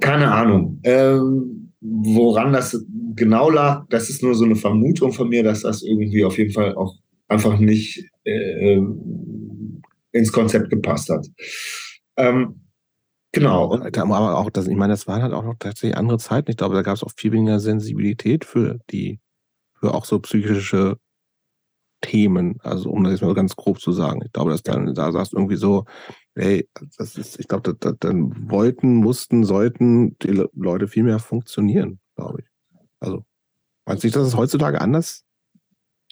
Keine Ahnung. Ähm, woran das genau lag, das ist nur so eine Vermutung von mir, dass das irgendwie auf jeden Fall auch einfach nicht äh, ins Konzept gepasst hat. Ähm, genau. Und aber auch das, ich meine, das waren halt auch noch tatsächlich andere Zeiten. Ich glaube, da gab es auch viel weniger Sensibilität für die, für auch so psychische Themen. Also um das jetzt mal ganz grob zu sagen. Ich glaube, dass dann da sagst irgendwie so, hey, das ist, ich glaube, dann wollten, mussten, sollten die Leute viel mehr funktionieren, glaube ich. Also, meinst du nicht, dass es heutzutage anders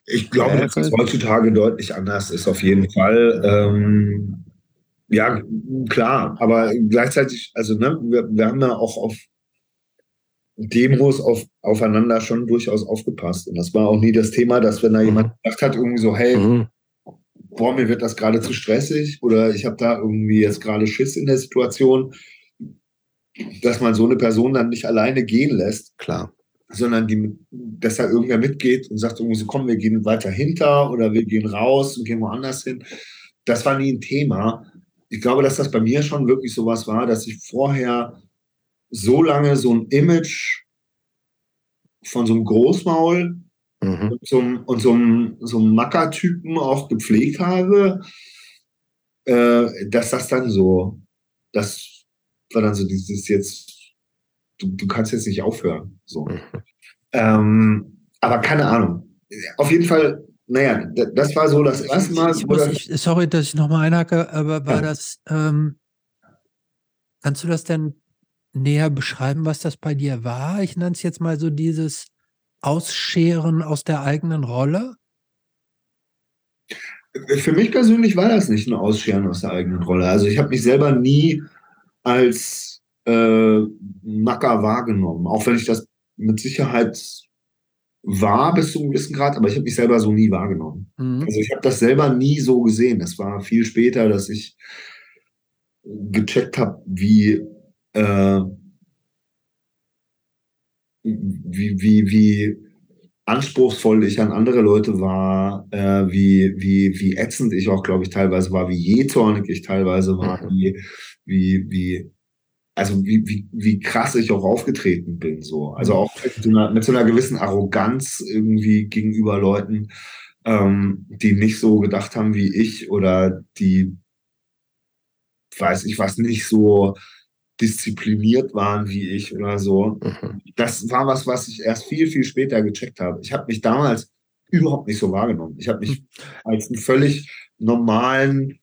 ich glaube, dass es heutzutage deutlich anders ist, auf jeden Fall. Ähm, ja, klar, aber gleichzeitig, also ne, wir, wir haben ja auch auf Demos auf, aufeinander schon durchaus aufgepasst. Und das war auch nie das Thema, dass wenn da mhm. jemand gedacht hat, irgendwie so, hey, mhm. boah, mir wird das gerade zu stressig oder ich habe da irgendwie jetzt gerade Schiss in der Situation, dass man so eine Person dann nicht alleine gehen lässt. Klar sondern die, dass da irgendwer mitgeht und sagt irgendwie so, komm, wir gehen weiter hinter oder wir gehen raus und gehen woanders hin. Das war nie ein Thema. Ich glaube, dass das bei mir schon wirklich sowas war, dass ich vorher so lange so ein Image von so einem Großmaul mhm. und, so, und so einem, so einem Mackertypen auch gepflegt habe, äh, dass das dann so, das war dann so dieses jetzt du, du kannst jetzt nicht aufhören. So. Mhm. Ähm, aber keine Ahnung. Auf jeden Fall, naja, das war so das erste Mal. Ich, muss, ich, sorry, dass ich nochmal einhacke, aber war ja. das, ähm, kannst du das denn näher beschreiben, was das bei dir war? Ich nenne es jetzt mal so dieses Ausscheren aus der eigenen Rolle. Für mich persönlich war das nicht ein Ausscheren aus der eigenen Rolle. Also ich habe mich selber nie als äh, Macker wahrgenommen. Auch wenn ich das mit Sicherheit war bis zu einem gewissen Grad, aber ich habe mich selber so nie wahrgenommen. Mhm. Also ich habe das selber nie so gesehen. Es war viel später, dass ich gecheckt habe, wie, äh, wie, wie, wie anspruchsvoll ich an andere Leute war, äh, wie, wie, wie ätzend ich auch, glaube ich, teilweise war, wie jähzornig ich teilweise war, mhm. wie, wie, wie also wie, wie, wie krass ich auch aufgetreten bin. So. Also auch mit so, einer, mit so einer gewissen Arroganz irgendwie gegenüber Leuten, ähm, die nicht so gedacht haben wie ich oder die, weiß ich was, nicht so diszipliniert waren wie ich oder so. Mhm. Das war was, was ich erst viel, viel später gecheckt habe. Ich habe mich damals überhaupt nicht so wahrgenommen. Ich habe mich mhm. als einen völlig normalen,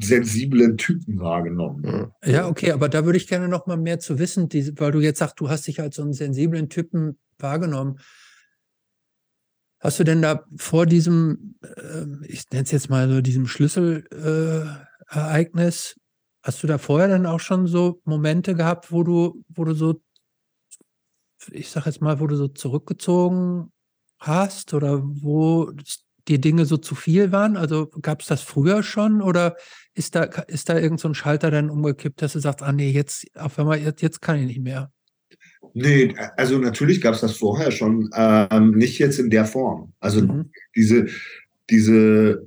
sensiblen Typen wahrgenommen. Ja, okay, aber da würde ich gerne noch mal mehr zu wissen, die, weil du jetzt sagst, du hast dich als so einen sensiblen Typen wahrgenommen. Hast du denn da vor diesem, äh, ich nenne es jetzt mal so diesem Schlüsselereignis, Hast du da vorher dann auch schon so Momente gehabt, wo du, wo du so, ich sag jetzt mal, wo du so zurückgezogen hast oder wo die Dinge so zu viel waren? Also gab es das früher schon oder ist da, ist da irgend so ein Schalter dann umgekippt, dass du sagst, ah nee, jetzt auf einmal, jetzt, jetzt kann ich nicht mehr? Nee, also natürlich gab es das vorher schon, ähm, nicht jetzt in der Form. Also mhm. diese, diese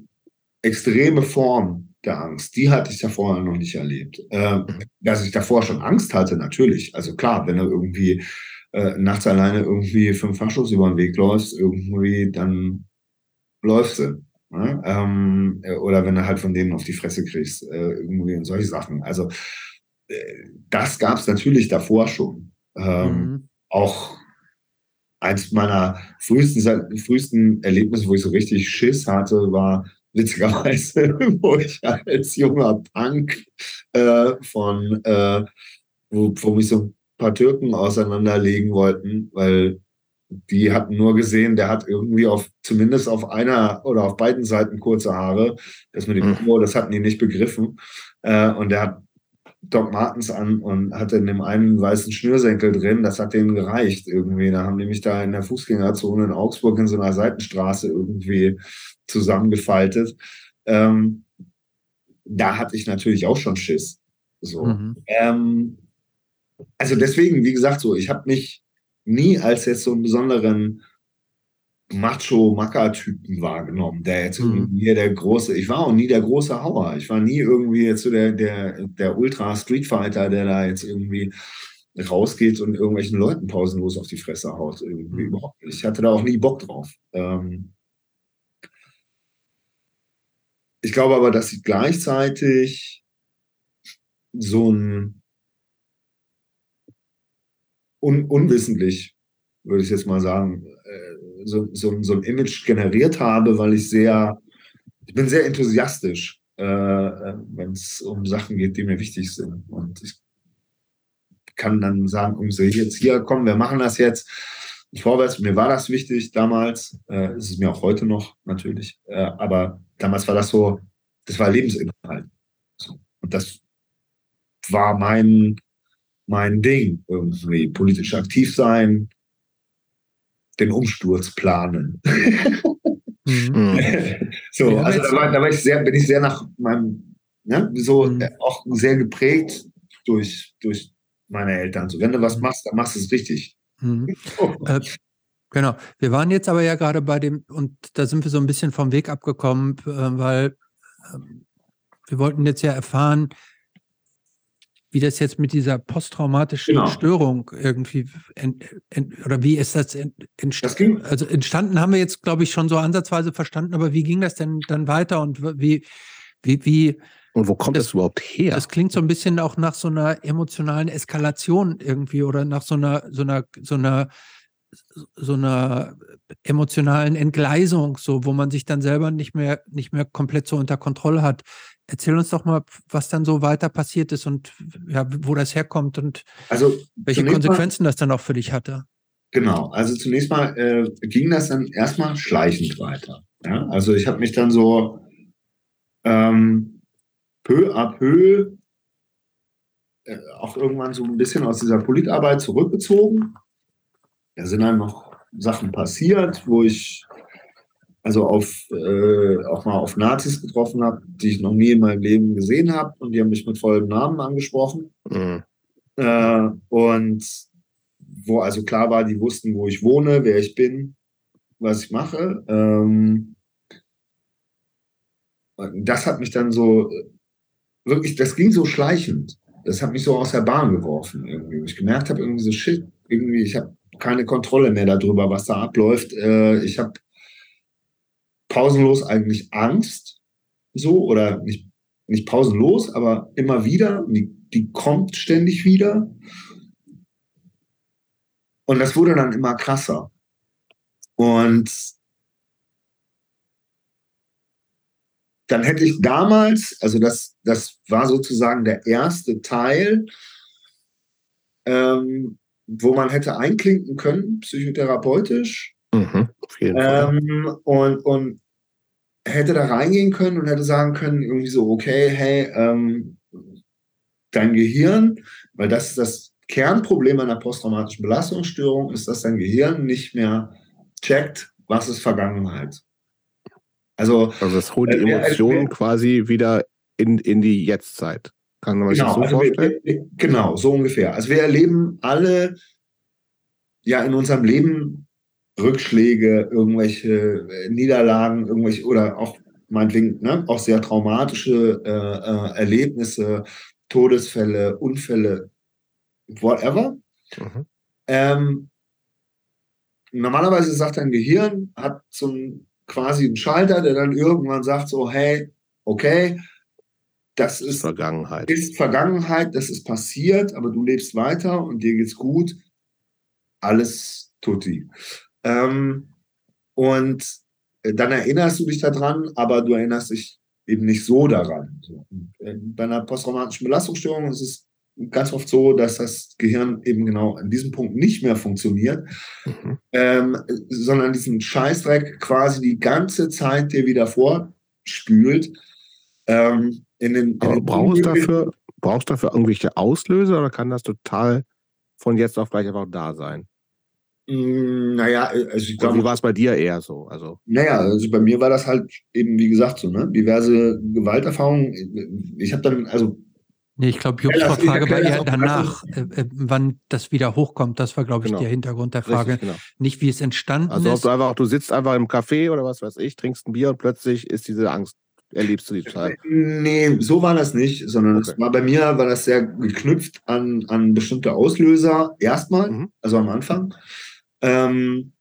extreme Form der Angst, die hatte ich da vorher noch nicht erlebt. Ähm, dass ich davor schon Angst hatte, natürlich. Also klar, wenn du irgendwie äh, nachts alleine irgendwie fünf Faschos über den Weg läufst, irgendwie, dann läufst du. Ne? Ähm, äh, oder wenn du halt von denen auf die Fresse kriegst, äh, irgendwie und solche Sachen. Also äh, das gab es natürlich davor schon. Ähm, mhm. Auch eins meiner frühesten, frühesten Erlebnisse, wo ich so richtig Schiss hatte, war witzigerweise, wo ich als junger Punk äh, von, äh, wo, wo mich so ein paar Türken auseinanderlegen wollten, weil die hatten nur gesehen, der hat irgendwie auf, zumindest auf einer oder auf beiden Seiten kurze Haare. Das mit dem mhm. das hatten die nicht begriffen. Äh, und der hat Doc Martens an und hatte in dem einen weißen Schnürsenkel drin. Das hat denen gereicht irgendwie. Da haben die mich da in der Fußgängerzone in Augsburg in so einer Seitenstraße irgendwie zusammengefaltet. Ähm, da hatte ich natürlich auch schon Schiss. So. Mhm. Ähm, also deswegen, wie gesagt, so, ich habe mich nie als jetzt so einen besonderen Macho-Macker-Typen wahrgenommen, der jetzt mhm. irgendwie der große, ich war auch nie der große Hauer. Ich war nie irgendwie jetzt so der, der, der Ultra-Street-Fighter, der da jetzt irgendwie rausgeht und irgendwelchen Leuten pausenlos auf die Fresse haut. Irgendwie mhm. überhaupt nicht. Ich hatte da auch nie Bock drauf. Ähm ich glaube aber, dass ich gleichzeitig so ein un unwissentlich, würde ich jetzt mal sagen, äh, so, so, so, ein Image generiert habe, weil ich sehr, ich bin sehr enthusiastisch, äh, wenn es um Sachen geht, die mir wichtig sind. Und ich kann dann sagen, um so jetzt hier, komm, wir machen das jetzt vorwärts. Mir war das wichtig damals, äh, ist es mir auch heute noch natürlich, äh, aber damals war das so, das war Lebensinhalt. So. Und das war mein, mein Ding irgendwie. Politisch aktiv sein, den Umsturz planen. Mhm. so, also da war, da war ich sehr, bin ich sehr nach meinem, ne, so mhm. auch sehr geprägt durch, durch meine Eltern. So, wenn du was mhm. machst, dann machst du es richtig. Mhm. Äh, genau. Wir waren jetzt aber ja gerade bei dem, und da sind wir so ein bisschen vom Weg abgekommen, äh, weil ähm, wir wollten jetzt ja erfahren, wie das jetzt mit dieser posttraumatischen genau. Störung irgendwie ent, ent, oder wie ist das entstanden? Also entstanden haben wir jetzt, glaube ich, schon so ansatzweise verstanden, aber wie ging das denn dann weiter und wie, wie, wie und wo kommt das, das, überhaupt her? Das klingt so ein bisschen auch nach so einer emotionalen Eskalation irgendwie oder nach so einer, so einer, so einer, so einer emotionalen Entgleisung, so wo man sich dann selber nicht mehr, nicht mehr komplett so unter Kontrolle hat. Erzähl uns doch mal, was dann so weiter passiert ist und ja, wo das herkommt und also, welche Konsequenzen mal, das dann auch für dich hatte. Genau, also zunächst mal äh, ging das dann erstmal schleichend weiter. Ja? Also ich habe mich dann so ähm, peu à peu äh, auch irgendwann so ein bisschen aus dieser Politarbeit zurückgezogen. Da sind dann noch Sachen passiert, wo ich also auf, äh, auch mal auf Nazis getroffen habe, die ich noch nie in meinem Leben gesehen habe und die haben mich mit vollem Namen angesprochen. Mhm. Äh, und wo also klar war, die wussten, wo ich wohne, wer ich bin, was ich mache. Ähm, das hat mich dann so wirklich, das ging so schleichend. Das hat mich so aus der Bahn geworfen irgendwie. Ich gemerkt habe, irgendwie so shit, irgendwie, ich habe keine Kontrolle mehr darüber, was da abläuft. Äh, ich habe pausenlos eigentlich Angst, so, oder nicht, nicht pausenlos, aber immer wieder. Die, die kommt ständig wieder. Und das wurde dann immer krasser. Und dann hätte ich damals, also das, das war sozusagen der erste Teil, ähm, wo man hätte einklinken können, psychotherapeutisch. Mhm, ähm, und, und hätte da reingehen können und hätte sagen können, irgendwie so, okay, hey, ähm, dein Gehirn, weil das ist das Kernproblem einer posttraumatischen Belastungsstörung, ist, dass dein Gehirn nicht mehr checkt, was ist Vergangenheit. Also, also das holt die äh, Emotionen äh, quasi wieder in, in die Jetztzeit. Kann man genau, sich das so also vorstellen? Wir, genau, so ungefähr. Also wir erleben alle ja in unserem Leben Rückschläge, irgendwelche äh, Niederlagen, irgendwelche oder auch meinetwegen ne, auch sehr traumatische äh, äh, Erlebnisse, Todesfälle, Unfälle, whatever. Mhm. Ähm, normalerweise sagt dein Gehirn, hat so ein, quasi einen Schalter, der dann irgendwann sagt so, hey, okay, das ist Vergangenheit. Ist Vergangenheit, das ist passiert, aber du lebst weiter und dir geht's gut. Alles tutti. Ähm, und dann erinnerst du dich daran, aber du erinnerst dich eben nicht so daran. Äh, bei einer posttraumatischen Belastungsstörung ist es ganz oft so, dass das Gehirn eben genau an diesem Punkt nicht mehr funktioniert, mhm. ähm, sondern diesen Scheißdreck quasi die ganze Zeit dir wieder vorspült. Ähm, in den, in den brauchst, du dafür, brauchst dafür irgendwelche Auslöser oder kann das total von jetzt auf gleich einfach da sein? Mm, naja, also ich glaube. Wie war es bei dir eher so? Also, naja, also bei mir war das halt eben, wie gesagt, so, ne? Diverse Gewalterfahrungen. Ich habe dann, also. Nee, ich glaube, Jobs ja, Frage war eher danach, äh, äh, wann das wieder hochkommt. Das war, glaube ich, genau. der Hintergrund der Frage. Richtig, genau. Nicht, wie es entstanden also, ist. Also, du einfach, du sitzt einfach im Café oder was weiß ich, trinkst ein Bier und plötzlich ist diese Angst erlebst du die Zeit? Nee, so war das nicht, sondern okay. es war bei mir war das sehr geknüpft an, an bestimmte Auslöser erstmal, mhm. also am Anfang. Ähm,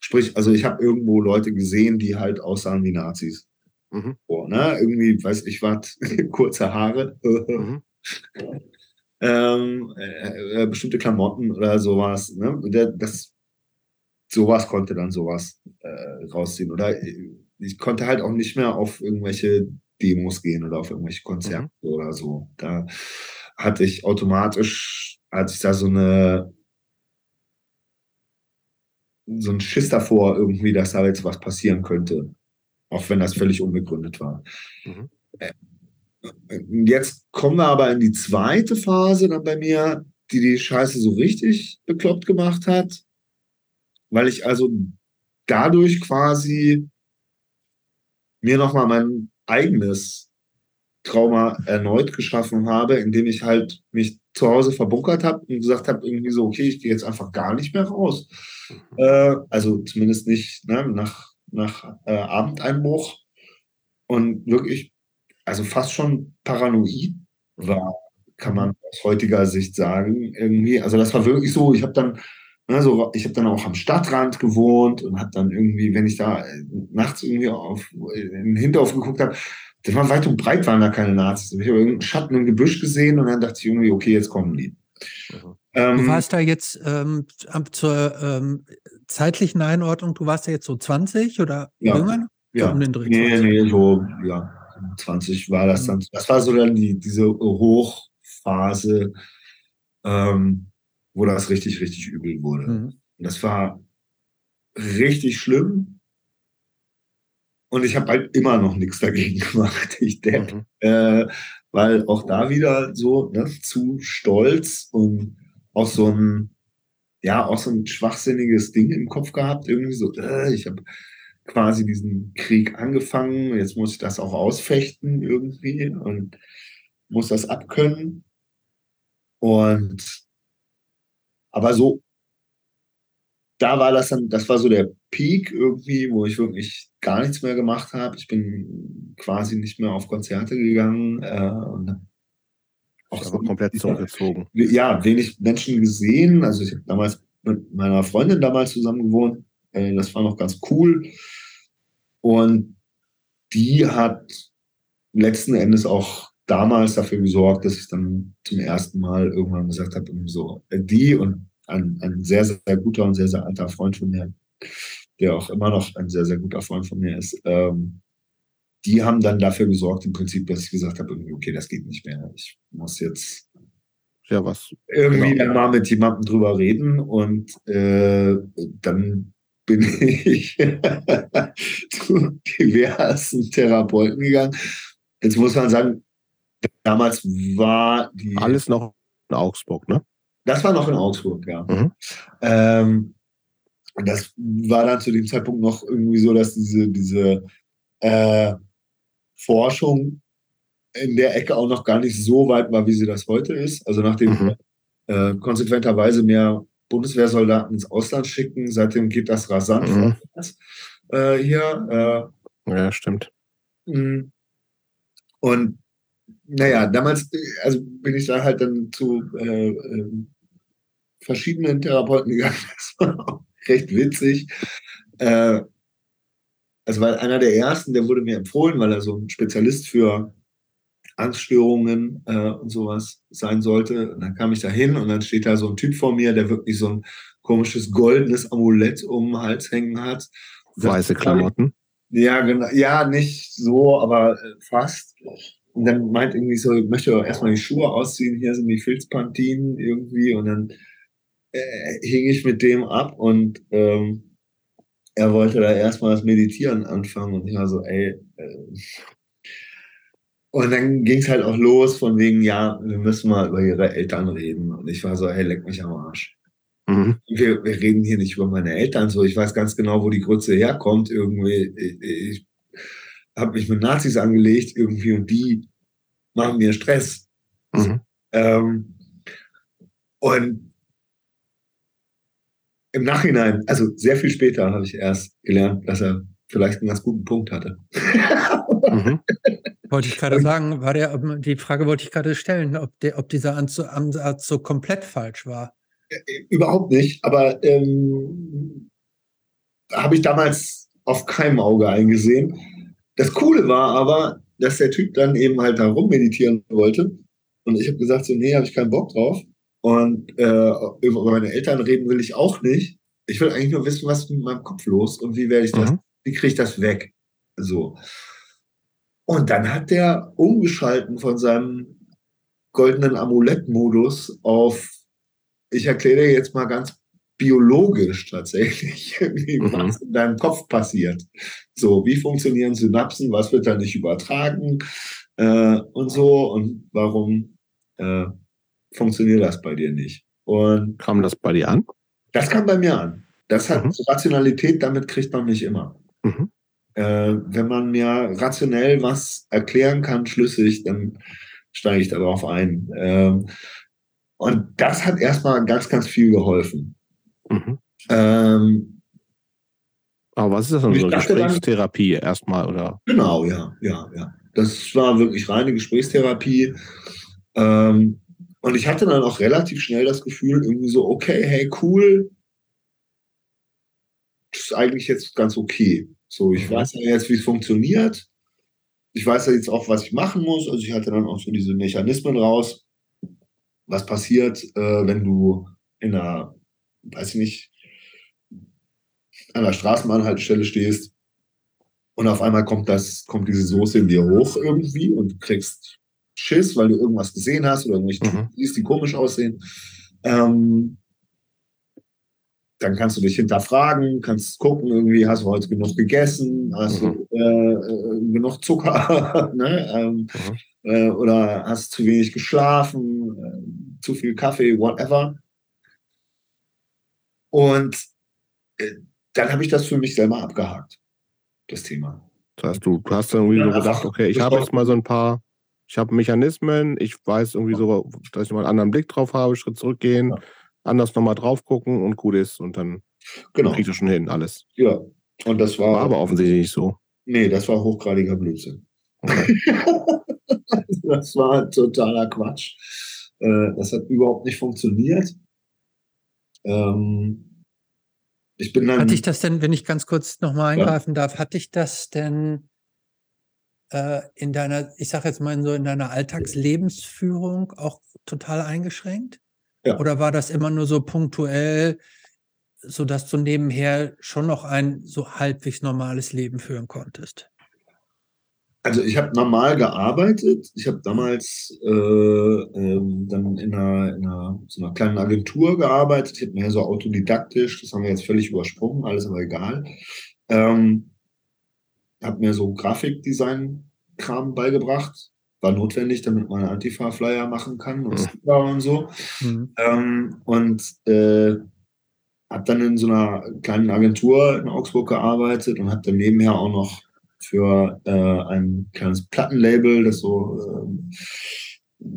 sprich, also ich habe irgendwo Leute gesehen, die halt aussahen wie Nazis. Mhm. Oh, ne? Irgendwie, weiß ich was, kurze Haare. mhm. ähm, äh, äh, bestimmte Klamotten oder sowas. Ne? Das, sowas konnte dann sowas äh, rausziehen. Oder ich konnte halt auch nicht mehr auf irgendwelche Demos gehen oder auf irgendwelche Konzerte mhm. oder so. Da hatte ich automatisch, als ich da so eine so ein Schiss davor irgendwie, dass da jetzt was passieren könnte. Auch wenn das völlig unbegründet war. Mhm. Äh, jetzt kommen wir aber in die zweite Phase dann bei mir, die die Scheiße so richtig bekloppt gemacht hat, weil ich also dadurch quasi mir nochmal mein eigenes Trauma erneut geschaffen habe, indem ich halt mich zu Hause verbunkert habe und gesagt habe, irgendwie so, okay, ich gehe jetzt einfach gar nicht mehr raus. Mhm. Äh, also zumindest nicht ne, nach, nach äh, Abendeinbruch und wirklich, also fast schon paranoid war, kann man aus heutiger Sicht sagen, irgendwie. Also das war wirklich so, ich habe dann also ich habe dann auch am Stadtrand gewohnt und habe dann irgendwie, wenn ich da äh, nachts irgendwie auf in den Hinterhof geguckt habe, das war weit und breit waren da keine Nazis. Ich habe irgendeinen Schatten im Gebüsch gesehen und dann dachte ich irgendwie, okay, jetzt kommen die. Mhm. Ähm, du warst da jetzt ähm, zur ähm, zeitlichen Einordnung, du warst da jetzt so 20 oder ja, jünger? Ja, um den Dreh nee, nee, so, ja, 20 war das mhm. dann. Das war so dann die, diese Hochphase, ähm, wo das richtig, richtig übel wurde. Mhm. Das war richtig schlimm. Und ich habe halt immer noch nichts dagegen gemacht, ich denke. Mhm. Äh, weil auch da wieder so ne, zu stolz und auch so ein, ja, auch so ein schwachsinniges Ding im Kopf gehabt. Irgendwie so, äh, ich habe quasi diesen Krieg angefangen, jetzt muss ich das auch ausfechten irgendwie und muss das abkönnen. Und aber so, da war das dann, das war so der Peak irgendwie, wo ich wirklich gar nichts mehr gemacht habe. Ich bin quasi nicht mehr auf Konzerte gegangen. Äh, und auch so komplett zurückgezogen. Ja, wenig Menschen gesehen. Also ich habe damals mit meiner Freundin damals zusammen gewohnt. Äh, das war noch ganz cool. Und die hat letzten Endes auch damals dafür gesorgt, dass ich dann zum ersten Mal irgendwann gesagt habe, so, äh, die und ein, ein sehr, sehr guter und sehr, sehr alter Freund von mir, der auch immer noch ein sehr, sehr guter Freund von mir ist, ähm, die haben dann dafür gesorgt, im Prinzip, dass ich gesagt habe, okay, das geht nicht mehr. Ich muss jetzt ja, was, irgendwie genau. mal mit jemandem drüber reden und äh, dann bin ich zu diversen Therapeuten gegangen. Jetzt muss man sagen, Damals war die. Alles noch in Augsburg, ne? Das war noch in Augsburg, ja. Mhm. Ähm, und das war dann zu dem Zeitpunkt noch irgendwie so, dass diese, diese äh, Forschung in der Ecke auch noch gar nicht so weit war, wie sie das heute ist. Also nachdem Mhm. wir äh, konsequenterweise mehr Bundeswehrsoldaten ins Ausland schicken, seitdem geht das rasant Mhm. äh, hier. Ja, stimmt. Äh, mh. und naja, damals, äh, also bin ich da halt dann zu äh, ähm, verschiedenen Therapeuten gegangen. Das war auch recht witzig. Äh, also weil einer der ersten, der wurde mir empfohlen, weil er so ein Spezialist für Angststörungen äh, und sowas sein sollte. Und dann kam ich da hin und dann steht da so ein Typ vor mir, der wirklich so ein komisches goldenes Amulett um den Hals hängen hat. Weiße Klamotten. Ja, genau. Ja, nicht so, aber äh, fast. Und dann meint irgendwie so, ich möchte doch erstmal die Schuhe ausziehen, hier sind die Filzpantinen irgendwie. Und dann äh, hing ich mit dem ab und ähm, er wollte da erstmal das Meditieren anfangen. Und ich war so, ey. Äh, und dann ging es halt auch los von wegen, ja, wir müssen mal über ihre Eltern reden. Und ich war so, hey, leck mich am Arsch Mhm. wir, wir reden hier nicht über meine Eltern so. Ich weiß ganz genau, wo die Grütze herkommt. Irgendwie, ich, ich habe mich mit Nazis angelegt irgendwie und die machen mir Stress. Mhm. Ähm, und im Nachhinein, also sehr viel später, habe ich erst gelernt, dass er vielleicht einen ganz guten Punkt hatte. Mhm. Wollte ich gerade sagen, war der, ob- die Frage wollte ich gerade stellen, ob, der, ob dieser Ansatz so komplett falsch war. Überhaupt nicht, aber ähm, habe ich damals auf keinem Auge eingesehen. Das Coole war aber, dass der Typ dann eben halt da rummeditieren wollte. Und ich habe gesagt, so, nee, habe ich keinen Bock drauf. Und äh, über meine Eltern reden will ich auch nicht. Ich will eigentlich nur wissen, was ist mit meinem Kopf los und wie werde ich das, Mhm. wie kriege ich das weg? So. Und dann hat der umgeschalten von seinem goldenen Amulett-Modus auf, ich erkläre dir jetzt mal ganz biologisch tatsächlich, wie Mhm. was in deinem Kopf passiert. So, wie funktionieren Synapsen, was wird da nicht übertragen äh, und so und warum äh, funktioniert das bei dir nicht? Und Kam das bei dir an? das kam bei mir an. Das hat Mhm. Rationalität, damit kriegt man mich immer. Mhm. Äh, wenn man mir rationell was erklären kann, schlüssig, dann steige ich darauf ein. Ähm, und das hat erstmal ganz, ganz viel geholfen. Mhm. Ähm, Aber was ist das denn so? dachte dann- Gesprächstherapie erstmal oder? genau, ja, ja, ja. Das war wirklich reine Gesprächstherapie. Ähm, und ich hatte dann auch relativ schnell das Gefühl, irgendwie so, okay, hey, cool. Das ist eigentlich jetzt ganz okay. So, ich Mhm. weiß ja jetzt, wie es funktioniert. Ich weiß ja jetzt auch, was ich machen muss. Also ich hatte dann auch so diese Mechanismen raus. Was passiert, äh, wenn du in einer, weiß ich nicht, an der Straßenbahnhaltestelle stehst und auf einmal kommt das, kommt diese Soße in dir hoch irgendwie und du kriegst Schiss, weil du irgendwas gesehen hast oder irgendwelche Mhm. Siehst, die komisch aussehen. Ähm, dann kannst du dich hinterfragen, kannst gucken, irgendwie hast du heute genug gegessen, hast Mhm. du äh, äh, genug Zucker, ne? ähm, Mhm. äh, oder hast zu wenig geschlafen, äh, zu viel Kaffee, whatever. Und äh, dann habe ich das für mich selber abgehakt, das Thema. Das heißt, du, du hast dann irgendwie Ja, so gedacht, okay, ich habe jetzt mal so ein paar, ich habe Mechanismen, ich weiß irgendwie so, dass ich mal einen anderen Blick drauf habe, Schritt zurückgehen, Ja. anders nochmal drauf gucken und gut ist und dann Genau, kriegst du schon hin, alles. ja. Und das war, War aber offensichtlich nicht so. nee, das war hochgradiger Blödsinn. Okay. das war totaler Quatsch. Äh, das hat überhaupt nicht funktioniert. Ähm, ich bin dann. Hatte ich das denn, wenn ich ganz kurz nochmal eingreifen darf, hatte ich das denn äh, in deiner, ich sage jetzt mal so, in deiner Alltagslebensführung auch total eingeschränkt? Ja. Oder war das immer nur so punktuell, sodass du nebenher schon noch ein so halbwegs normales Leben führen konntest? Also ich habe normal gearbeitet. Ich habe damals äh, ähm, dann in einer, in einer, so einer kleinen Agentur gearbeitet. Ich habe mehr so autodidaktisch, das haben wir jetzt völlig übersprungen, alles aber egal. Ähm, habe mir so Grafikdesign-Kram beigebracht, war notwendig, damit man Antifa-Flyer machen kann und Mhm. Sticker und so. Mhm. Ähm, und äh, habe dann in so einer kleinen Agentur in Augsburg gearbeitet und habe dann nebenher auch noch für äh, ein kleines Plattenlabel, das so ähm,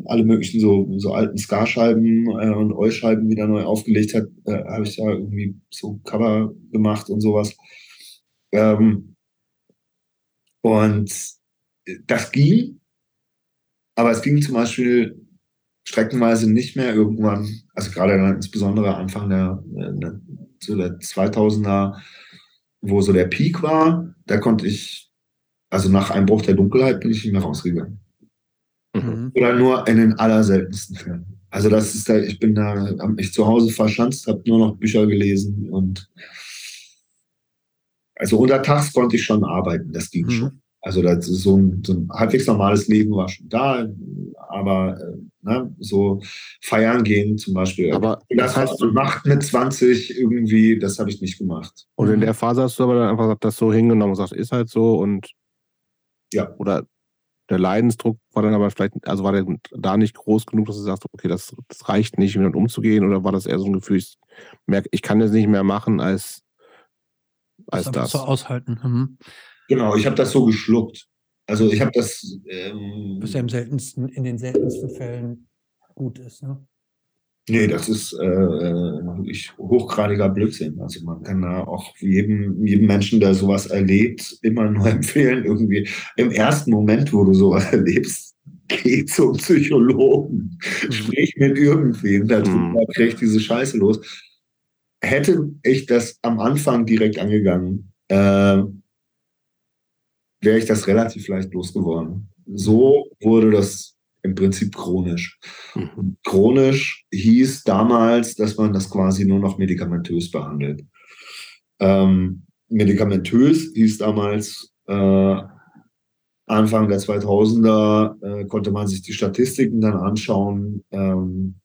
alle möglichen so, so alten Ska-Scheiben äh, und Eu-Scheiben wieder neu aufgelegt hat, äh, habe ich da irgendwie so Cover gemacht und sowas. Ähm, und das ging, aber es ging zum Beispiel streckenweise nicht mehr irgendwann, also gerade dann insbesondere Anfang der, der, so der 2000er, wo so der Peak war, da konnte ich, also nach Einbruch der Dunkelheit bin ich nicht mehr rausgegangen. Mhm. Oder nur in den allerseltensten Fällen. Also das ist da, ich bin da, habe mich zu Hause verschanzt, habe nur noch Bücher gelesen und also untertags konnte ich schon arbeiten, das ging Mhm. schon. Also das so ein, so ein halbwegs normales Leben war schon da, aber äh, ne, so feiern gehen zum Beispiel. Aber Und das heißt, was man macht mit 20 irgendwie, das habe ich nicht gemacht. Und in der Phase hast du aber dann einfach das so hingenommen und gesagt, ist halt so und Ja. oder der Leidensdruck war dann aber vielleicht, also war der da nicht groß genug, dass du sagst, okay, das, das reicht nicht, mit umzugehen, oder war das eher so ein Gefühl, ich merke, ich kann das nicht mehr machen als, als einfach das. so aushalten. Mhm. Genau, ich habe das so geschluckt. Also ich habe das. Ähm, Was ja im seltensten, in den seltensten Fällen gut ist. Ne? Nee, das ist äh, wirklich hochgradiger Blödsinn. Also man kann da auch jedem, jedem Menschen, der sowas erlebt, immer nur empfehlen, irgendwie im ersten Moment, wo du sowas erlebst, geh zum Psychologen, sprich mit irgendwem darüber, Mhm. krieg diese Scheiße los. Hätte ich das am Anfang direkt angegangen, äh, wäre ich das relativ leicht losgeworden. So wurde das im Prinzip chronisch. Mhm. Chronisch hieß damals, dass man das quasi nur noch medikamentös behandelt. Ähm, medikamentös hieß damals, äh, Anfang der 2000er äh, konnte man sich die Statistiken dann anschauen, ähm,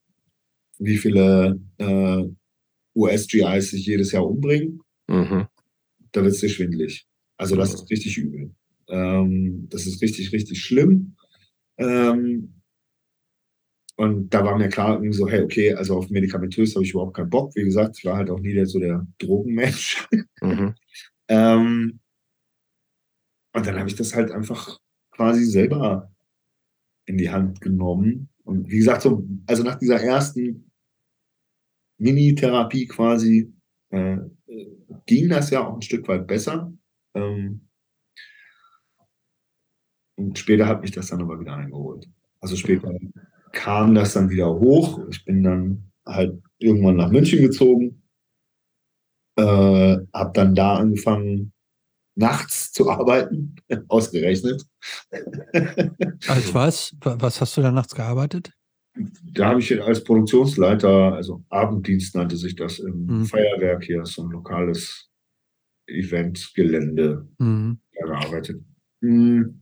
wie viele äh, US-GIs sich jedes Jahr umbringen. Mhm. Da wird es dir schwindelig. Also das ist richtig übel. Ähm, das ist richtig, richtig schlimm. Ähm, und da war mir klar, so, hey, okay, also auf medikamentös habe ich überhaupt keinen Bock. Wie gesagt, ich war halt auch nie der, so der Drogenmensch. Mhm. ähm, und dann habe ich das halt einfach quasi selber in die Hand genommen. Und wie gesagt, so, also nach dieser ersten Mini-Therapie quasi äh, ging das ja auch ein Stück weit besser. Ähm, und später hat mich das dann aber wieder eingeholt. Also später kam das dann wieder hoch. Ich bin dann halt irgendwann nach München gezogen, äh, habe dann da angefangen, nachts zu arbeiten, ausgerechnet. Als was? Wa- Was hast du da nachts gearbeitet? Da habe ich als Produktionsleiter, also Abenddienst nannte sich das im Mhm. Feuerwerk hier, so ein lokales Eventgelände Mhm. gearbeitet. Mhm.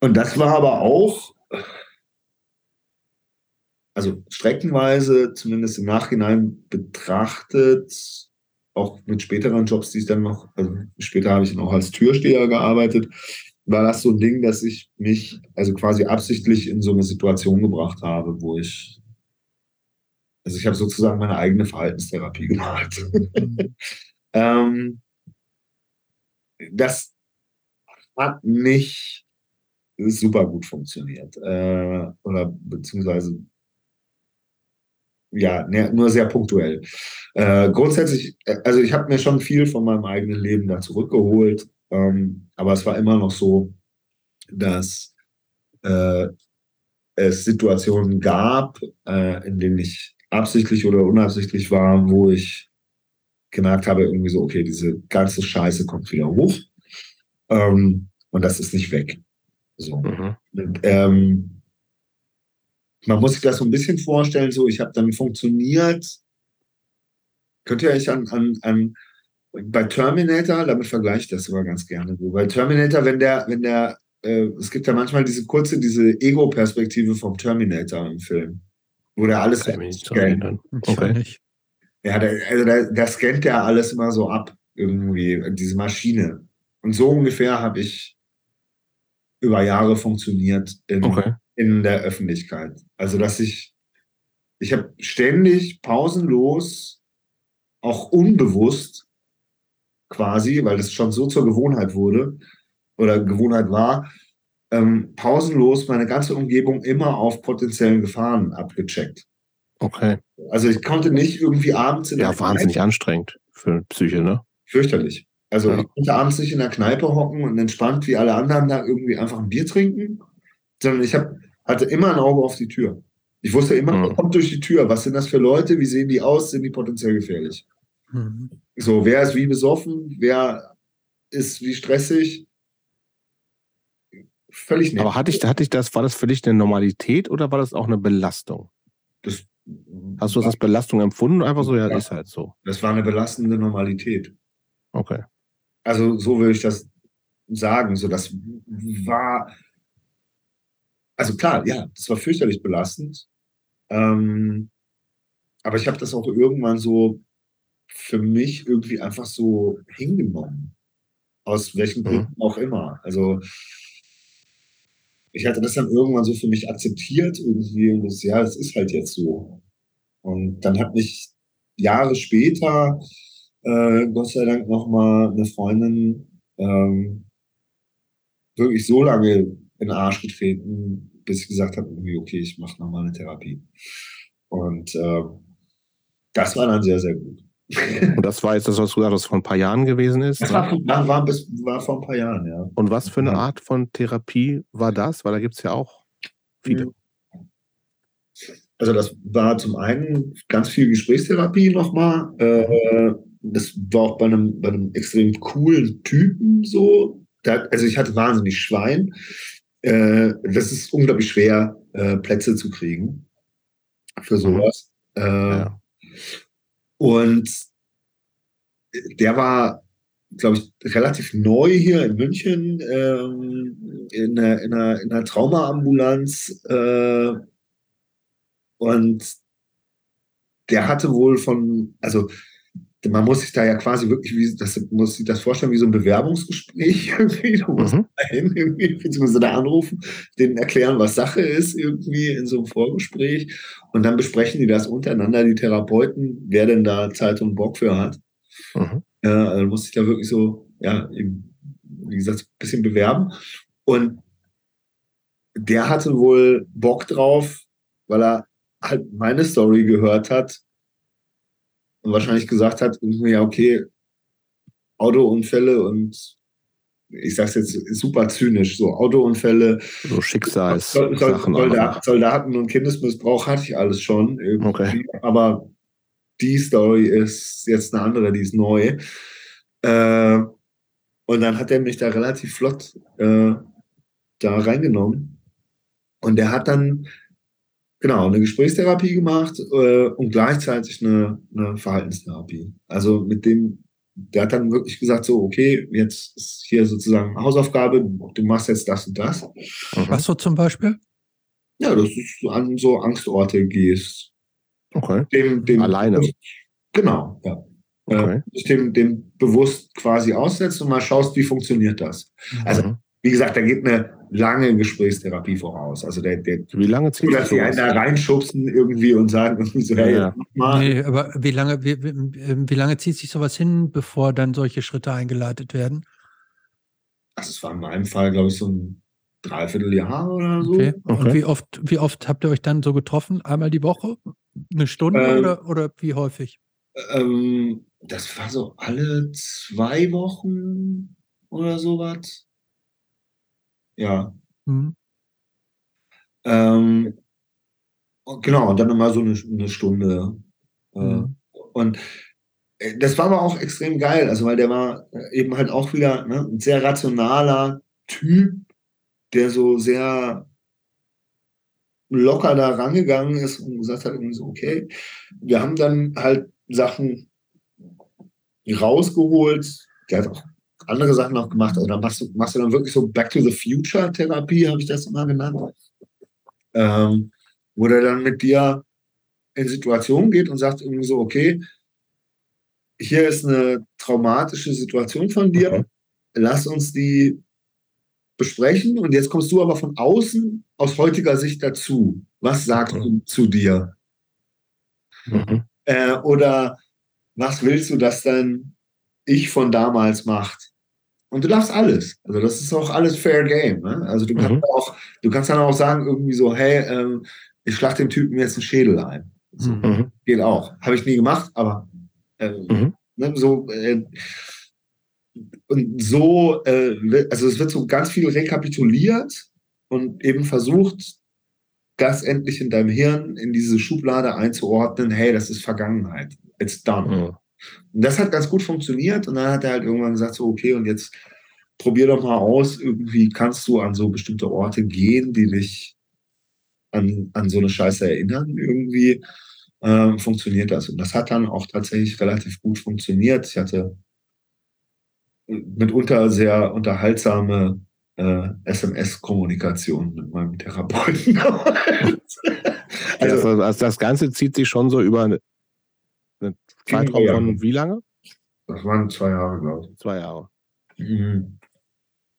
Und das war aber auch, also streckenweise, zumindest im Nachhinein betrachtet, auch mit späteren Jobs, die ich dann noch, also später habe ich dann auch als Türsteher gearbeitet, war das so ein Ding, dass ich mich also quasi absichtlich in so eine Situation gebracht habe, wo ich, also ich habe sozusagen meine eigene Verhaltenstherapie gemacht. Ähm, das hat nicht super gut funktioniert. Äh, oder beziehungsweise ja, ne, nur sehr punktuell. Äh, grundsätzlich, äh, also ich habe mir schon viel von meinem eigenen Leben da zurückgeholt, ähm, aber es war immer noch so, dass äh, es Situationen gab, äh, in denen ich absichtlich oder unabsichtlich war, wo ich gemerkt habe, irgendwie so, okay, diese ganze Scheiße kommt wieder hoch. Ähm, und das ist nicht weg. So. Mhm. Und, ähm, man muss sich das so ein bisschen vorstellen, so ich habe dann funktioniert, könnt ihr euch an, an, an bei Terminator, damit vergleiche ich das sogar ganz gerne. So. Bei Terminator, wenn der, wenn der, äh, es gibt ja manchmal diese kurze, diese Ego-Perspektive vom Terminator im Film, wo der alles scannt. auch Okay. Ja, der, also der, der scannt ja alles immer so ab, irgendwie, diese Maschine. Und so ungefähr habe ich über Jahre funktioniert in, Okay. in der Öffentlichkeit. Also, dass ich, ich habe ständig pausenlos, auch unbewusst quasi, weil das schon so zur Gewohnheit wurde oder Gewohnheit war, ähm, pausenlos meine ganze Umgebung immer auf potenziellen Gefahren abgecheckt. Okay. Also ich konnte nicht irgendwie abends in Ja, der wahnsinnig anstrengend für Psyche, ne? fürchterlich. Also Ja. ich konnte abends nicht in der Kneipe hocken und entspannt wie alle anderen da irgendwie einfach ein Bier trinken, sondern ich hab, hatte immer ein Auge auf die Tür. Ich wusste immer, Mhm. kommt durch die Tür, was sind das für Leute, wie sehen die aus, sind die potenziell gefährlich. Mhm. So, wer ist wie besoffen, wer ist wie stressig. Völlig nett. Aber hatte ich, hatte ich das, war das für dich eine Normalität oder war das auch eine Belastung? das, Hast du das als Belastung empfunden? Einfach so, ja, Ja. ist halt so. das war eine belastende Normalität. Okay. Also so würde ich das sagen. So, das war, also klar, ja, das war fürchterlich belastend. Ähm, aber ich habe das auch irgendwann so für mich irgendwie einfach so hingenommen. Aus welchen Mhm. Gründen auch immer. Also ich hatte das dann irgendwann so für mich akzeptiert irgendwie und das, ja, das ist halt jetzt so. Und dann hat mich Jahre später, äh, Gott sei Dank, nochmal eine Freundin ähm, wirklich so lange in den Arsch getreten, bis ich gesagt habe, irgendwie, okay, ich mache nochmal eine Therapie. Und äh, das war dann sehr, sehr gut. Und das war jetzt das, was du gesagt hast, vor ein paar Jahren gewesen ist. Das war, war, war, bis, war vor ein paar Jahren, ja. Und was für eine Ja. Art von Therapie war das? Weil da gibt es ja auch viele. Also das war zum einen ganz viel Gesprächstherapie nochmal. Äh, das war auch bei einem, bei einem extrem coolen Typen so. Da, also ich hatte wahnsinnig Schwein. Äh, das ist unglaublich schwer, äh, Plätze zu kriegen für sowas. Äh, Ja. Und der war, glaube ich, relativ neu hier in München ähm, in, einer, in, einer, in einer Traumaambulanz. Äh, und der hatte wohl von, also man muss sich da ja quasi wirklich, wie, das muss sich das vorstellen, wie so ein Bewerbungsgespräch irgendwie. Du musst Mhm. da hin irgendwie, beziehungsweise da anrufen, denen erklären, was Sache ist, irgendwie in so einem Vorgespräch. Und dann besprechen die das untereinander, die Therapeuten, wer denn da Zeit und Bock für hat. Mhm. Ja, also musste ich da wirklich so, ja, eben, wie gesagt, ein bisschen bewerben. Und der hatte wohl Bock drauf, weil er halt meine Story gehört hat und wahrscheinlich gesagt hat, irgendwie, ja, okay, Autounfälle und ich sag's jetzt super zynisch, so Autounfälle, So Schicksalssachen Sol- noch. Soldaten, und Kindesmissbrauch hatte ich alles schon. Okay. Aber die Story ist jetzt eine andere, die ist neu. Äh, und dann hat er mich da relativ flott äh, da reingenommen. Und der hat dann genau eine Gesprächstherapie gemacht äh, und gleichzeitig eine, eine Verhaltenstherapie. Also mit dem, der hat dann wirklich gesagt, so, okay, jetzt ist hier sozusagen Hausaufgabe, du machst jetzt das und das. Was so zum Beispiel? Ja, dass du an so Angstorte gehst. Okay. Dem, dem Alleine. Genau, ja. Okay. Äh, dem, dem bewusst quasi aussetzt und mal schaust, wie funktioniert das. Also, Mhm. Wie gesagt, da geht eine lange Gesprächstherapie voraus. Also der, der Wie lange zieht dass sich die einen sowas? da reinschubsen irgendwie und sagen irgendwie so, Ja, hey, ja. mach mal. Nee, aber wie lange, wie, wie, wie lange zieht sich sowas hin, bevor dann solche Schritte eingeleitet werden? Also es war in meinem Fall, glaube ich, so ein Dreivierteljahr oder so. Okay. Und Okay. wie oft, wie oft habt ihr euch dann so getroffen? Einmal die Woche? Eine Stunde Ähm, oder, oder wie häufig? Ähm, das war so alle zwei Wochen oder sowas. Ja. Hm. Ähm, genau, und dann immer so eine, eine Stunde. Äh, Mhm. Und äh, das war aber auch extrem geil, also weil der war äh, eben halt auch wieder ne, ein sehr rationaler Typ, der so sehr locker da rangegangen ist und gesagt hat, irgendwie so, okay, wir haben dann halt Sachen rausgeholt, der hat auch andere Sachen noch gemacht, also dann machst du, machst du dann wirklich so Back to the Future Therapie, habe ich das immer genannt, ähm, wo der dann mit dir in Situationen geht und sagt irgendwie so, okay, hier ist eine traumatische Situation von dir, Mhm. lass uns die besprechen und jetzt kommst du aber von außen aus heutiger Sicht dazu. Was sagst Mhm. du zu dir? Mhm. Äh, oder was willst du, dass dein Ich von damals macht? Und du darfst alles. Also das ist auch alles Fair Game. Ne? Also du kannst Mhm. auch, du kannst dann auch sagen irgendwie so, hey, ähm, ich schlag dem Typen jetzt einen Schädel ein. So, Mhm. Mhm. Geht auch. Habe ich nie gemacht, aber äh, Mhm. ne, so äh, und so, äh, wird- also es wird so ganz viel rekapituliert und eben versucht, das endlich in deinem Hirn in diese Schublade einzuordnen, hey, das ist Vergangenheit. It's done. Und das hat ganz gut funktioniert und dann hat er halt irgendwann gesagt, so, okay, und jetzt probier doch mal aus, irgendwie kannst du an so bestimmte Orte gehen, die dich an, an so eine Scheiße erinnern, irgendwie ähm, funktioniert das. Und das hat dann auch tatsächlich relativ gut funktioniert. Ich hatte mitunter sehr unterhaltsame äh, SMS-Kommunikation mit meinem Therapeuten. Also, also das Ganze zieht sich schon so über Zeitraum Ja. von wie lange? das waren zwei Jahre, glaube Zwei Jahre. ich. Mhm.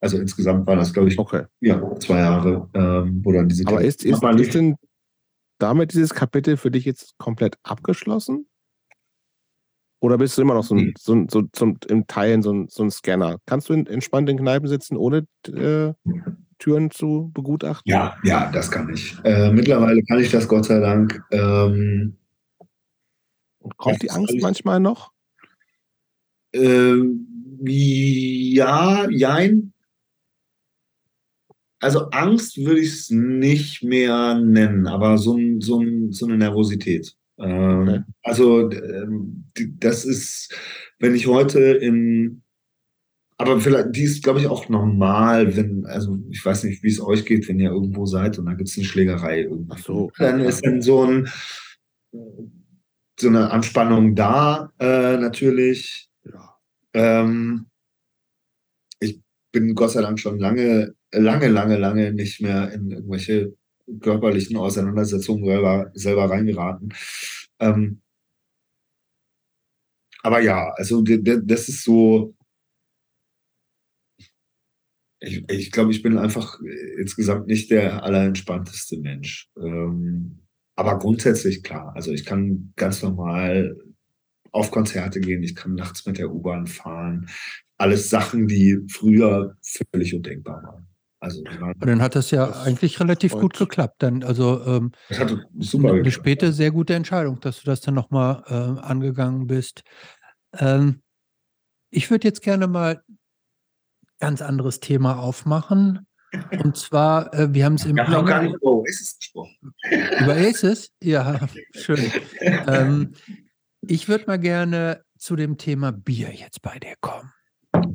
Also insgesamt waren das, glaube ich, Okay. ja, zwei Jahre, ähm, wo dann diese Aber ist, ist, ist denn damit dieses Kapitel für dich jetzt komplett abgeschlossen? Oder bist du immer noch so ein, so, ein- so zum, im Teilen so ein, so ein Scanner? Kannst du in, entspannt in Kneipen sitzen, ohne äh, Türen zu begutachten? Ja, ja, das kann ich. Äh, mittlerweile kann ich das Gott sei Dank. Ähm, Und kommt die Angst manchmal noch? ähm, ja, jein. Also Angst würde ich es nicht mehr nennen, aber so, ein, so, ein, so eine Nervosität. Ähm, Okay. Also ähm, das ist, wenn ich heute in, aber vielleicht, die ist, glaube ich, auch normal, wenn, also ich weiß nicht, wie es euch geht, wenn ihr irgendwo seid und da gibt es eine Schlägerei irgendwie. Ach so, Dann ist dann so ein so eine Anspannung da, äh, natürlich. Ja. Ähm, ich bin Gott sei Dank schon lange, lange, lange, lange nicht mehr in irgendwelche körperlichen Auseinandersetzungen selber, selber reingeraten. Ähm, aber ja, also das ist so. Ich, ich glaube, ich bin einfach insgesamt nicht der allerentspannteste Mensch. Ähm, aber grundsätzlich klar. Also ich kann ganz normal auf Konzerte gehen, ich kann nachts mit der U-Bahn fahren. Alles Sachen, die früher völlig undenkbar waren. Also Und dann hat das ja Das eigentlich relativ gut geklappt. Dann, also ähm, das hat super eine geklappt. späte, sehr gute Entscheidung, dass du das dann nochmal äh, angegangen bist. Ähm, ich würde jetzt gerne mal ganz anderes Thema aufmachen. Und zwar, äh, wir haben es im haben noch gar nicht über Oasis gesprochen. über Aces? Ja, schön. ähm, ich würde mal gerne zu dem Thema Bier jetzt bei dir kommen.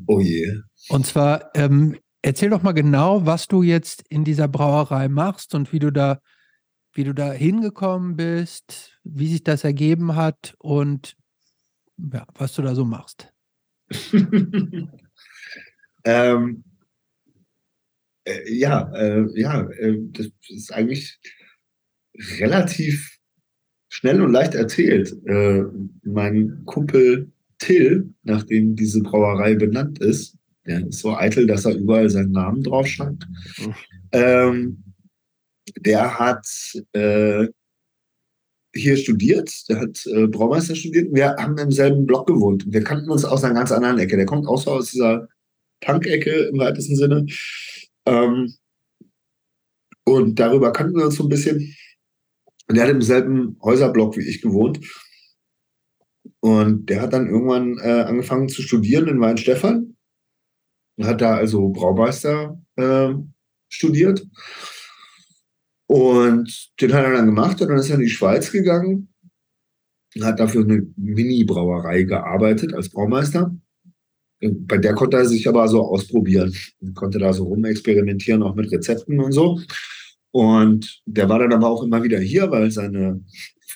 Oh je. Und zwar, ähm, erzähl doch mal genau, was du jetzt in dieser Brauerei machst und wie du da, wie du da hingekommen bist, wie sich das ergeben hat und ja, was du da so machst. ähm, äh, ja, äh, ja, äh, das ist eigentlich relativ schnell und leicht erzählt. Äh, mein Kumpel Till, nachdem diese Brauerei benannt ist, der ist so eitel, dass er überall seinen Namen drauf schreibt. Mhm. Ähm, der hat äh, hier studiert, der hat äh, Braumeister studiert. Wir haben im selben Block gewohnt. Wir kannten uns aus einer ganz anderen Ecke. Der kommt auch so aus dieser Punk-Ecke im weitesten Sinne. Ähm, und darüber kannten wir uns so ein bisschen. Und der hat im selben Häuserblock wie ich gewohnt. Und der hat dann irgendwann äh, angefangen zu studieren in Weinstefan. Hat da also Braumeister äh, studiert. Und den hat er dann gemacht und dann ist er in die Schweiz gegangen hat dafür eine Mini-Brauerei gearbeitet als Braumeister. Bei der konnte er sich aber so ausprobieren konnte da so rumexperimentieren, auch mit Rezepten und so. Und der war dann aber auch immer wieder hier, weil seine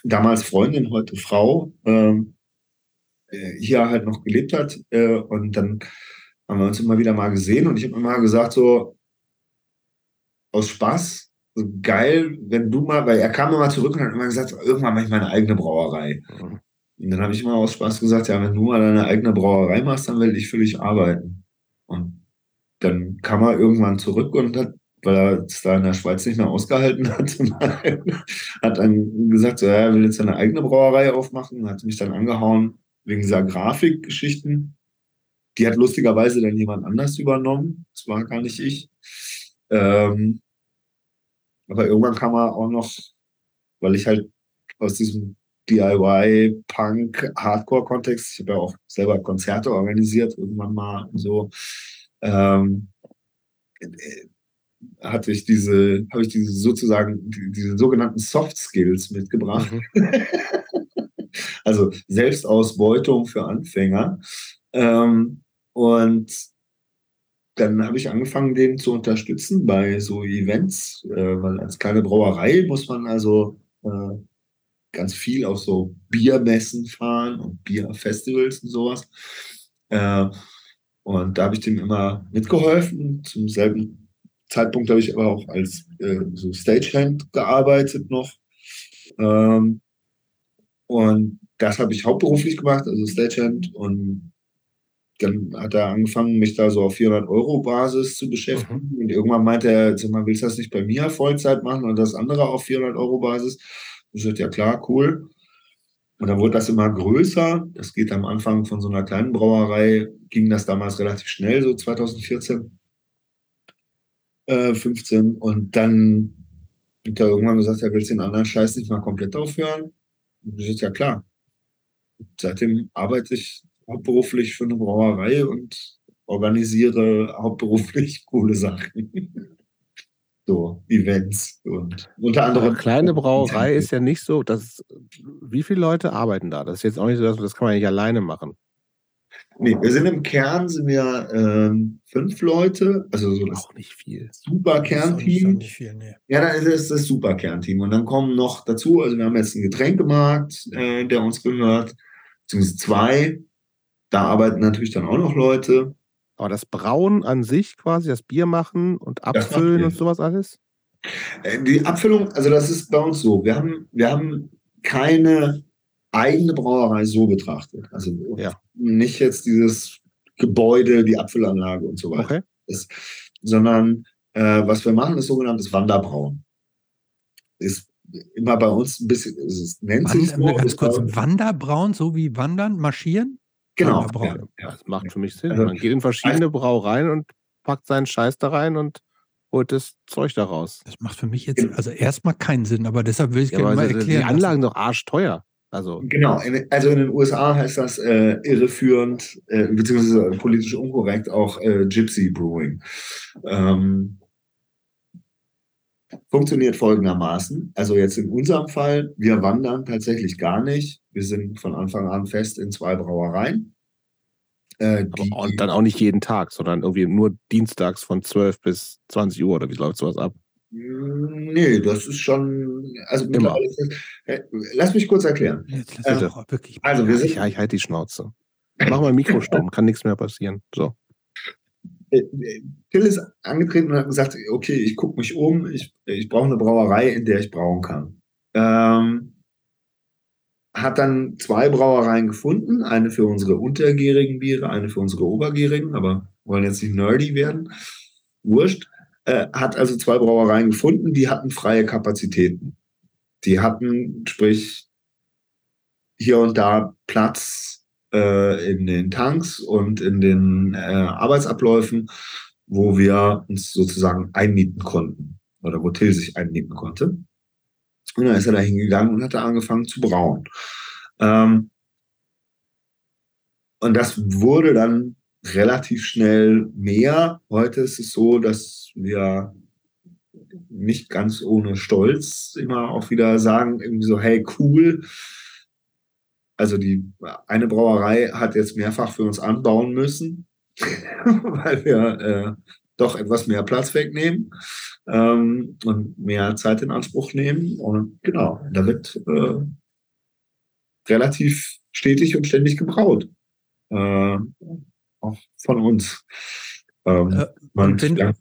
damals Freundin, heute Frau, ähm, äh, hier halt noch gelebt hat. Äh, und dann haben wir uns immer wieder mal gesehen und ich habe immer gesagt, so aus Spaß, so geil, wenn du mal, weil er kam immer zurück und hat immer gesagt, irgendwann mache ich meine eigene Brauerei. Mhm. Und dann habe ich immer aus Spaß gesagt, ja, wenn du mal deine eigene Brauerei machst, dann will ich für dich arbeiten. Und dann kam er irgendwann zurück und hat, weil er es da in der Schweiz nicht mehr ausgehalten hat, hat dann gesagt, so, ja, er will jetzt seine eigene Brauerei aufmachen, hat mich dann angehauen wegen dieser Grafikgeschichten. Die hat lustigerweise dann jemand anders übernommen. Das war gar nicht ich. Ähm, aber irgendwann kam er auch noch, weil ich halt aus diesem DIY, Punk, Hardcore-Kontext, ich habe ja auch selber Konzerte organisiert, irgendwann mal so, ähm, äh, hatte ich diese, habe ich diese sozusagen, die, diese sogenannten Soft Skills mitgebracht. Mhm. also Selbstausbeutung für Anfänger. Ähm, und dann habe ich angefangen, den zu unterstützen bei so Events, äh, weil als kleine Brauerei muss man also äh, ganz viel auf so Biermessen fahren und Bierfestivals und sowas. Äh, und da habe ich dem immer mitgeholfen. Zum selben Zeitpunkt habe ich aber auch als äh, so Stagehand gearbeitet noch. Ähm, und das habe ich hauptberuflich gemacht, also Stagehand. Und dann hat er angefangen, mich da so auf 400 Euro Basis zu beschäftigen. Mhm. Und irgendwann meinte er, sag mal, willst du das nicht bei mir Vollzeit machen und das andere auf 400 Euro Basis? Ich sagte, ja klar, cool. Und dann wurde das immer größer. Das geht am Anfang von so einer kleinen Brauerei, ging das damals relativ schnell, so 2014, äh, 15. Und dann hat er irgendwann gesagt, er will den anderen Scheiß nicht mal komplett aufhören. Und ich sagte, ja klar. Seitdem arbeite ich hauptberuflich für eine Brauerei und organisiere hauptberuflich coole Sachen. So Events und unter anderem. Aber kleine Brauerei ist ja nicht so, dass wie viele Leute arbeiten da? Das ist jetzt auch nicht so, dass das kann man nicht alleine machen. Nee, wir sind im Kern sind wir ähm, fünf Leute, also so das auch nicht viel. Super Kernteam. Nee. Ja, dann ist es das super Kernteam und dann kommen noch dazu, also wir haben jetzt einen Getränkemarkt, äh, der uns gehört, beziehungsweise zwei. Da arbeiten natürlich dann auch noch Leute. Aber das Brauen an sich quasi, das Bier machen und abfüllen und sowas alles? Äh, die Abfüllung, also das ist bei uns so. Wir haben, wir haben keine eigene Brauerei so betrachtet. Also ja. nicht jetzt dieses Gebäude, die Abfüllanlage und so weiter. Okay. Das, sondern äh, was wir machen, ist sogenanntes Wanderbrauen. Ist immer bei uns ein bisschen, es nennt Wand, sich so, ganz kurz, Wanderbrauen, so wie wandern, marschieren? Genau. Ja, ja, das macht für mich Sinn. Also, Man geht in verschiedene Brauereien und packt seinen Scheiß da rein und holt das Zeug da raus. Das macht für mich jetzt also erstmal keinen Sinn, aber deshalb will ich ja, gerne mal erklären. Die Anlagen doch arschteuer. Also. Genau, also in den USA heißt das äh, irreführend, äh, beziehungsweise politisch unkorrekt auch äh, Gypsy Brewing. Ähm, funktioniert folgendermaßen. Also jetzt in unserem Fall, wir wandern tatsächlich gar nicht. Wir sind von Anfang an fest in zwei Brauereien. Äh, und dann auch nicht jeden Tag, sondern irgendwie nur dienstags von 12 bis 20 Uhr oder wie läuft sowas ab? Hm, nee, das ist schon. Also Immer. Äh, lass mich kurz erklären. Jetzt lass ähm, wirklich also wir sind, ja, ich halte die Schnauze. Mach mal Mikro stumm, kann nichts mehr passieren. So. Äh, äh, Till ist angetreten und hat gesagt, okay, ich gucke mich um, ich, ich brauche eine Brauerei, in der ich brauen kann. Ähm, hat dann zwei Brauereien gefunden, eine für unsere untergärigen Biere, eine für unsere obergärigen, aber wollen jetzt nicht nerdy werden. Wurscht. Äh, hat also zwei Brauereien gefunden, die hatten freie Kapazitäten. Die hatten, sprich, hier und da Platz äh, in den Tanks und in den äh, Arbeitsabläufen, wo wir uns sozusagen einmieten konnten oder wo Till sich einmieten konnte. Und dann ist er da hingegangen und hat da angefangen zu brauen. Ähm, und das wurde dann relativ schnell mehr. Heute ist es so, dass wir nicht ganz ohne Stolz immer auch wieder sagen, irgendwie so, hey, cool, also die eine Brauerei hat jetzt mehrfach für uns anbauen müssen, weil wir äh, doch etwas mehr Platz wegnehmen ähm, und mehr Zeit in Anspruch nehmen. Und genau, da wird äh, relativ stetig und ständig gebraut. Äh, auch von uns. Ähm, äh, man, wenn, ja,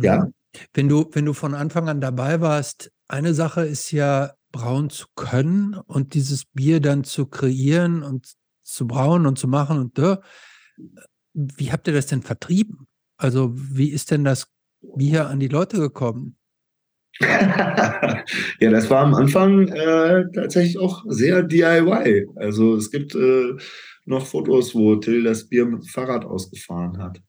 ja. Wenn du, wenn du von Anfang an dabei warst, eine Sache ist ja brauen zu können und dieses Bier dann zu kreieren und zu brauen und zu machen und da. Wie habt ihr das denn vertrieben? Also, wie ist denn das Bier an die Leute gekommen? ja, das war am Anfang äh, tatsächlich auch sehr DIY. Also es gibt äh, noch Fotos, wo Till das Bier mit dem Fahrrad ausgefahren hat.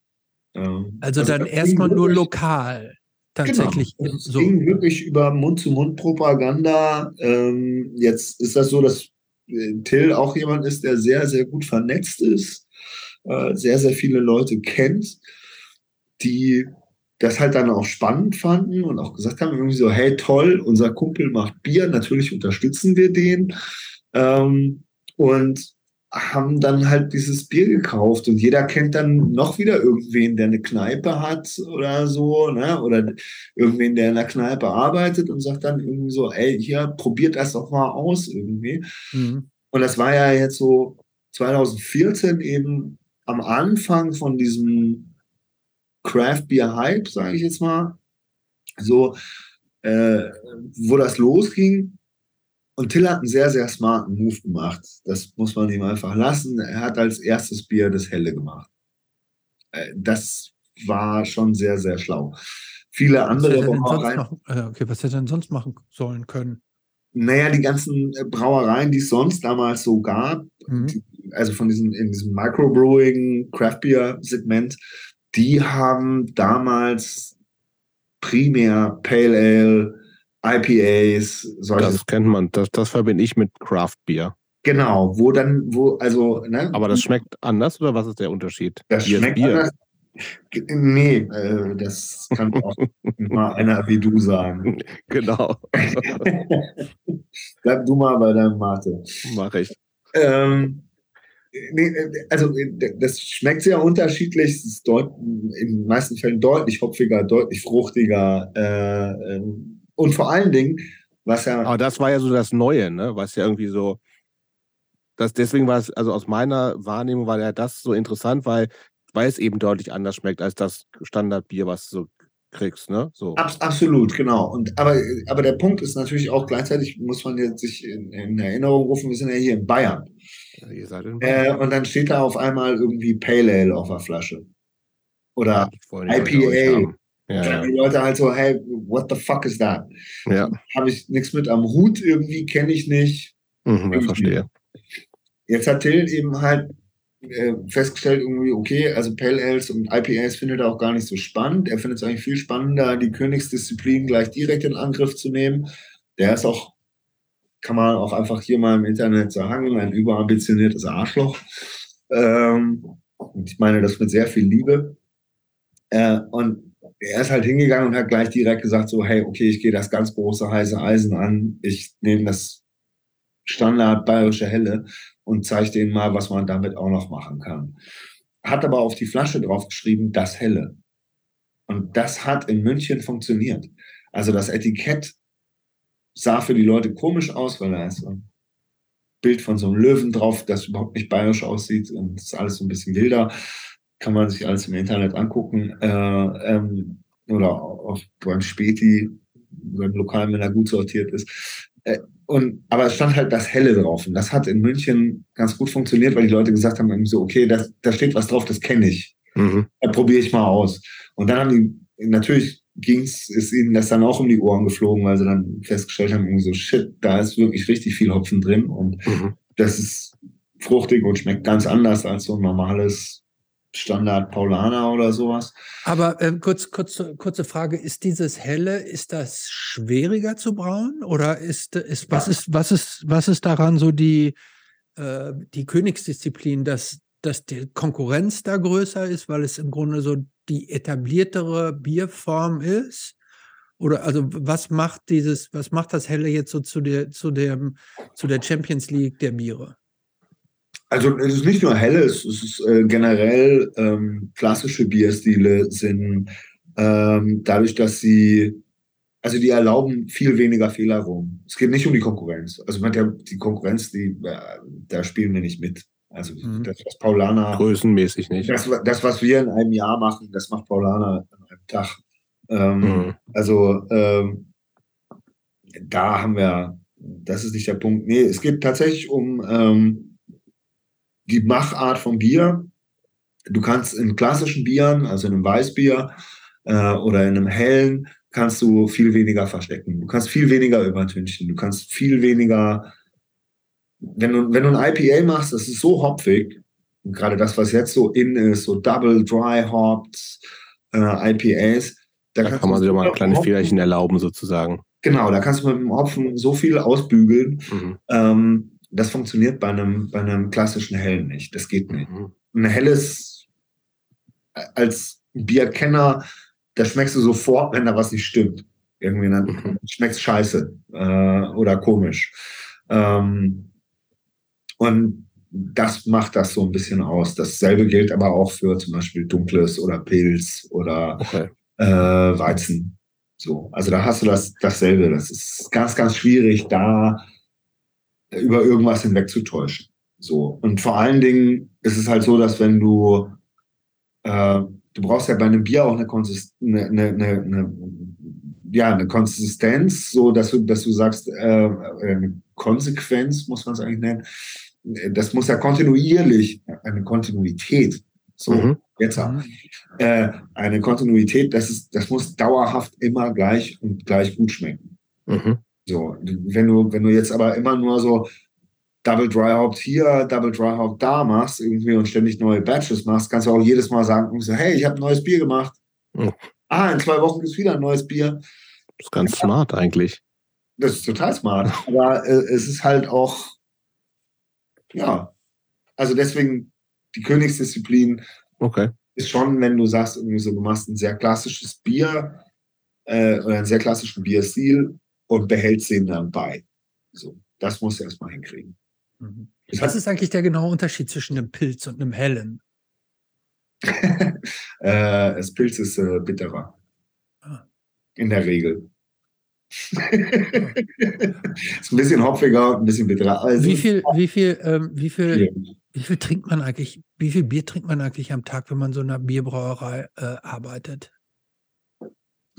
Ähm, also, also, dann erstmal nur lokal. Tatsächlich. Genau. Es so. ging wirklich über Mund-zu-Mund-Propaganda. Ähm, jetzt ist das so, dass äh, Till auch jemand ist, der sehr, sehr gut vernetzt ist, äh, sehr, sehr viele Leute kennt, die das halt dann auch spannend fanden und auch gesagt haben, irgendwie so, hey toll, unser Kumpel macht Bier, natürlich unterstützen wir den. Ähm, und haben dann halt dieses Bier gekauft und jeder kennt dann noch wieder irgendwen, der eine Kneipe hat oder so, ne? Oder irgendwen, der in der Kneipe arbeitet und sagt dann irgendwie so, ey, hier, probiert das doch mal aus irgendwie. Mhm. Und das war ja jetzt so 2014 eben am Anfang von diesem Craft Beer Hype, sage ich jetzt mal, so, äh, wo das losging. Und Till hat einen sehr, sehr smarten Move gemacht. Das muss man ihm einfach lassen. Er hat als erstes Bier das Helle gemacht. Äh, das war schon sehr, sehr schlau. Viele andere Brauereien. Äh, okay, was hätte er denn sonst machen sollen können? Naja, die ganzen äh, Brauereien, die es sonst damals so gab, mhm. die, also von diesem, in diesem Microbrewing, Craft Beer Segment, die haben damals primär Pale Ale, IPAs, solche. Das kennt man, das, das verbinde ich mit Craft Beer. Genau, wo dann, wo, also, ne? Aber das schmeckt anders oder was ist der Unterschied? Das Bier schmeckt Bier. anders. Nee, äh, das kann auch mal einer wie du sagen. Genau. Bleib du mal bei deinem Mate. Mach ich. Ähm, nee, also das schmeckt sehr unterschiedlich. Es ist in den meisten Fällen deutlich hopfiger, deutlich fruchtiger. Äh, ähm, und vor allen Dingen, was ja. Aber das war ja so das Neue, ne? Was ja irgendwie so. Das, deswegen war es, also aus meiner Wahrnehmung war ja das so interessant, weil, weil es eben deutlich anders schmeckt als das Standardbier, was du so kriegst, ne? So. Abs absolut, genau. Und aber, aber der Punkt ist natürlich auch gleichzeitig, muss man jetzt sich in, in Erinnerung rufen, wir sind ja hier in Bayern. Ja, ihr seid in Bayern. Äh, und dann steht da auf einmal irgendwie Pale Ale auf der Flasche. Oder ja, IPA ja, ja. Die Leute halt so, hey, what the fuck is that? Ja. Habe ich nichts mit am Hut irgendwie, kenne ich nicht. Mhm, ich verstehe. Jetzt hat Till eben halt äh, festgestellt, irgendwie, okay, also Pale Ales und IPAs findet er auch gar nicht so spannend. Er findet es eigentlich viel spannender, die Königsdisziplin gleich direkt in Angriff zu nehmen. Der ist auch, kann man auch einfach hier mal im Internet sagen, ein überambitioniertes Arschloch. Ähm, und ich meine das mit sehr viel Liebe. Äh, und er ist halt hingegangen und hat gleich direkt gesagt, so, hey, okay, ich gehe das ganz große heiße Eisen an, ich nehme das Standard bayerische Helle und zeige denen mal, was man damit auch noch machen kann. Hat aber auf die Flasche drauf geschrieben, das Helle. Und das hat in München funktioniert. Also das Etikett sah für die Leute komisch aus, weil da ist ein Bild von so einem Löwen drauf, das überhaupt nicht bayerisch aussieht und ist alles so ein bisschen wilder kann man sich alles im Internet angucken. Äh, ähm, oder auch beim Späti, beim Lokal, wenn er gut sortiert ist. Äh, und, aber es stand halt das Helle drauf. Und das hat in München ganz gut funktioniert, weil die Leute gesagt haben, so, okay, das, da steht was drauf, das kenne ich. Mhm. Da probiere ich mal aus. Und dann haben die, natürlich ging's, ist ihnen das dann auch um die Ohren geflogen, weil sie dann festgestellt haben, irgendwie so, shit, da ist wirklich richtig viel Hopfen drin. Und mhm. das ist fruchtig und schmeckt ganz anders als so ein normales Standard Paulaner oder sowas. Aber äh, kurz, kurz, kurze Frage, ist dieses helle, ist das schwieriger zu brauen oder ist, ist, was, ist, was, ist, was ist daran so die, äh, die Königsdisziplin, dass, dass die Konkurrenz da größer ist, weil es im Grunde so die etabliertere Bierform ist? Oder also was macht dieses, was macht das Helle jetzt so zu der, zu dem, zu der Champions League der Biere? Also es ist nicht nur helles, es ist äh, generell ähm, klassische Bierstile sind ähm, dadurch, dass sie, also die erlauben viel weniger Fehler rum. Es geht nicht um die Konkurrenz. Also man hat die Konkurrenz, die, äh, da spielen wir nicht mit. Also mhm. das, was Paulaner. Größenmäßig nicht. Das, das, was wir in einem Jahr machen, das macht Paulaner an einem Tag. Ähm, mhm. Also ähm, da haben wir, das ist nicht der Punkt. Nee, es geht tatsächlich um ähm, die Machart von Bier. du kannst in klassischen Bieren, also in einem Weißbier äh, oder in einem hellen, kannst du viel weniger verstecken. Du kannst viel weniger übertünchen. Du kannst viel weniger, wenn du, wenn du ein IPA machst, das ist so hopfig, gerade das, was jetzt so in ist, so Double Dry Hopped äh, IPAs, da, da kann man sich mal ein kleines Fehlerchen erlauben, sozusagen. Genau, da kannst du mit dem Hopfen so viel ausbügeln. Mhm. Ähm, das funktioniert bei einem, bei einem klassischen Hellen nicht. Das geht nicht. Mhm. Ein helles, als Bierkenner, da schmeckst du sofort, wenn da was nicht stimmt. Irgendwie dann mhm. schmeckt scheiße äh, oder komisch. Ähm, und das macht das so ein bisschen aus. Dasselbe gilt aber auch für zum Beispiel Dunkles oder Pilz oder okay. äh, Weizen. So, also da hast du das dasselbe. Das ist ganz, ganz schwierig, da über irgendwas hinwegzutäuschen. So und vor allen Dingen ist es halt so, dass wenn du äh, du brauchst ja bei einem Bier auch eine, Konsist eine, eine, eine, ja, eine Konsistenz, so dass du, dass du sagst, äh, eine Konsequenz muss man es eigentlich nennen. Das muss ja kontinuierlich, eine Kontinuität, so mhm. jetzt mhm. äh, eine Kontinuität, das ist, das muss dauerhaft immer gleich und gleich gut schmecken. Mhm. So, wenn du, wenn du jetzt aber immer nur so Double Dry Hop hier, Double Dry Hop da machst irgendwie und ständig neue Batches machst, kannst du auch jedes Mal sagen, so, hey, ich habe ein neues Bier gemacht. Mhm. Ah, in zwei Wochen ist wieder ein neues Bier. Das ist ganz ja. smart eigentlich. Das ist total smart. Aber äh, es ist halt auch, ja, also deswegen die Königsdisziplin okay. ist schon, wenn du sagst, irgendwie so, du machst ein sehr klassisches Bier äh, oder einen sehr klassischen Bierstil und behältst den dann bei. So, das musst du erstmal hinkriegen. Mhm. Was ist eigentlich der genaue Unterschied zwischen einem Pilz und einem hellen? äh, das Pilz ist äh, bitterer. Ah. In der Regel. ist ein bisschen hopfiger und ein bisschen bitterer. Also, wie viel, wie viel, ähm, wie viel, wie viel trinkt man eigentlich, wie viel Bier trinkt man eigentlich am Tag, wenn man so in einer Bierbrauerei äh, arbeitet?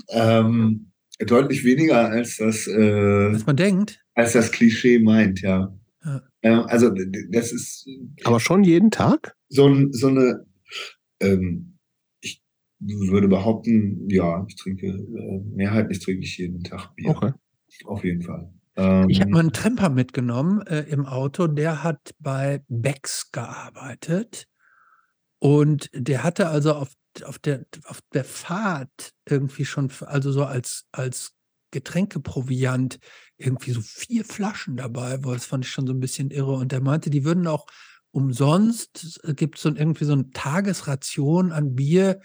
Ähm, deutlich weniger als das, äh, als man denkt, als das Klischee meint, ja. ja. Ähm, also das ist. Aber schon jeden Tag? So, so eine. Ähm, ich würde behaupten, ja, ich trinke äh, mehrheitlich trinke ich jeden Tag Bier. Okay. Auf jeden Fall. Ähm, ich habe mal einen Tremper mitgenommen äh, im Auto, der hat bei Becks gearbeitet und der hatte also auf auf der, auf der Fahrt irgendwie schon, also so als, als Getränkeproviant irgendwie so vier Flaschen dabei, weil das fand ich schon so ein bisschen irre. Und der meinte, die würden auch umsonst, es gibt so irgendwie so eine Tagesration an Bier,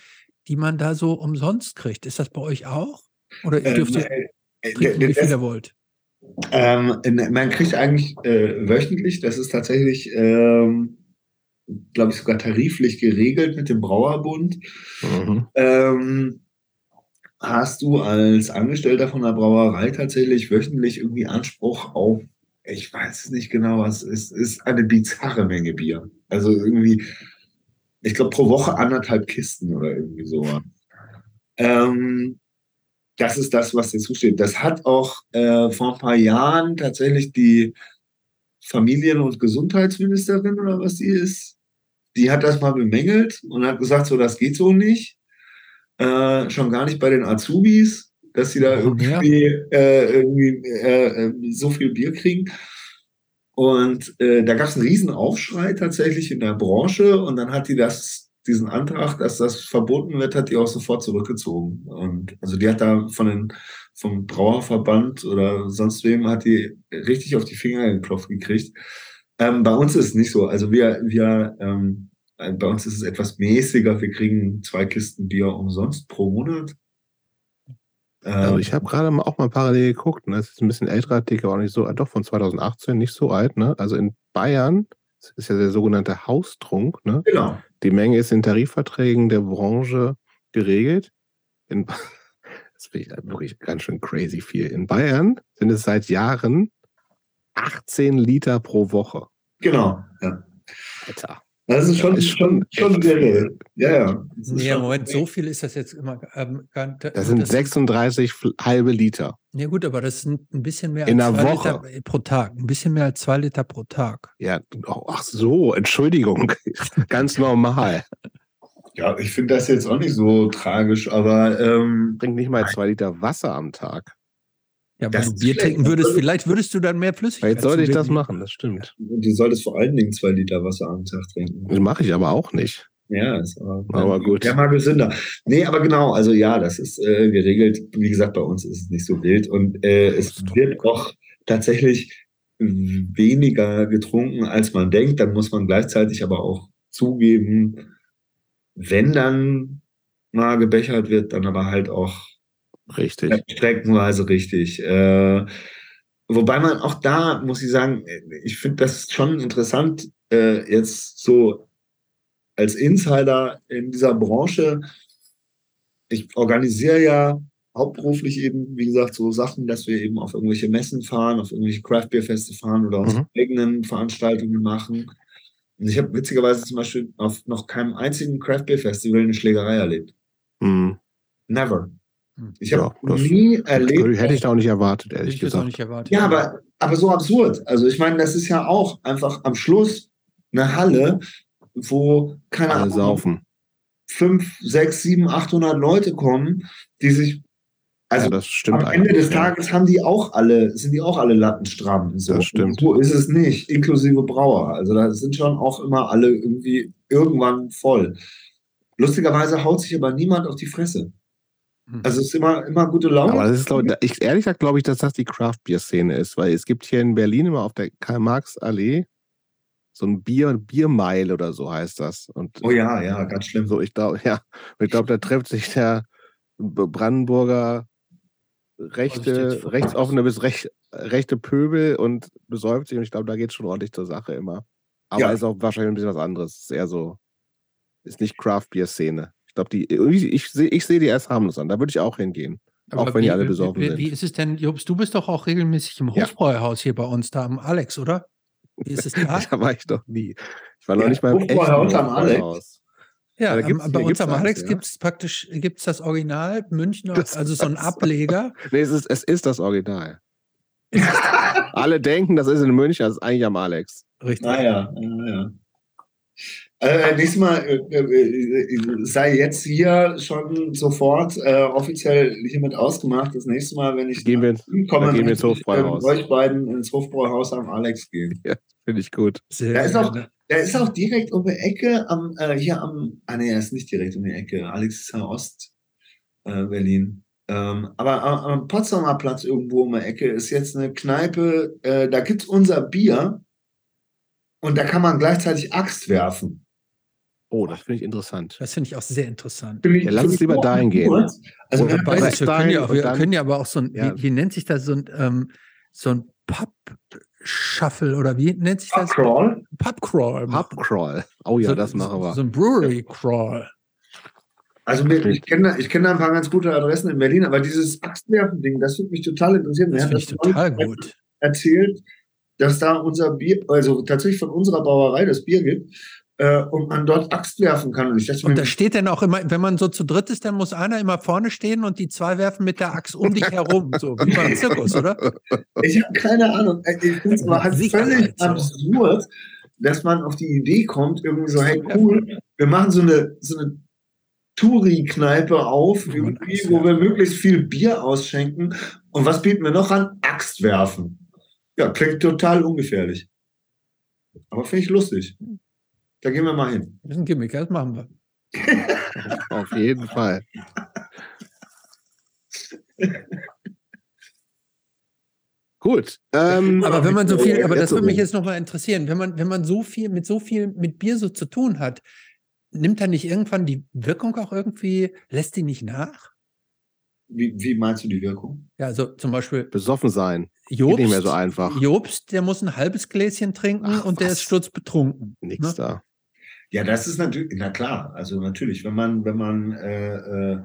die man da so umsonst kriegt. Ist das bei euch auch? Oder äh, dürft ihr äh, trinken, wie viel ihr wollt? Ähm, man kriegt eigentlich äh, wöchentlich, das ist tatsächlich ähm, glaube ich, sogar tariflich geregelt mit dem Brauerbund. Mhm. Ähm, hast du als Angestellter von der Brauerei tatsächlich wöchentlich irgendwie Anspruch auf, ich weiß es nicht genau, was es ist, eine bizarre Menge Bier. Also irgendwie, ich glaube, pro Woche anderthalb Kisten oder irgendwie so. Ähm, das ist das, was dir zusteht. Das hat auch äh, vor ein paar Jahren tatsächlich die Familien- und Gesundheitsministerin oder was sie ist, die hat das mal bemängelt und hat gesagt, so, das geht so nicht. Äh, schon gar nicht bei den Azubis, dass sie da irgendwie, äh, irgendwie äh, äh, so viel Bier kriegen. Und äh, da gab es einen riesen Aufschrei tatsächlich in der Branche und dann hat die das, diesen Antrag, dass das verboten wird, hat die auch sofort zurückgezogen. Und also die hat da von den, vom Brauerverband oder sonst wem hat die richtig auf die Finger geklopft gekriegt. Ähm, bei uns ist es nicht so. Also wir, wir ähm, äh, bei uns ist es etwas mäßiger. Wir kriegen zwei Kisten Bier umsonst pro Monat. Also ich habe gerade auch mal parallel geguckt, ne? das ist ein bisschen älterer Artikel, aber auch nicht so, doch von 2018, nicht so alt. Ne? Also in Bayern das ist ja der sogenannte Haustrunk. Ne? Genau. Die Menge ist in Tarifverträgen der Branche geregelt. In, das finde ich wirklich ganz schön crazy viel. In Bayern sind es seit Jahren 18 Liter pro Woche. Genau, ja. Alter. Das ist schon, das ist schon, schon sehr Ja, ja. Nee, Moment, so viel ist das jetzt immer. Ähm, gar, das sind das 36 sind, halbe Liter. Ja, gut, aber das sind ein bisschen mehr In als zwei Woche. Liter pro Tag. Ein bisschen mehr als zwei Liter pro Tag. Ja, ach so, Entschuldigung. Ganz normal. Ja, ich finde das jetzt auch nicht so tragisch, aber ähm, Trink nicht mal zwei Liter Wasser am Tag. Ja, wenn du Bier trinken würdest, vielleicht würdest du dann mehr Flüssigkeit. Vielleicht sollte ich das machen, das stimmt. du solltest vor allen Dingen zwei Liter Wasser am Tag trinken. Das mache ich aber auch nicht. Ja, ist aber, Aber gut. Ja, mal gesünder. Nee, aber genau, also ja, das ist äh, geregelt. Wie gesagt, bei uns ist es nicht so wild und äh, es wird auch tatsächlich weniger getrunken, als man denkt. Dann muss man gleichzeitig aber auch zugeben, wenn dann mal gebechert wird, dann aber halt auch Richtig. streckenweise richtig. Äh, wobei man auch da, muss ich sagen, ich finde das schon interessant, äh, jetzt so als Insider in dieser Branche. Ich organisiere ja hauptberuflich eben, wie gesagt, so Sachen, dass wir eben auf irgendwelche Messen fahren, auf irgendwelche Craft Beer Feste fahren oder unsere Mhm. eigenen Veranstaltungen machen. Und ich habe witzigerweise zum Beispiel auf noch keinem einzigen Craft Beer Festival eine Schlägerei erlebt. Hm. Never. Ich habe Ja, nie erlebt. Hätte ich da auch nicht erwartet, Hätte ehrlich ich gesagt. nicht erwartet. Ja, aber, aber so absurd. Also ich meine, das ist ja auch einfach am Schluss eine Halle, wo, keine Alle Ahnung, saufen. fünf, sechs, sieben, 800 Leute kommen, die sich, also ja, das stimmt am Ende des. Tages haben die auch alle, sind die auch alle lattenstramm. So. Das stimmt. So ist es nicht, inklusive Brauer. Also da sind schon auch immer alle irgendwie irgendwann voll. Lustigerweise haut sich aber niemand auf die Fresse. Hm. Also es ist immer, immer gute Laune. Aber das ist, glaube ich, ich, ehrlich gesagt glaube ich, dass das die Craft-Bier-Szene ist, weil es gibt hier in Berlin immer auf der Karl-Marx-Allee so ein Bier, Biermeil oder so heißt das. Und oh ja, ja, ganz schlimm. so, ich glaube, ja, ich glaube, da trifft sich der Brandenburger rechte, rechtsoffene bis recht, rechte Pöbel und besäuft sich und ich glaube, da geht es schon ordentlich zur Sache immer. Aber Ja. ist auch wahrscheinlich ein bisschen was anderes. Ist eher so, ist nicht Craft-Bier-Szene. Ich glaube, die, irgendwie- ich sehe ich sehe die erst harmlos an. Da würde ich auch hingehen. auch wenn die alle besoffen wie, sind. Wie ist es denn, Jobs, du bist doch auch regelmäßig im Ja. Hofbräuhaus hier bei uns, da am Alex, oder? Wie ist es da? Da war ich doch nie. Ich war noch Ja, nicht mal im Hofbräuhaus am Alex. Hofbräuhaus. Ja, da am- gibt's- bei uns am Alex ja. gibt es praktisch gibt's das Original Münchner, Das- also so ein Ableger. Nee, es ist, es ist das Original. Alle denken, das ist in München, das ist eigentlich am Alex. Richtig. Naja, naja. Äh, nächstes Mal äh, äh, sei jetzt hier schon sofort äh, offiziell hiermit ausgemacht. Das nächste Mal, wenn ich Gehen wir- Berlin komme, dann gehen wir ins ich, Hofbräuhaus. äh, euch beiden ins Hofbräuhaus am Alex gehen. Finde ich gut. Sehr Da ist auch-. Der ist auch direkt um die Ecke am, äh, hier am, ah nee, er ist nicht direkt um die Ecke. Alex ist ja Ost äh, Berlin. Ähm, aber am, am Potsdamer Platz irgendwo um die Ecke ist jetzt eine Kneipe, äh, da gibt's unser Bier und da kann man gleichzeitig Axt werfen. Oh, das finde ich interessant. Das finde ich auch sehr interessant. Ja, lass uns lieber dahin gehen. Also wir Beides, wir können ja, auch, wir dann- können ja aber auch so ein, Ja. wie, wie nennt sich das, so ein, ähm, so ein Pub-Shuffle oder wie nennt sich das? Crawl. Pub-Crawl. Pubcrawl. Oh ja, so, das machen wir. So ein Brewery-Crawl. Also ich kenne da, ich kenn da ein paar ganz gute Adressen in Berlin, aber dieses Axtwerfen-Ding, das würde mich total interessieren. Das finde ich das total gut. erzählt, dass da unser Bier, also tatsächlich von unserer Brauerei das Bier gibt äh, und man dort Axt werfen kann. Und ich Und da steht dann auch immer, wenn man so zu dritt ist, dann muss einer immer vorne stehen und die zwei werfen mit der Axt um dich herum. So wie beim Zirkus, oder? ich habe keine Ahnung. Äh, Ich finde es halt Sicherheit, völlig absurd, dass man auf die Idee kommt, irgendwie so, hey cool, wir machen so eine, so eine Touri-Kneipe auf, irgendwie, wo wir möglichst viel Bier ausschenken. Und was bieten wir noch an? Axt werfen. Ja, klingt total ungefährlich. Aber finde ich lustig. Da gehen wir mal hin. Das ist ein Gimmick, das machen wir. Auf jeden Fall. Gut. Ähm, Aber wenn man so viel, aber das würde mich jetzt nochmal interessieren, wenn man, wenn man so viel mit so viel mit Bier so zu tun hat, nimmt dann nicht irgendwann die Wirkung auch irgendwie, lässt die nicht nach? Wie, wie meinst du die Wirkung? Ja, also zum Beispiel besoffen sein. Jobst, nicht mehr so einfach. Jobst, der muss ein halbes Gläschen trinken Ach, und der was? ist sturzbetrunken. Nix Ne? da. Ja, das ist natürlich, na klar, also natürlich, wenn man, wenn man, äh, äh,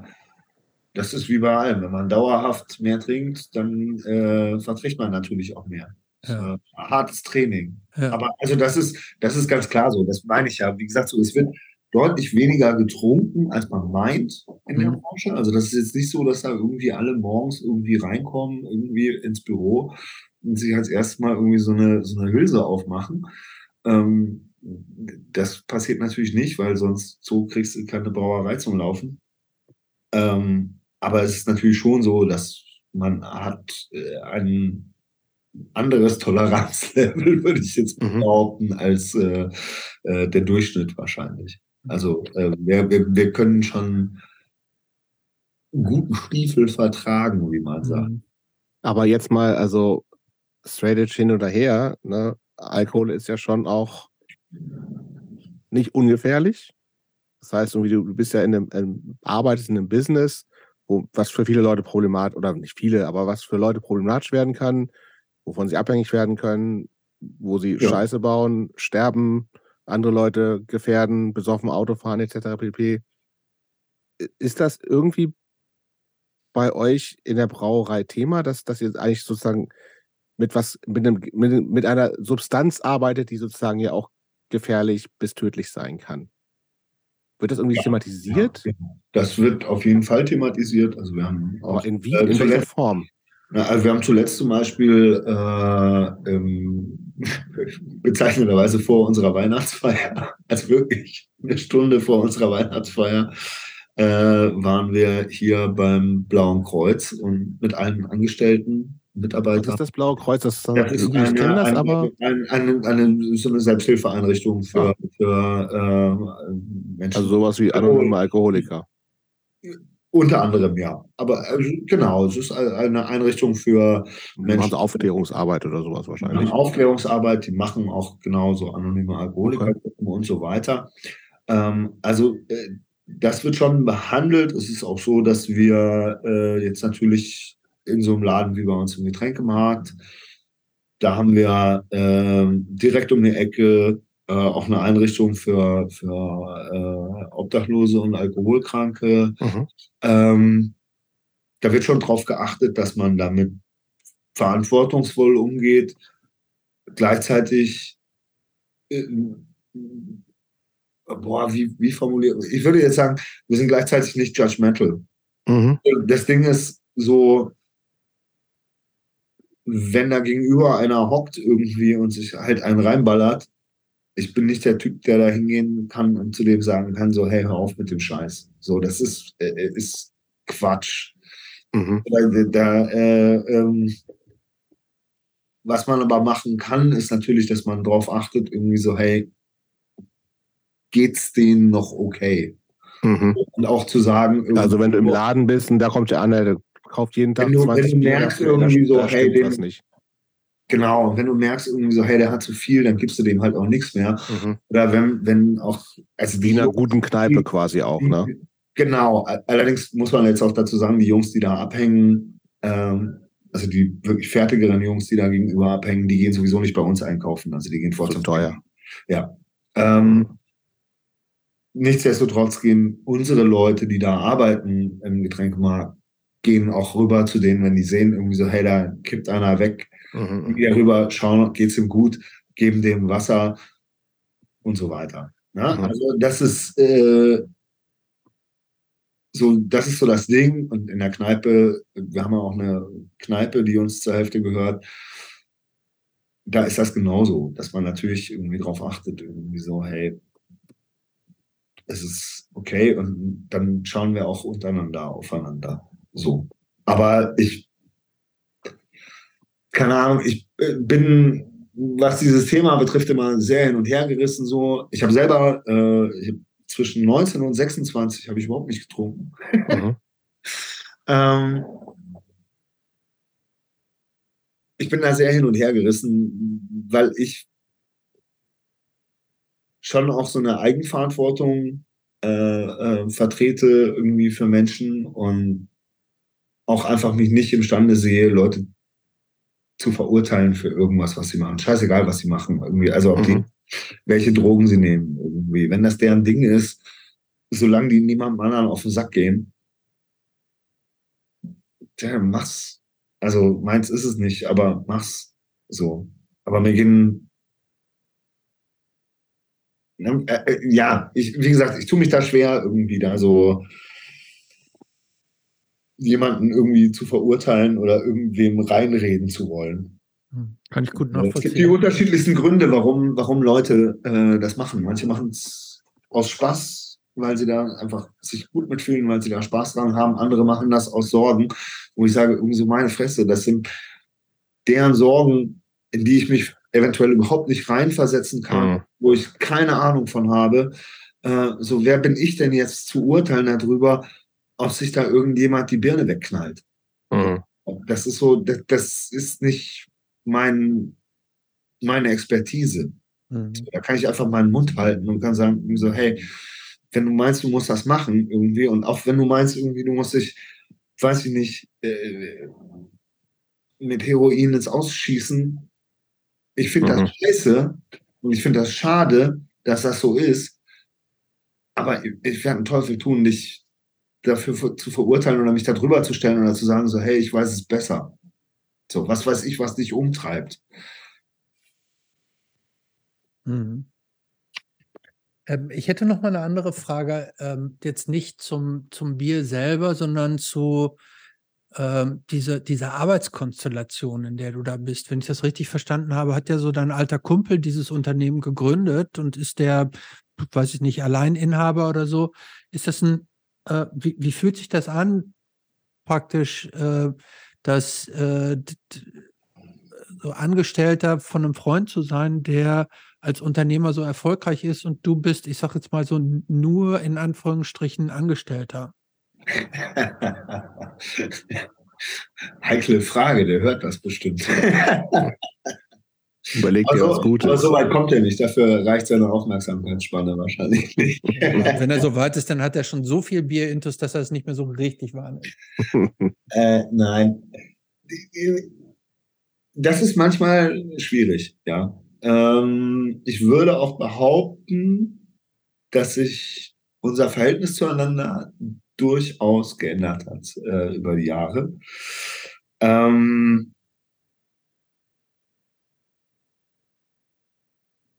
das ist wie bei allem, wenn man dauerhaft mehr trinkt, dann äh, verträgt man natürlich auch mehr. Ja. Äh, hartes Training. Ja. Aber also das ist, das ist ganz klar so, das meine ich ja. Wie gesagt, so, es wird deutlich weniger getrunken, als man meint in der Mhm. Branche. Also das ist jetzt nicht so, dass da irgendwie alle morgens irgendwie reinkommen, irgendwie ins Büro und sich als erstes mal irgendwie so eine, so eine Hülse aufmachen. Ähm, das passiert natürlich nicht, weil sonst so kriegst du keine Brauerei zum Laufen. Ähm, aber es ist natürlich schon so, dass man hat äh, ein anderes Toleranzlevel, würde ich jetzt Mhm. behaupten, als äh, äh, der Durchschnitt wahrscheinlich. Also äh, wir, wir, wir können schon einen guten Stiefel vertragen, wie man sagt. Mhm. Aber jetzt mal, also straight hin oder her, ne? Alkohol ist ja schon auch nicht ungefährlich. Das heißt, irgendwie, du bist ja in einem, ähm, arbeitest in einem Business, wo, was für viele Leute problematisch, oder nicht viele, aber was für Leute problematisch werden kann, wovon sie abhängig werden können, wo sie Ja. Scheiße bauen, sterben, andere Leute gefährden, besoffen Auto fahren etc. pp. Ist das irgendwie bei euch in der Brauerei Thema, dass, dass ihr eigentlich sozusagen mit was, mit, einem, mit, mit einer Substanz arbeitet, die sozusagen ja auch gefährlich bis tödlich sein kann? Wird das irgendwie Ja. thematisiert? Ja, das wird auf jeden Fall thematisiert. Also wir haben Aber auch, in, wie, äh, in welcher Form? Na, also wir haben zuletzt zum Beispiel äh, ähm, bezeichnenderweise vor unserer Weihnachtsfeier, also wirklich eine Stunde vor unserer Weihnachtsfeier, äh, waren wir hier beim Blauen Kreuz und mit allen Angestellten, Was Mitarbeitern. ist das Blaue Kreuz? Das, Das ist ich eine, kenne das, aber eine, eine, eine, so eine Selbsthilfeeinrichtung für, für äh, Menschen. also sowas wie anonyme Alkoholiker. Unter anderem, ja. Aber also, genau, es ist eine Einrichtung für Die machen Menschen. so Aufklärungsarbeit oder sowas Die machen wahrscheinlich. Aufklärungsarbeit, die machen auch genauso anonyme Alkoholiker und so weiter. Ähm, also äh, das wird schon behandelt. Es ist auch so, dass wir äh, jetzt natürlich in so einem Laden wie bei uns im Getränkemarkt, da haben wir ähm, direkt um die Ecke äh, auch eine Einrichtung für, für äh, Obdachlose und Alkoholkranke. Mhm. Ähm, da wird schon drauf geachtet, dass man damit verantwortungsvoll umgeht. Gleichzeitig, äh, boah, wie, wie formuliere ich? würde jetzt sagen, wir sind gleichzeitig nicht judgmental. Mhm. Das Ding ist so, wenn da gegenüber einer hockt irgendwie und sich halt einen reinballert, ich bin nicht der Typ, der da hingehen kann und zu dem sagen kann, so, hey, hör auf mit dem Scheiß. So, das ist, äh, ist Quatsch. Mhm. Da, da, äh, ähm, was man aber machen kann, ist natürlich, dass man darauf achtet, irgendwie so, hey, geht's denen noch okay? Mhm. Und auch zu sagen, Also wenn du im Laden bist und da kommt der an, der kauft jeden Tag Wenn du- 20 wenn du Bier, merkst da- irgendwie so, hey, den- nicht. Genau, und wenn du merkst irgendwie so, hey, der hat zu viel, dann gibst du dem halt auch nichts mehr. Mhm. Oder wenn, wenn auch, also Wie in einer guten Kneipe quasi auch, ne? Genau, allerdings muss man jetzt auch dazu sagen, die Jungs, die da abhängen, ähm, also die wirklich fertigeren Jungs, die da gegenüber abhängen, die gehen sowieso nicht bei uns einkaufen. Also die gehen Zu vorzeitig. teuer. Ja. Ähm, nichtsdestotrotz gehen unsere Leute, die da arbeiten im Getränkemarkt, gehen auch rüber zu denen, wenn die sehen, irgendwie so, hey, da kippt einer weg, Mhm. gehen rüber, schauen, geht's ihm gut, geben dem Wasser und so weiter. Ja, Mhm. Also das ist äh, so, das ist so das Ding. Und in der Kneipe, wir haben ja auch eine Kneipe, die uns zur Hälfte gehört. Da ist das genauso, dass man natürlich irgendwie drauf achtet, irgendwie so, hey, es ist okay und dann schauen wir auch untereinander aufeinander. So. Aber ich, keine Ahnung, ich äh, bin, was dieses Thema betrifft, immer sehr hin und her gerissen. So. Ich habe selber äh, ich hab zwischen 19 und 26 habe ich überhaupt nicht getrunken. Mhm. Ähm, ich bin da sehr hin und her gerissen, weil ich schon auch so eine Eigenverantwortung äh, äh, vertrete irgendwie für Menschen und auch einfach mich nicht imstande sehe, Leute zu verurteilen für irgendwas, was sie machen. Scheißegal, was sie machen. Irgendwie. Also ob Mhm. die, welche Drogen sie nehmen. Irgendwie. Wenn das deren Ding ist, solange die niemandem anderen auf den Sack gehen, tja, mach's. Also meins ist es nicht, aber mach's so. Aber mir gehen äh, äh, ja, ich, wie gesagt, ich tue mich da schwer, irgendwie da so jemanden irgendwie zu verurteilen oder irgendwem reinreden zu wollen. Hm, kann ich gut nachvollziehen. Es gibt die unterschiedlichsten Gründe, warum, warum Leute äh, das machen. Manche machen es aus Spaß, weil sie da einfach sich gut mitfühlen, weil sie da Spaß dran haben. Andere machen das aus Sorgen, wo ich sage, irgendwie so meine Fresse, das sind deren Sorgen, in die ich mich eventuell überhaupt nicht reinversetzen kann, mhm. wo ich keine Ahnung von habe. Äh, so, wer bin ich denn jetzt zu urteilen darüber, ob sich da irgendjemand die Birne wegknallt? Mhm. Das ist so, das, das ist nicht mein, meine Expertise. Mhm. Da kann ich einfach meinen Mund halten und kann sagen, so, hey, wenn du meinst, du musst das machen irgendwie und auch wenn du meinst, irgendwie, du musst dich, weiß ich nicht, äh, mit Heroin ins Ausschießen. Ich finde mhm. das scheiße und ich finde das schade, dass das so ist. Aber ich, ich werde einen Teufel tun, dich dafür zu verurteilen oder mich darüber zu stellen oder zu sagen, so, hey, ich weiß es besser. So, was weiß ich, was dich umtreibt. Mhm. Ähm, ich hätte noch mal eine andere Frage, ähm, jetzt nicht zum, zum Bier selber, sondern zu ähm, diese, dieser Arbeitskonstellation, in der du da bist. Wenn ich das richtig verstanden habe, hat ja so dein alter Kumpel dieses Unternehmen gegründet und ist der, weiß ich nicht, Alleininhaber oder so. Ist das ein, äh, wie, wie fühlt sich das an, praktisch, äh, dass äh, so Angestellter von einem Freund zu sein, der als Unternehmer so erfolgreich ist und du bist, ich sag jetzt mal so, nur in Anführungsstrichen Angestellter? Heikle Frage, der hört das bestimmt. Überlegt also, dir was Gutes. Aber so weit kommt er nicht. Dafür reicht seine Aufmerksamkeitsspanne wahrscheinlich nicht. Wenn er so weit ist, dann hat er schon so viel Bier intus, dass er es nicht mehr so richtig wahrnimmt. äh, nein. Das ist manchmal schwierig, ja. Ähm, ich würde auch behaupten, dass sich unser Verhältnis zueinander durchaus geändert hat äh, über die Jahre. Ähm,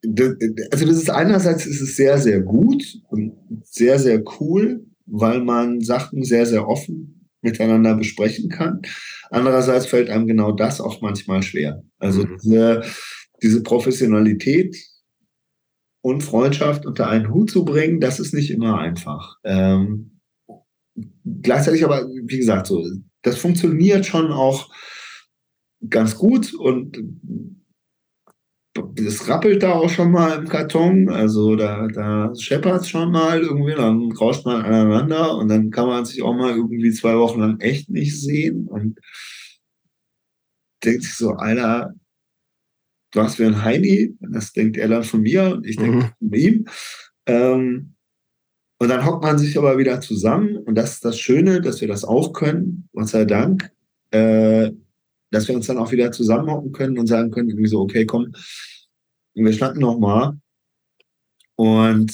also das ist einerseits ist es sehr, sehr gut und sehr, sehr cool, weil man Sachen sehr, sehr offen miteinander besprechen kann. Andererseits fällt einem genau das auch manchmal schwer. Also mhm. diese, diese Professionalität und Freundschaft unter einen Hut zu bringen, das ist nicht immer einfach. Ähm, gleichzeitig aber, wie gesagt, so, das funktioniert schon auch ganz gut und es rappelt da auch schon mal im Karton, also da, da scheppert es schon mal irgendwie, dann rauscht man aneinander und dann kann man sich auch mal irgendwie zwei Wochen lang echt nicht sehen und denkt sich so, Alter, du hast wie ein Heini, das denkt er dann von mir und ich denke mhm. von ihm. Ähm, und dann hockt man sich aber wieder zusammen und das ist das Schöne, dass wir das auch können, Gott sei Dank, äh, dass wir uns dann auch wieder zusammenhocken können und sagen können, irgendwie so, okay, komm, wir schnacken nochmal. Und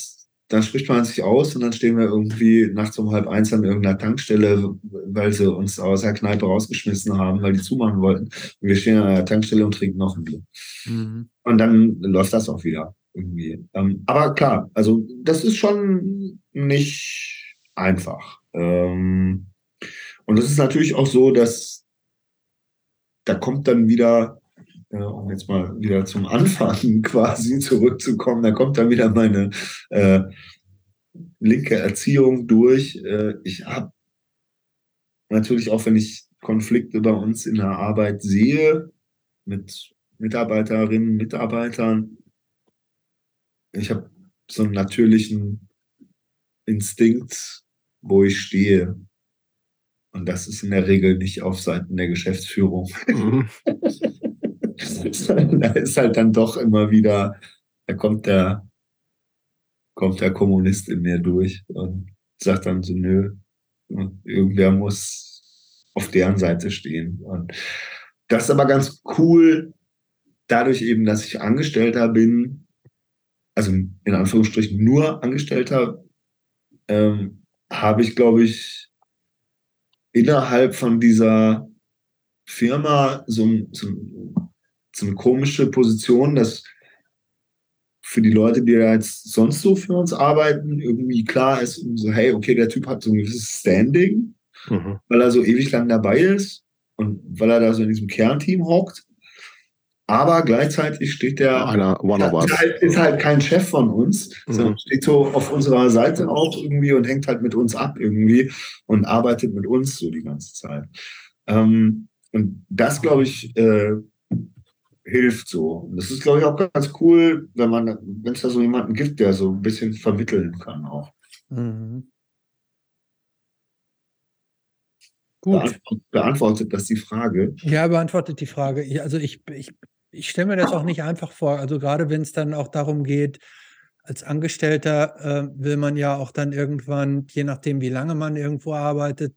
dann spricht man sich aus und dann stehen wir irgendwie nachts um halb eins an irgendeiner Tankstelle, weil sie uns aus der Kneipe rausgeschmissen haben, weil die zumachen wollten. Und wir stehen an der Tankstelle und trinken noch ein Bier. Mhm. Und dann läuft das auch wieder irgendwie. Ähm, aber klar, also das ist schon nicht einfach. Ähm, und es ist natürlich auch so, dass da kommt dann wieder, äh, um jetzt mal wieder zum Anfang quasi zurückzukommen, da kommt dann wieder meine äh, linke Erziehung durch. Äh, ich habe natürlich auch, wenn ich Konflikte bei uns in der Arbeit sehe, mit Mitarbeiterinnen, Mitarbeitern, ich habe so einen natürlichen Instinkt, wo ich stehe. Und das ist in der Regel nicht auf Seiten der Geschäftsführung. Mhm. da ist halt dann doch immer wieder, da kommt der, kommt der Kommunist in mir durch und sagt dann so, nö, irgendwer muss auf deren Seite stehen. Und das ist aber ganz cool, dadurch eben, dass ich Angestellter bin, also in Anführungsstrichen nur Angestellter, ähm, habe ich, glaube ich, innerhalb von dieser Firma so, so, so, eine komische Position, dass für die Leute, die da jetzt sonst so für uns arbeiten, irgendwie klar ist, so, hey, okay, der Typ hat so ein gewisses Standing, mhm. weil er so ewig lang dabei ist und weil er da so in diesem Kernteam hockt. Aber gleichzeitig steht der Einer One of ist Us. halt, ist halt kein Chef von uns, Mhm. sondern steht so auf unserer Seite auch irgendwie und hängt halt mit uns ab irgendwie und arbeitet mit uns so die ganze Zeit. Ähm, und das, glaube ich, äh, hilft so. Und das ist, glaube ich, auch ganz cool, wenn man, wenn es da so jemanden gibt, der so ein bisschen vermitteln kann auch. Mhm. Gut. Beantwortet, beantwortet das die Frage? Ja, beantwortet die Frage. Ich, also ich, ich, ich stelle mir das auch nicht einfach vor. Also gerade wenn es dann auch darum geht, als Angestellter äh, will man ja auch dann irgendwann, je nachdem, wie lange man irgendwo arbeitet,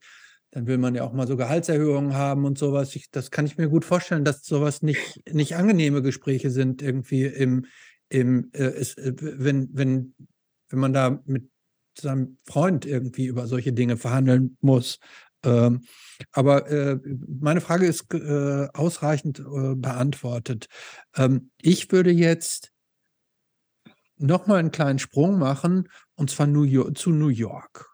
dann will man ja auch mal so Gehaltserhöhungen haben und sowas. Ich, das kann ich mir gut vorstellen, dass sowas nicht, nicht angenehme Gespräche sind, irgendwie im, im äh, es, äh, wenn, wenn, wenn man da mit seinem Freund irgendwie über solche Dinge verhandeln muss. Ähm, aber äh, meine Frage ist äh, ausreichend äh, beantwortet. Ähm, ich würde jetzt noch mal einen kleinen Sprung machen und zwar New York, zu New York.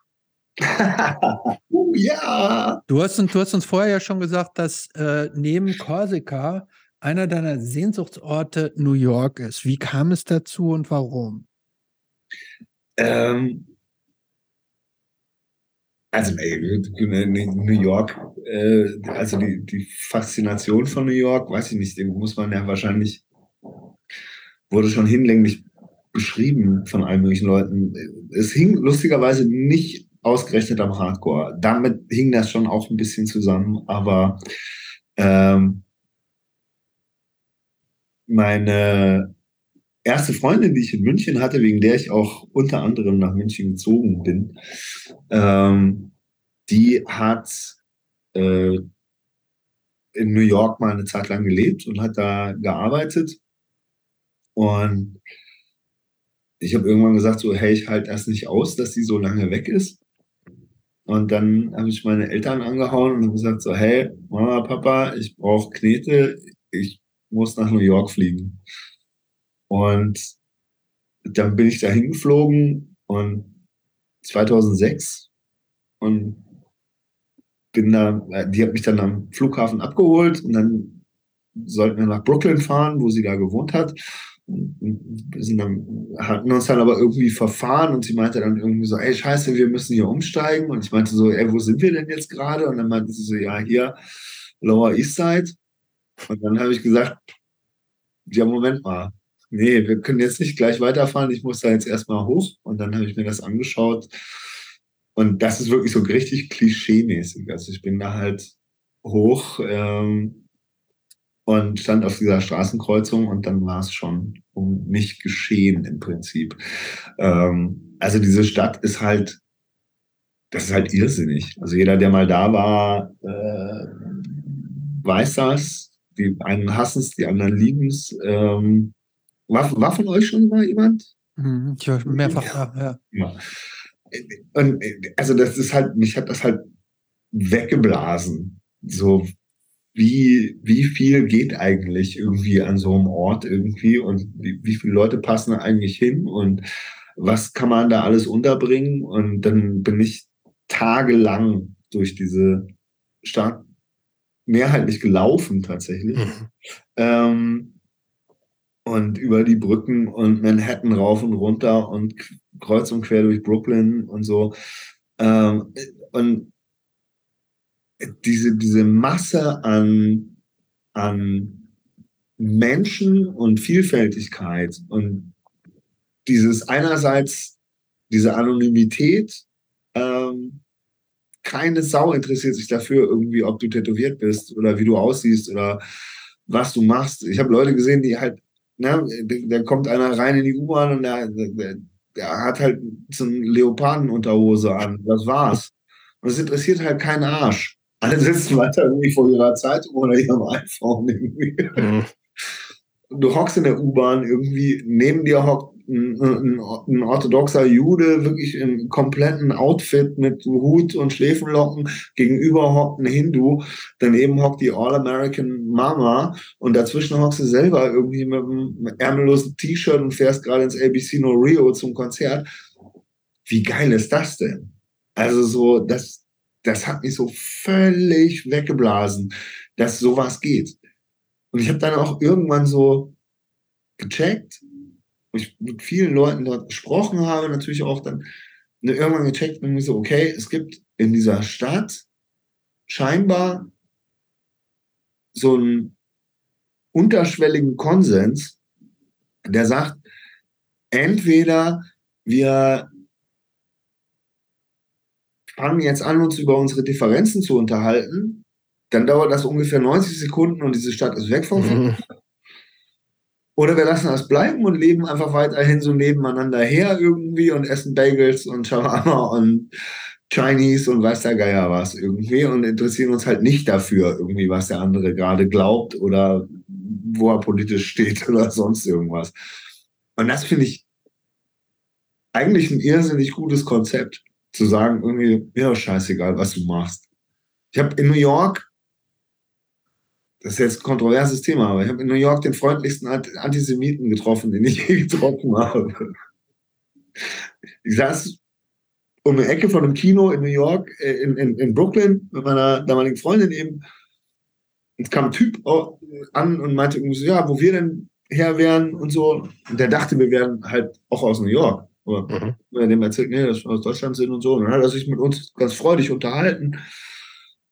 uh, ja. Du hast, uns- du hast uns vorher ja schon gesagt, dass äh, neben Korsika einer deiner Sehnsuchtsorte New York ist. Wie kam es dazu und warum? Ähm, also ey, New York, äh, also die, die Faszination von New York, weiß ich nicht, muss man ja wahrscheinlich, wurde schon hinlänglich beschrieben von allen möglichen Leuten. Es hing lustigerweise nicht ausgerechnet am Hardcore. Damit hing das schon auch ein bisschen zusammen, aber ähm, meine erste Freundin, die ich in München hatte, wegen der ich auch unter anderem nach München gezogen bin, ähm, die hat äh, in New York mal eine Zeit lang gelebt und hat da gearbeitet. Und ich habe irgendwann gesagt, so, hey, ich halte das nicht aus, dass sie so lange weg ist. Und dann habe ich meine Eltern angehauen und habe gesagt, so, hey, Mama, Papa, ich brauche Knete, ich muss nach New York fliegen. Und dann bin ich da hingeflogen und 2006 und bin da, äh, die hat mich dann am Flughafen abgeholt und dann sollten wir nach Brooklyn fahren, wo sie da gewohnt hat. Wir sind dann, hatten uns dann aber irgendwie verfahren und sie meinte dann irgendwie so, ey, scheiße, wir müssen hier umsteigen. Und ich meinte so, ey, wo sind wir denn jetzt gerade? Und dann meinte sie so, ja, hier, Lower East Side. Und dann habe ich gesagt, ja, Moment mal. Nee, wir können jetzt nicht gleich weiterfahren. Ich muss da jetzt erstmal hoch. Und dann habe ich mir das angeschaut. Und das ist wirklich so richtig klischee-mäßig. Also ich bin da halt hoch ähm, und stand auf dieser Straßenkreuzung und dann war es schon um mich geschehen im Prinzip. Ähm, also diese Stadt ist halt, das ist halt irrsinnig. Also jeder, der mal da war, äh, weiß das. Die einen hassen es, die anderen lieben es. Ähm, war, war von euch schon mal jemand? Mhm, Ich war mehrfach da, ja. Ja. Und also das ist halt, mich hat das halt weggeblasen. So wie, wie viel geht eigentlich irgendwie an so einem Ort irgendwie und wie, wie viele Leute passen da eigentlich hin und was kann man da alles unterbringen? Und dann bin ich tagelang durch diese Stadt mehrheitlich gelaufen tatsächlich. Mhm. Ähm, und über die Brücken und Manhattan rauf und runter und kreuz und quer durch Brooklyn und so. Ähm, und diese, diese Masse an, an Menschen und Vielfältigkeit und dieses einerseits diese Anonymität, ähm, keine Sau interessiert sich dafür irgendwie, ob du tätowiert bist oder wie du aussiehst oder was du machst. Ich habe Leute gesehen, die halt, ne, da kommt einer rein in die U-Bahn und der, der, der hat halt so eine Leopardenunterhose an. Das war's. Und es interessiert halt keinen Arsch. Alle sitzen weiter irgendwie vor ihrer Zeitung oder ihrem iPhone irgendwie. Mhm. Du hockst in der U-Bahn irgendwie, neben dir hockt ein, ein, orthodoxer Jude, wirklich im kompletten Outfit mit Hut und Schläfenlocken, gegenüber hockt ein Hindu, daneben hockt die All-American Mama und dazwischen hockst du selber irgendwie mit einem ärmellosen T-Shirt und fährst gerade ins ABC No Rio zum Konzert. Wie geil ist das denn? Also so, das, das hat mich so völlig weggeblasen, dass sowas geht. Und ich habe dann auch irgendwann so gecheckt, wo ich mit vielen Leuten dort gesprochen habe, natürlich auch dann ne, irgendwann gecheckt und mir so, okay, es gibt in dieser Stadt scheinbar so einen unterschwelligen Konsens, der sagt, entweder wir fangen jetzt an, uns über unsere Differenzen zu unterhalten, dann dauert das ungefähr 90 Sekunden und diese Stadt ist weg vom mhm. Oder wir lassen das bleiben und leben einfach weiterhin so nebeneinander her irgendwie und essen Bagels und Shawarma und Chinese und weiß der Geier was irgendwie und interessieren uns halt nicht dafür irgendwie, was der andere gerade glaubt oder wo er politisch steht oder sonst irgendwas. Und das finde ich eigentlich ein irrsinnig gutes Konzept, zu sagen, irgendwie, ja, scheißegal, was du machst. Ich habe in New York, das ist jetzt ein kontroverses Thema, aber ich habe in New York den freundlichsten Antisemiten getroffen, den ich je getroffen habe. Ich saß um eine Ecke von einem Kino in New York, äh, in, in, in Brooklyn, mit meiner damaligen Freundin eben. Es kam ein Typ an und meinte irgendwie so, ja, wo wir denn her wären und so. Und der dachte, wir wären halt auch aus New York. Oder mhm. dem erzählt, nee, dass wir aus Deutschland sind und so. Und dann hat er sich mit uns ganz freudig unterhalten.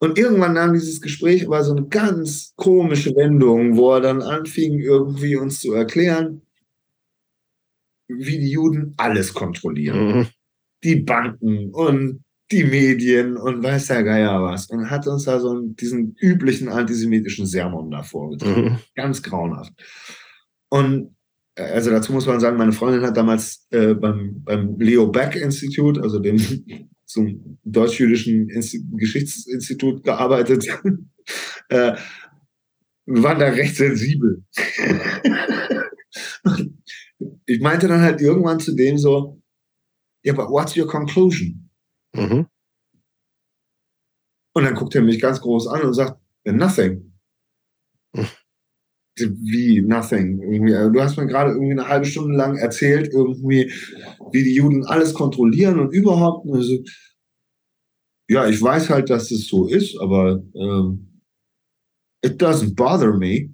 Und irgendwann nahm dieses Gespräch aber so eine ganz komische Wendung, wo er dann anfing, irgendwie uns zu erklären, wie die Juden alles kontrollieren. Mhm. Die Banken und die Medien und weiß der Geier was. Und hat uns da so diesen üblichen antisemitischen Sermon da vorgetragen. Mhm. Ganz grauenhaft. Und also dazu muss man sagen, meine Freundin hat damals äh, beim, beim Leo Beck Institut, also dem zum deutsch-jüdischen Geschichtsinstitut gearbeitet. äh, wir waren da recht sensibel. ich meinte dann halt irgendwann zu dem so, ja, yeah, but what's your conclusion? Mhm. Und dann guckt er mich ganz groß an und sagt, nothing wie nothing. Irgendwie. Also, du hast mir gerade irgendwie eine halbe Stunde lang erzählt, irgendwie, wie die Juden alles kontrollieren und überhaupt. Also, ja, ich weiß halt, dass es so ist, aber ähm, it doesn't bother me.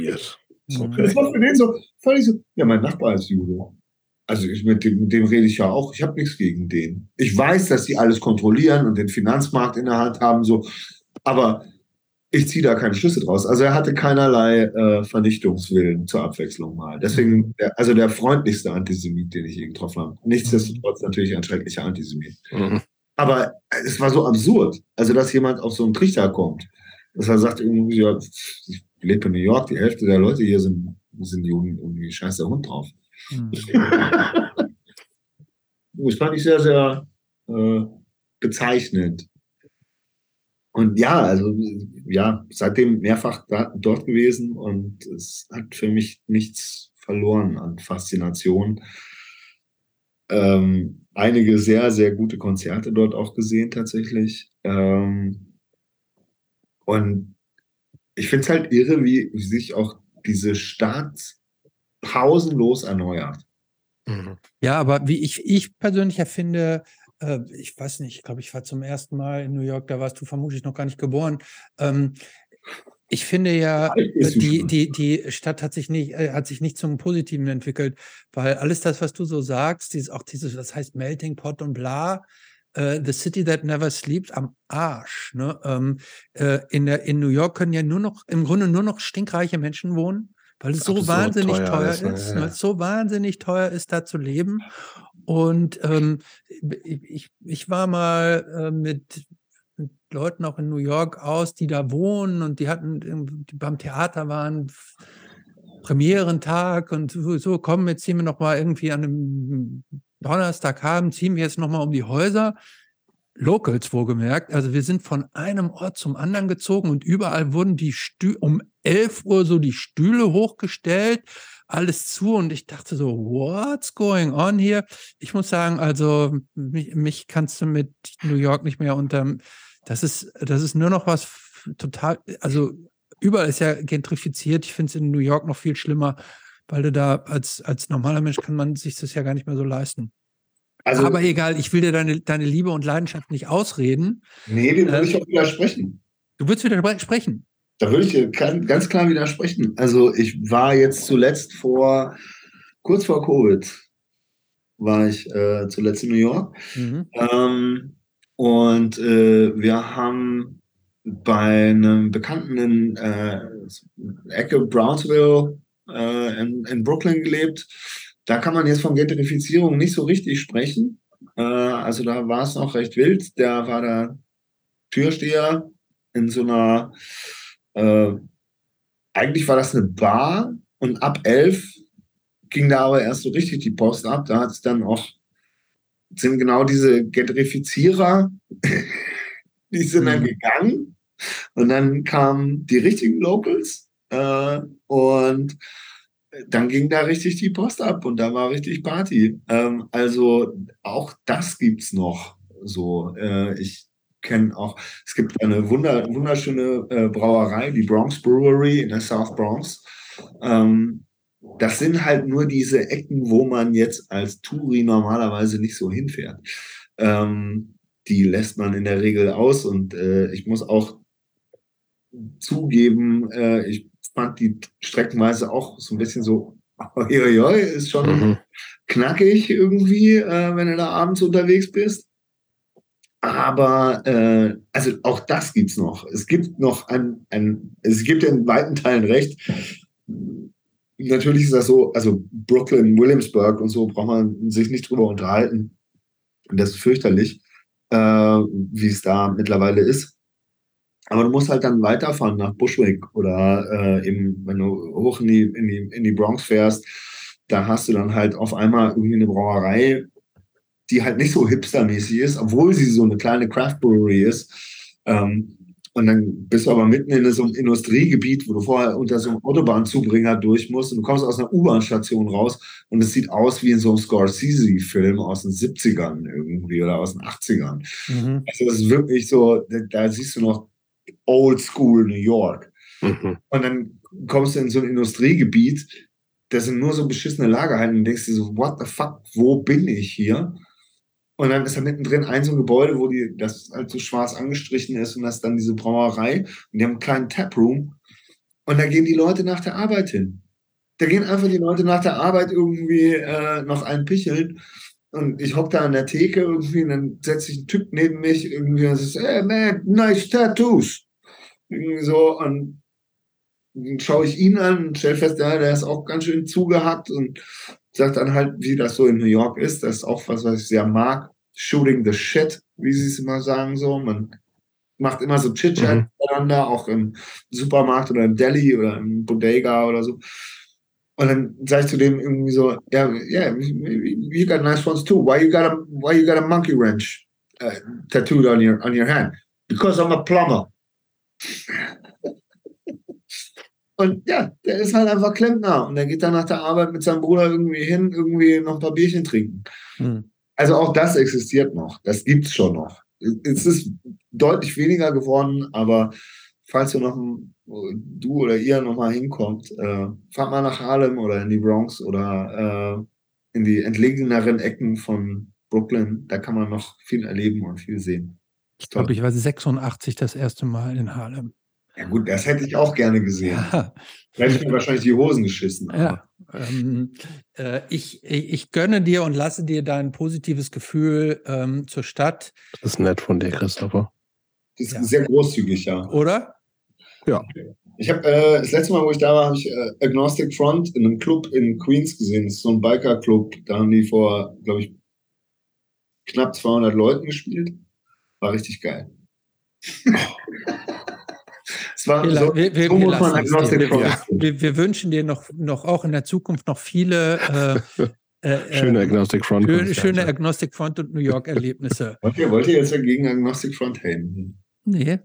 Yes. Okay. Das war für den so völlig so, ja, mein Nachbar ist Jude. Also ich, mit, dem, mit dem rede ich ja auch, ich habe nichts gegen den. Ich weiß, dass sie alles kontrollieren und den Finanzmarkt in der Hand haben, so, aber ich ziehe da keine Schlüsse draus. Also er hatte keinerlei äh, Vernichtungswillen zur Abwechslung mal. Deswegen, der, also der freundlichste Antisemit, den ich je getroffen habe. Nichtsdestotrotz natürlich ein schrecklicher Antisemit. Mhm. Aber es war so absurd, also dass jemand auf so einen Trichter kommt, dass er sagt, irgendwie, ja, ich lebe in New York, die Hälfte der Leute hier sind, sind Juden, irgendwie scheiß der Hund drauf. Mhm. das fand ich sehr, sehr äh, bezeichnend. Und ja, also ja, seitdem mehrfach da, dort gewesen und es hat für mich nichts verloren an Faszination. Ähm, einige sehr, sehr gute Konzerte dort auch gesehen tatsächlich. Ähm, und ich finde es halt irre, wie, wie sich auch diese Stadt pausenlos erneuert. Mhm. Ja, aber wie ich, ich persönlich erfinde, äh, ich weiß nicht, ich glaube, ich war zum ersten Mal in New York, da warst du vermutlich noch gar nicht geboren. Ähm, ich finde ja, äh, die, die, die Stadt hat sich nicht, äh, hat sich nicht zum Positiven entwickelt, weil alles das, was du so sagst, dieses, auch dieses, das heißt Melting Pot und bla, Uh, the City That Never Sleeps am Arsch. Ne? Ähm, äh, in, der, in New York können ja nur noch, im Grunde nur noch stinkreiche Menschen wohnen, weil es so wahnsinnig teuer, teuer ist, ist ne? ja. so wahnsinnig teuer ist, da zu leben. Und ähm, ich, ich war mal äh, mit, Leuten auch in New York aus, die da wohnen und die hatten die beim Theater waren Premierentag und so, so komm, jetzt ziehen wir noch mal irgendwie an einem Donnerstagabend, ziehen wir jetzt noch mal um die Häuser. Locals wohlgemerkt. Also wir sind von einem Ort zum anderen gezogen und überall wurden die Stühle um 11 Uhr so die Stühle hochgestellt alles zu und ich dachte so, what's going on hier? Ich muss sagen, also mich, mich kannst du mit New York nicht mehr unter, das ist, das ist nur noch was total, also überall ist ja gentrifiziert. Ich finde es in New York noch viel schlimmer, weil du da als, als normaler Mensch kann man sich das ja gar nicht mehr so leisten. Also, Aber egal, ich will dir deine, deine Liebe und Leidenschaft nicht ausreden. Nee, den würde ich auch widersprechen. Du würdest widersprechen? Da würde ich dir ganz klar widersprechen. Also ich war jetzt zuletzt vor, kurz vor Covid, war ich äh, zuletzt in New York. Mhm. Ähm, und äh, wir haben bei einem Bekannten in äh, Ecke Brownsville äh, in, in, Brooklyn gelebt. Da kann man jetzt von Gentrifizierung nicht so richtig sprechen. Äh, also da war es noch recht wild. Der war da Türsteher in so einer äh, eigentlich war das eine Bar und ab elf ging da aber erst so richtig die Post ab. Da hat es dann auch, sind genau diese Gentrifizierer, die sind mhm. dann gegangen und dann kamen die richtigen Locals äh, und dann ging da richtig die Post ab und da war richtig Party. Ähm, also auch das gibt es noch so. Äh, ich kenne auch, es gibt eine wunder, wunderschöne äh, Brauerei, die Bronx Brewery in der South Bronx. Ähm, das sind halt nur diese Ecken, wo man jetzt als Touri normalerweise nicht so hinfährt. Ähm, die lässt man in der Regel aus und äh, ich muss auch zugeben, äh, ich fand die streckenweise auch so ein bisschen so, oi, oi, oi, ist schon mhm. knackig irgendwie, äh, wenn du da abends unterwegs bist. Aber äh, also auch das gibt es noch. Es gibt noch ein, ein, es gibt in weiten Teilen recht. Natürlich ist das so, also Brooklyn, Williamsburg und so braucht man sich nicht drüber unterhalten. Und das ist fürchterlich, äh, wie es da mittlerweile ist. Aber du musst halt dann weiterfahren nach Bushwick oder äh, eben, wenn du hoch in die, in, die, in die Bronx fährst, da hast du dann halt auf einmal irgendwie eine Brauerei, die halt nicht so hipstermäßig ist, obwohl sie so eine kleine Craft Brewery ist. Ähm, und dann bist du aber mitten in so einem Industriegebiet, wo du vorher unter so einem Autobahnzubringer durch musst und du kommst aus einer U-Bahn-Station raus und es sieht aus wie in so einem Scorsese-Film aus den 70ern irgendwie oder aus den 80ern. Mhm. Also das ist wirklich so, da, da siehst du noch Old School New York. Mhm. Und dann kommst du in so ein Industriegebiet, da sind nur so beschissene Lagerhallen und denkst dir so, what the fuck, wo bin ich hier? Und dann ist da mittendrin ein so ein Gebäude, wo die, das halt so schwarz angestrichen ist und das ist dann diese Brauerei. Und die haben einen kleinen Taproom. Und da gehen die Leute nach der Arbeit hin. Da gehen einfach die Leute nach der Arbeit irgendwie äh, noch einen picheln. Und ich hocke da an der Theke irgendwie und dann setzt sich ein Typ neben mich irgendwie und sagt, hey man, nice tattoos. Irgendwie so. Und dann schaue ich ihn an und stelle fest, ja, der ist auch ganz schön zugehackt und sagt dann halt, wie das so in New York ist. Das ist auch was, was ich sehr mag. Shooting the shit, wie sie es immer sagen, so. Man macht immer so Chit-Chat mhm. miteinander, auch im Supermarkt oder im Deli oder im Bodega oder so. Und dann sage ich zu dem irgendwie so, ja, yeah, yeah, you got nice ones too. Why you got a, why you got a monkey wrench uh, tattooed on your, on your hand? Because I'm a plumber. Und ja, der ist halt einfach Klempner und der geht dann nach der Arbeit mit seinem Bruder irgendwie hin, irgendwie noch ein paar Bierchen trinken. Hm. Also auch das existiert noch. Das gibt es schon noch. Es ist deutlich weniger geworden, aber falls du noch du oder ihr noch mal hinkommt, äh, fahrt mal nach Harlem oder in die Bronx oder äh, in die entlegeneren Ecken von Brooklyn. Da kann man noch viel erleben und viel sehen. Ich glaube, ich war 86 das erste Mal in Harlem. Ja gut, das hätte ich auch gerne gesehen. Ja. Da hätte ich mir wahrscheinlich die Hosen geschissen. Ja. Ähm, äh, ich, ich gönne dir und lasse dir dein positives Gefühl ähm, zur Stadt. Das ist nett von dir, Christopher. Das ist ja. sehr großzügig, ja. Oder? Ja. Ich habe äh, das letzte Mal, wo ich da war, habe ich äh, Agnostic Front in einem Club in Queens gesehen. Das ist so ein Biker-Club. Da haben die vor, glaube ich, knapp 200 Leuten gespielt. War richtig geil. Es war wir, so, wir, wir, so muss man Agnostic ja. wir, wir, wünschen dir noch, noch auch in der Zukunft noch viele äh, äh, schöne ähm, Agnostic Front. Schön, schöne Agnostic Front und New York-Erlebnisse. wollt, ihr, wollt ihr jetzt gegen Agnostic Front haten? Nee.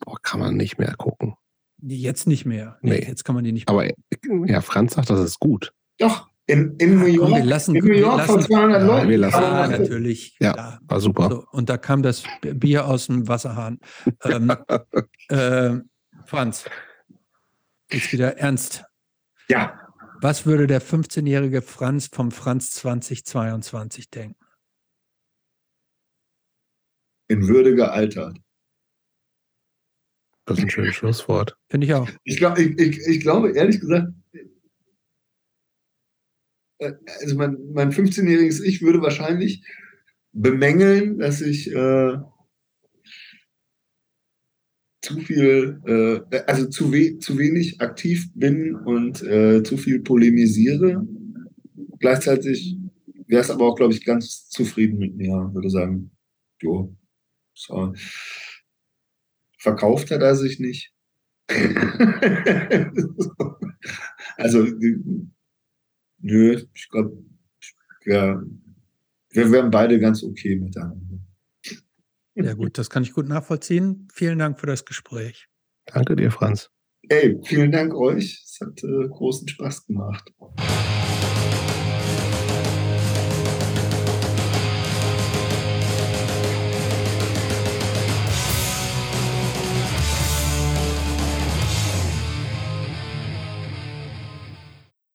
Boah, kann man nicht mehr gucken. Jetzt nicht mehr. Nee, nee. Jetzt kann man die nicht mehr. Aber ja, Franz sagt, das ist gut. Doch, in, in New York, Komm, wir lassen, in New York von 200 ja, Leuten. Wir lassen, ja, natürlich. Ja, klar. war super. So, und da kam das Bier aus dem Wasserhahn. ähm, äh, Franz, jetzt wieder ernst. Ja. Was würde der 15-jährige Franz vom Franz 2022 denken? In Würde gealtert. Das ist ein schönes Schlusswort. Finde ich auch. Ich, glaub, ich, ich, ich glaube, ehrlich gesagt, also mein, mein 15-jähriges Ich würde wahrscheinlich bemängeln, dass ich äh, zu viel, äh, also zu, we zu wenig aktiv bin und äh, zu viel polemisiere. Gleichzeitig wäre es aber auch, glaube ich, ganz zufrieden mit mir, würde sagen, jo, so. verkauft hat er sich nicht. also, nö, ich glaube, ja, wir wären beide ganz okay miteinander. Ja gut, das kann ich gut nachvollziehen. Vielen Dank für das Gespräch. Danke dir, Franz. Ey, vielen Dank euch. Es hat äh, großen Spaß gemacht.